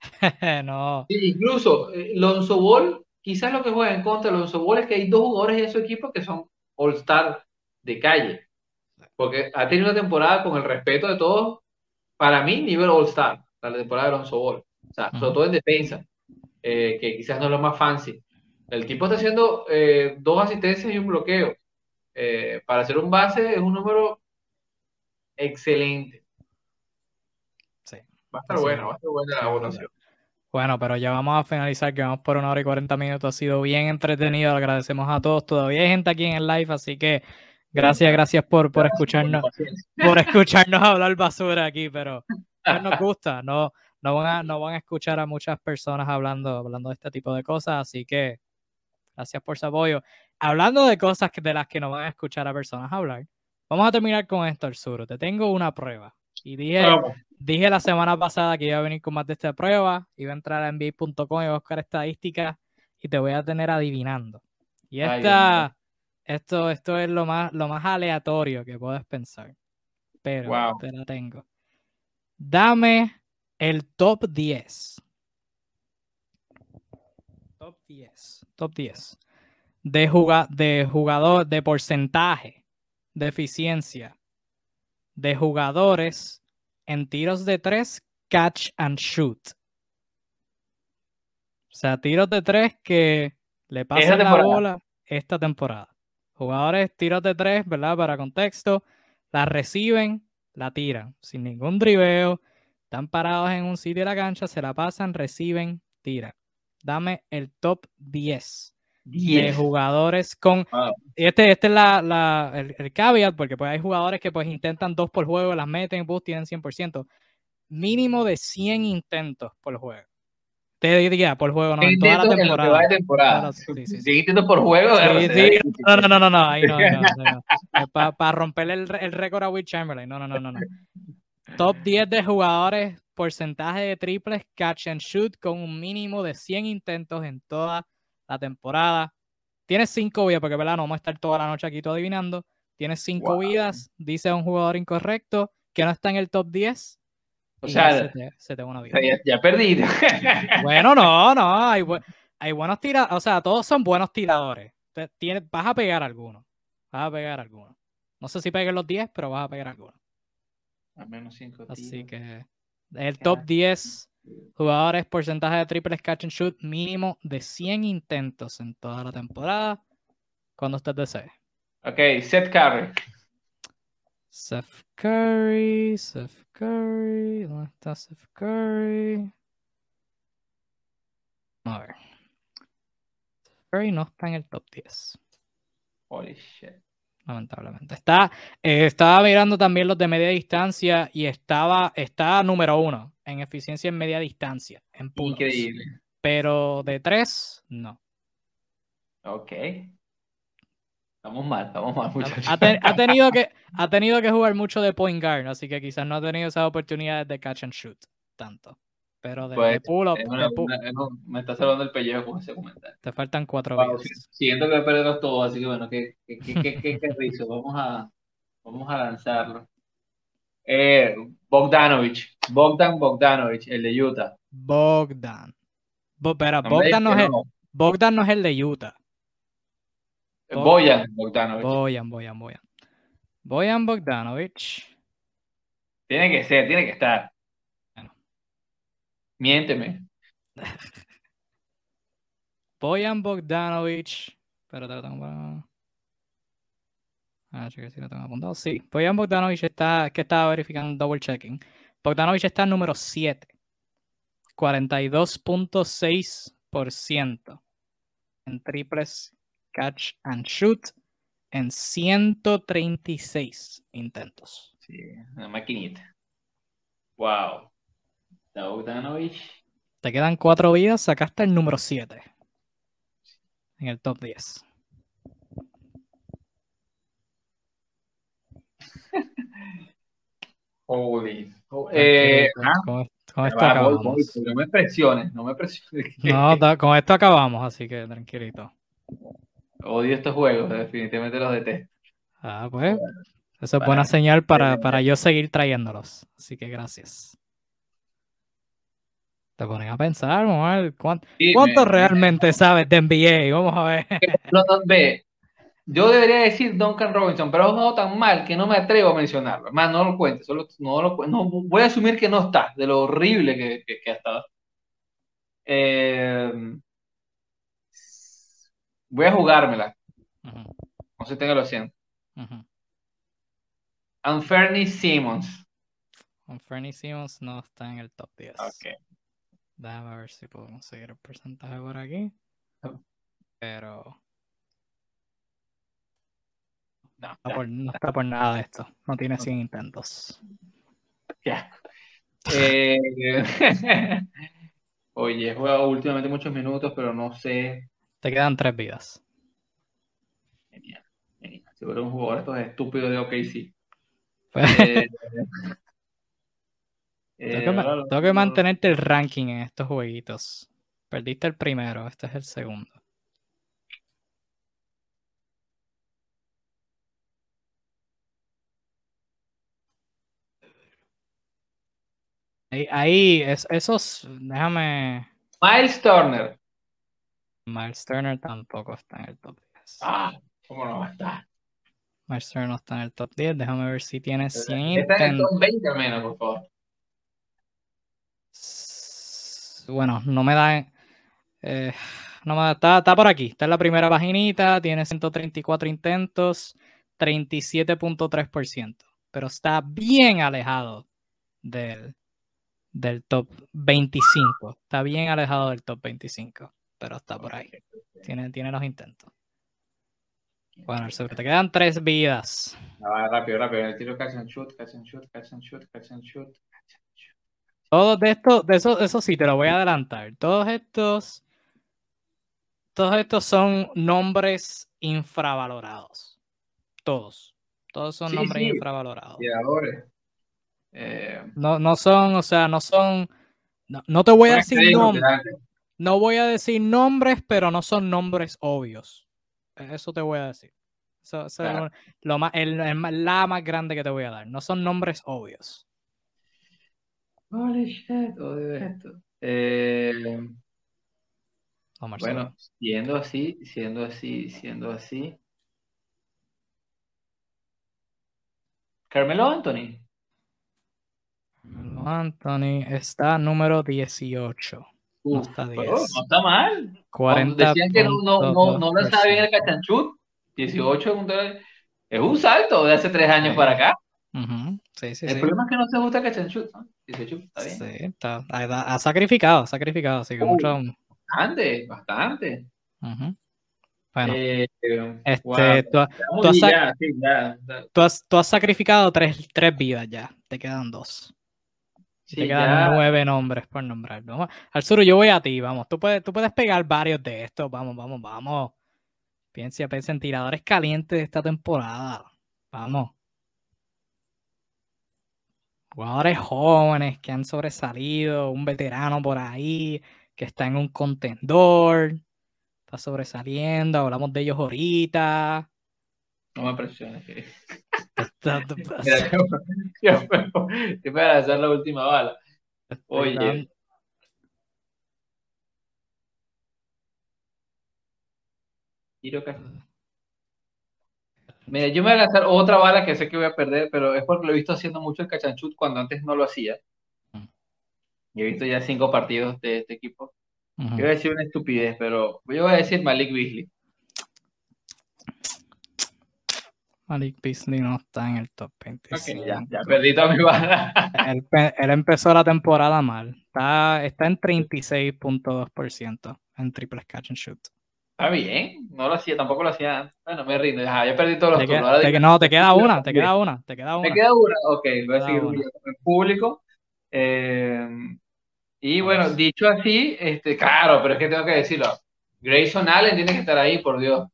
no. incluso eh, Lonzo Ball, quizás lo que juega en contra de Lonzo Ball es que hay dos jugadores en su equipo que son All-Star de calle. Porque ha tenido una temporada con el respeto de todos, para mí, nivel All-Star, la temporada de Lonzo Ball. O sea, sobre todo en defensa, eh, que quizás no es lo más fancy. El tipo está haciendo eh, dos asistencias y un bloqueo. para hacer un base es un número excelente. Va a estar bueno, va a estar buena la votación. Bueno, pero ya vamos a finalizar, que vamos por una hora y 40 minutos. Ha sido bien entretenido, agradecemos a todos. Todavía hay gente aquí en el live, así que gracias, gracias por, por escucharnos, por escucharnos hablar basura aquí, pero nos gusta, no, no, van a, no van a escuchar a muchas personas hablando, hablando de este tipo de cosas, así que gracias por su apoyo. Hablando de cosas de las que no van a escuchar a personas hablar, vamos a terminar con esto, Arzuro. Te tengo una prueba. Y dije, dije la semana pasada que iba a venir con más de esta prueba, iba a entrar a NBA.com y a buscar estadísticas y te voy a tener adivinando. Y esta, esto, esto es lo más, lo más aleatorio que puedes pensar. Pero te la tengo. Dame el top 10. Top 10. Top 10. De, de jugador, de porcentaje, de eficiencia de jugadores en tiros de tres, catch and shoot. O sea, tiros de tres que le pasan la bola. esta temporada. Jugadores tiros de tres, ¿verdad? Para contexto, la reciben, la tiran, sin ningún driveo, están parados en un sitio de la cancha, se la pasan, reciben, tiran. Dame el top 10 de jugadores con... Este, este es la, la, el, el, caveat, porque pues hay jugadores que pues intentan dos por juego, las meten, bus tienen 100%. Mínimo de 100 intentos por juego. Te diría por juego, no, en toda la temporada. En temporada. Sí, sí, sí. intentos por juego. No, no, no, no, no, ahí no, no, Para romper el, el récord a Will Chamberlain. No, no, no, no, no. Top 10 de jugadores, porcentaje de triples, catch and shoot con un mínimo de 100 intentos en toda la temporada. Tienes 5 vidas, porque ¿verdad? no vamos a estar toda la noche aquí todo adivinando. Tienes 5 vidas, dice un jugador incorrecto que no está en el top 10. O sea, se te, una vida. Ya, perdí. bueno, no, no, hay, hay buenos tiradores, o sea, todos son buenos tiradores. Tienes, vas a pegar algunos. Vas a pegar algunos. No sé si peguen los 10, pero vas a pegar algunos. Al menos 5 Así que el top 10 jugadores, porcentaje de triples catch and shoot mínimo de 100 intentos en toda la temporada. Cuando usted desee. Ok, Seth Curry. Seth Curry, Seth Curry. ¿Dónde está Seth Curry? A ver. Seth Curry no está en el top 10. Holy shit lamentablemente. Está, eh, estaba mirando también los de media distancia y estaba, está número uno en eficiencia en media distancia. En Increíble. Pero de tres, no. Ok. Estamos mal, estamos mal, muchachos. Ha, tenido que, ha tenido que jugar mucho de point guard, así que quizás no ha tenido esas oportunidades de catch and shoot tanto. Pero de, pues, me está salvando el pellejo con ese comentario. Te faltan cuatro wow, Siento que voy a perderlos todos, así que bueno, qué, qué, qué, qué, qué Vamos a, vamos a lanzarlo. Eh, Bogdanovich. Bogdan Bogdanovich, el de Utah. Bogdan. pero Bogdan, no es el, Bogdan no es el de Utah. Boyan Bogdanovich. Boyan, Boyan, Boyan. Boyan Bogdanovich. Tiene que ser, tiene que estar. Miénteme. Boyan Bogdanovich. Pero te lo tengo. Ah, si lo tengo apuntado. Sí, Boyan Bogdanovich está, que estaba verificando double checking. Bogdanovich está número 7. 42.6% en triples catch and shoot en 136 intentos. Sí, una maquinita. Wow. Te quedan cuatro vidas, sacaste el número 7 en el top 10. Holy. Eh, con, esto acabamos. no me presiones, no me presiones. No, con esto acabamos, así que tranquilito. Odio estos juegos, definitivamente los detesto. Ah, pues. Eso es buena señal para, para yo seguir trayéndolos. Así que gracias. Te ponen a pensar, vamos a ver cuánto, realmente sabes de NBA. Vamos a ver. ve, yo debería decir Duncan Robinson, pero es un tan mal que no me atrevo a mencionarlo. Más no lo cuentes, solo no lo no, voy a asumir que no está, de lo horrible que, que, ha estado. Eh, voy a jugármela. No sé, tengo lo siento. Uh Simmons. Fernie Simmons no está en el top 10. Okay. Déjame ver si puedo conseguir el porcentaje por aquí. Pero. No, está por, nada de esto. No tiene 100 intentos. Ya. Eh, oye, he jugado últimamente muchos minutos, pero no sé. Te quedan tres vidas. Genial. Genial. Seguro un jugador estos estúpidos de OKC. Pues... Eh, tengo, que, mantenerte el ranking en estos jueguitos. Perdiste el primero, este es el segundo. Ahí, esos, déjame. Miles Turner. Miles Turner tampoco está en el top 10. Ah, ¿cómo no va a estar? Miles Turner no está en el top 10. Déjame ver si tiene 100 Está en el top 20 menos, por favor bueno, no me da. Eh, no está, está por aquí. Está en la primera paginita, tiene 134 intentos, 37.3%. Pero está bien alejado del, del top 25. Está bien alejado del top 25, pero está por ahí. Tiene, tiene los intentos. Bueno, te quedan tres vidas. Ah, rápido, rápido. El tiro catch and shoot, catch and shoot, catch and shoot. Todos de estos, de eso, eso sí, te lo voy a adelantar. Todos estos, todos estos son nombres infravalorados. Todos. Todos son nombres infravalorados. Eh, no, no son, o sea, no son. No, te voy a decir nombres. No voy a decir nombres, pero no son nombres obvios. Eso te voy a decir. Eso, es lo más, el, la más grande que te voy a dar. No son nombres obvios. Holy shit, odio esto. Eh, bueno, siendo así, siendo así, siendo así. Carmelo Anthony. Carmelo Anthony está número 18. no está 10. no está mal. 40 decían que no, no, no, no le estaba bien el cachanchut. 18 es un salto de hace tres años para acá. Sí, sí, el problema es que no se gusta cachanchut. ¿no? está bien. Sí, está, ha, sacrificado, ha sacrificado. Así que uh, mucho... Bastante, bastante. Bueno, eh, este, tú, has, tú, has, sacrificado tres, tres, vidas ya, te quedan dos. te quedan nueve nombres por nombrar. Vamos, al sur yo voy a ti, vamos. Tú puedes, tú puedes pegar varios de estos, vamos, vamos, vamos. Piensa, piensa en tiradores calientes de esta temporada. Vamos. Jugadores jóvenes que han sobresalido, un veterano por ahí que está en un contendor sobresaliendo, hablamos de ellos ahorita. No me presiones. yo, voy a lanzar la última bala. Oye. Mira, yo me voy a lanzar otra bala que sé que voy a perder, pero es porque lo he visto haciendo mucho el cachanchut cuando antes no lo hacía. Y he visto ya cinco partidos de este equipo. Yo voy a decir una estupidez, pero yo voy a decir Malik Beasley. Malik Beasley no está en el top 20. ya, ya, perdí toda mi bala. él, empezó la temporada mal. Está, está en 36.2% en triple catch and shoot. Está bien, no lo hacía, tampoco lo hacía. Bueno, me rindo, ya perdí todos los turnos. no, te queda una, te queda una, te queda una. Me queda una, ok, voy a seguir el público. Eh, y bueno, dicho así, este, claro, pero es que tengo que decirlo. Grayson Allen tiene que estar ahí, por Dios.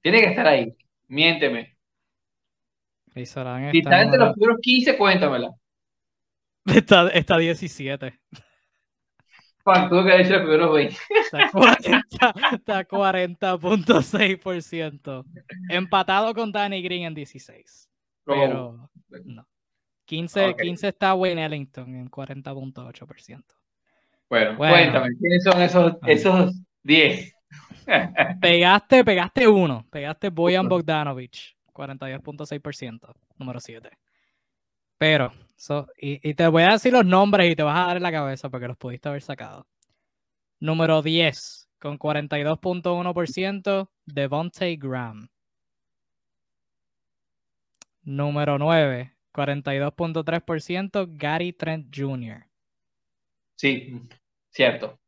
Tiene que estar ahí. Miénteme. Grayson Allen si está entre los primeros 15, cuéntamela. Está, está 17. Los primeros 20. Está 40.6%. Empatado con Danny Green en 16. Pero no. 15, 15 está Wayne Ellington en 40.8%. Bueno, cuéntame, ¿quiénes son esos, esos 10? pegaste, pegaste uno. Pegaste Boyan Bogdanovich, 42.6%, número 7. Pero, y, y, te voy a decir los nombres y te vas a dar en la cabeza porque los pudiste haber sacado. Número 10, con 42.1%, Devontae Graham. Número 9, 42.3% Gary Trent Jr. Sí, cierto.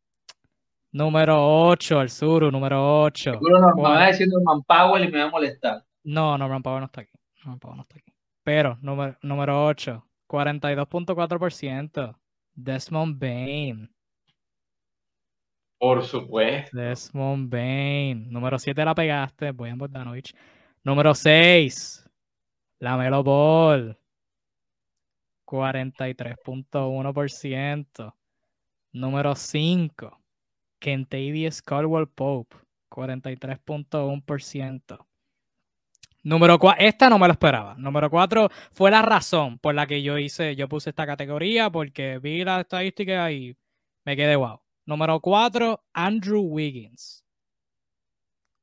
Número 8, el sur, número 8. Seguro no, me va a decir Norman Powell y me va a molestar. No, Norman Powell no está aquí. Norman Powell no está aquí. Pero, número, número 8, 42.4%. Desmond Bain. Por supuesto. Desmond Bain. Número 7 la pegaste, Voy a Bogdanovich. Número 6, la Melo Ball. 43.1%. Número 5, Kentavious Caldwell Pope, 43.1%. Número 4, esta no me lo esperaba. Número 4 fue la razón por la que yo hice, yo puse esta categoría porque vi la estadística y me quedé wow. Número 4, Andrew Wiggins,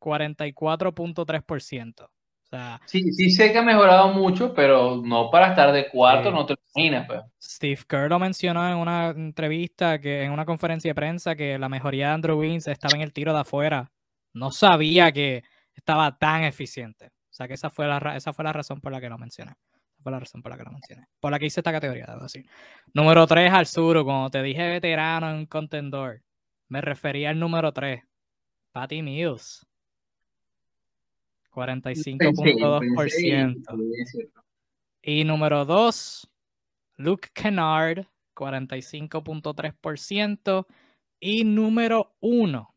44.3%. sí, sí sé que ha mejorado mucho, pero no para estar de cuarto, no te pues. Steve Kerr lo mencionó en una entrevista, que en una conferencia de prensa, que la mejoría de Andrew Wiggins estaba en el tiro de afuera. No sabía que estaba tan eficiente. O sea que esa fue la, esa fue la razón por la que lo mencioné. Esa fue la razón por la que lo mencioné. Por la que hice esta categoría, debo decir. Número 3 al sur, cuando te dije veterano en contendor, me refería al número 3, Patty Mills. 45.2%. Y número 2, Luke Kennard, 45.3%. Y número 1,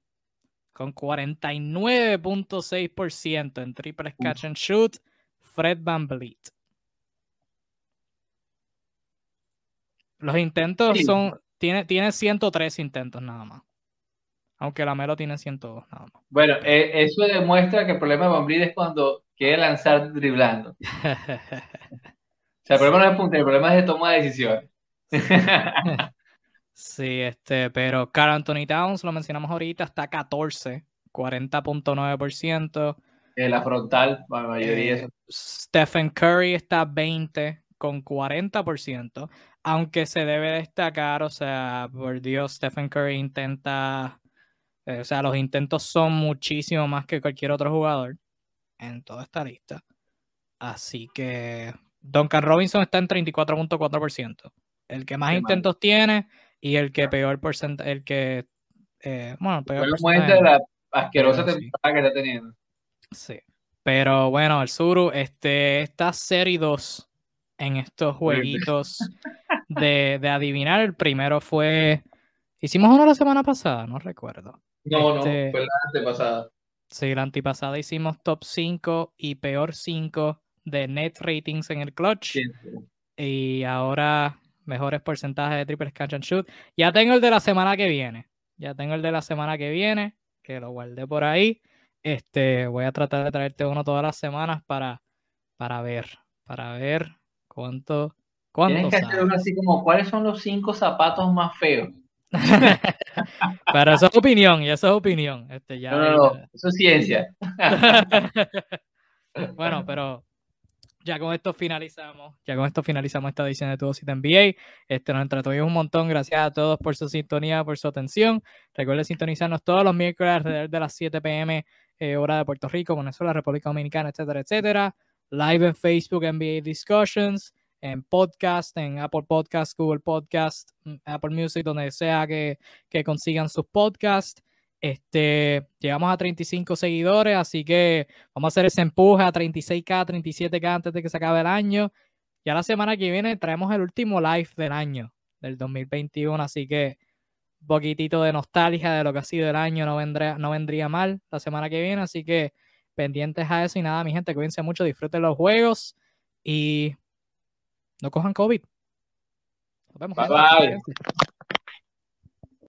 con 49.6% en triple catch and shoot, Fred Van Vliet. Los intentos son, tiene, tiene 103 intentos nada más. Aunque la Melo tiene 102 nada más. Bueno, eh, eso demuestra que el problema de Van Vliet es cuando quiere lanzar driblando. o sea, el problema no es punta, el problema es de toma de decisiones. sí, este, pero Carl Anthony Towns, lo mencionamos ahorita, está 14, 40.9%. la frontal, la mayoría. Eh, Stephen Curry está 20 con 40%, aunque se debe destacar, o sea, por Dios, Stephen Curry intenta, eh, o sea, los intentos son muchísimo más que cualquier otro jugador en toda esta lista. Así que Duncan Robinson está en 34.4%. El que más intentos tiene y el que peor porcentaje, el que, eh, bueno, peor porcentaje. de la asquerosa temporada que está teniendo. Sí. Pero bueno, el Suru, este, esta serie 2 en estos jueguitos de, de, adivinar. El primero fue. Hicimos uno la semana pasada, no recuerdo. No, no, este, fue la antepasada. Sí, la antepasada hicimos top 5 y peor 5 de net ratings en el clutch. Y ahora mejores porcentajes de triple catch and shoot. Ya tengo el de la semana que viene. Ya tengo el de la semana que viene, que lo guardé por ahí. Este, voy a tratar de traerte uno todas las semanas para, para ver, para ver cuánto, cuánto. Tienes que hacer uno así como, ¿cuáles son los cinco zapatos más feos? Pero eso es opinión, y eso es opinión. Este, ya, no, eso es ciencia. bueno, pero ya con esto finalizamos, ya con esto finalizamos esta edición de Dosis de NBA. Este, nos entretuvimos un montón, gracias a todos por su sintonía, por su atención. Recuerden sintonizarnos todos los miércoles alrededor de las 7 pm, eh, hora de Puerto Rico, Venezuela, República Dominicana, etcétera, etcétera. Live en Facebook, NBA Discussions en podcast, en Apple Podcast, Google Podcast, mm, Apple Music, donde sea que, que consigan sus podcasts. Este, llegamos a 35 seguidores, así que vamos a hacer ese empuje a 36K, 37K antes de que se acabe el año. Ya la semana que viene traemos el último live del año, del 2021, así que un poquitito de nostalgia de lo que ha sido el año no vendría, no vendría mal la semana que viene, así que pendientes a eso y nada, mi gente, cuídense mucho, disfruten los juegos y no cojan COVID. Nos vemos. Bye bye.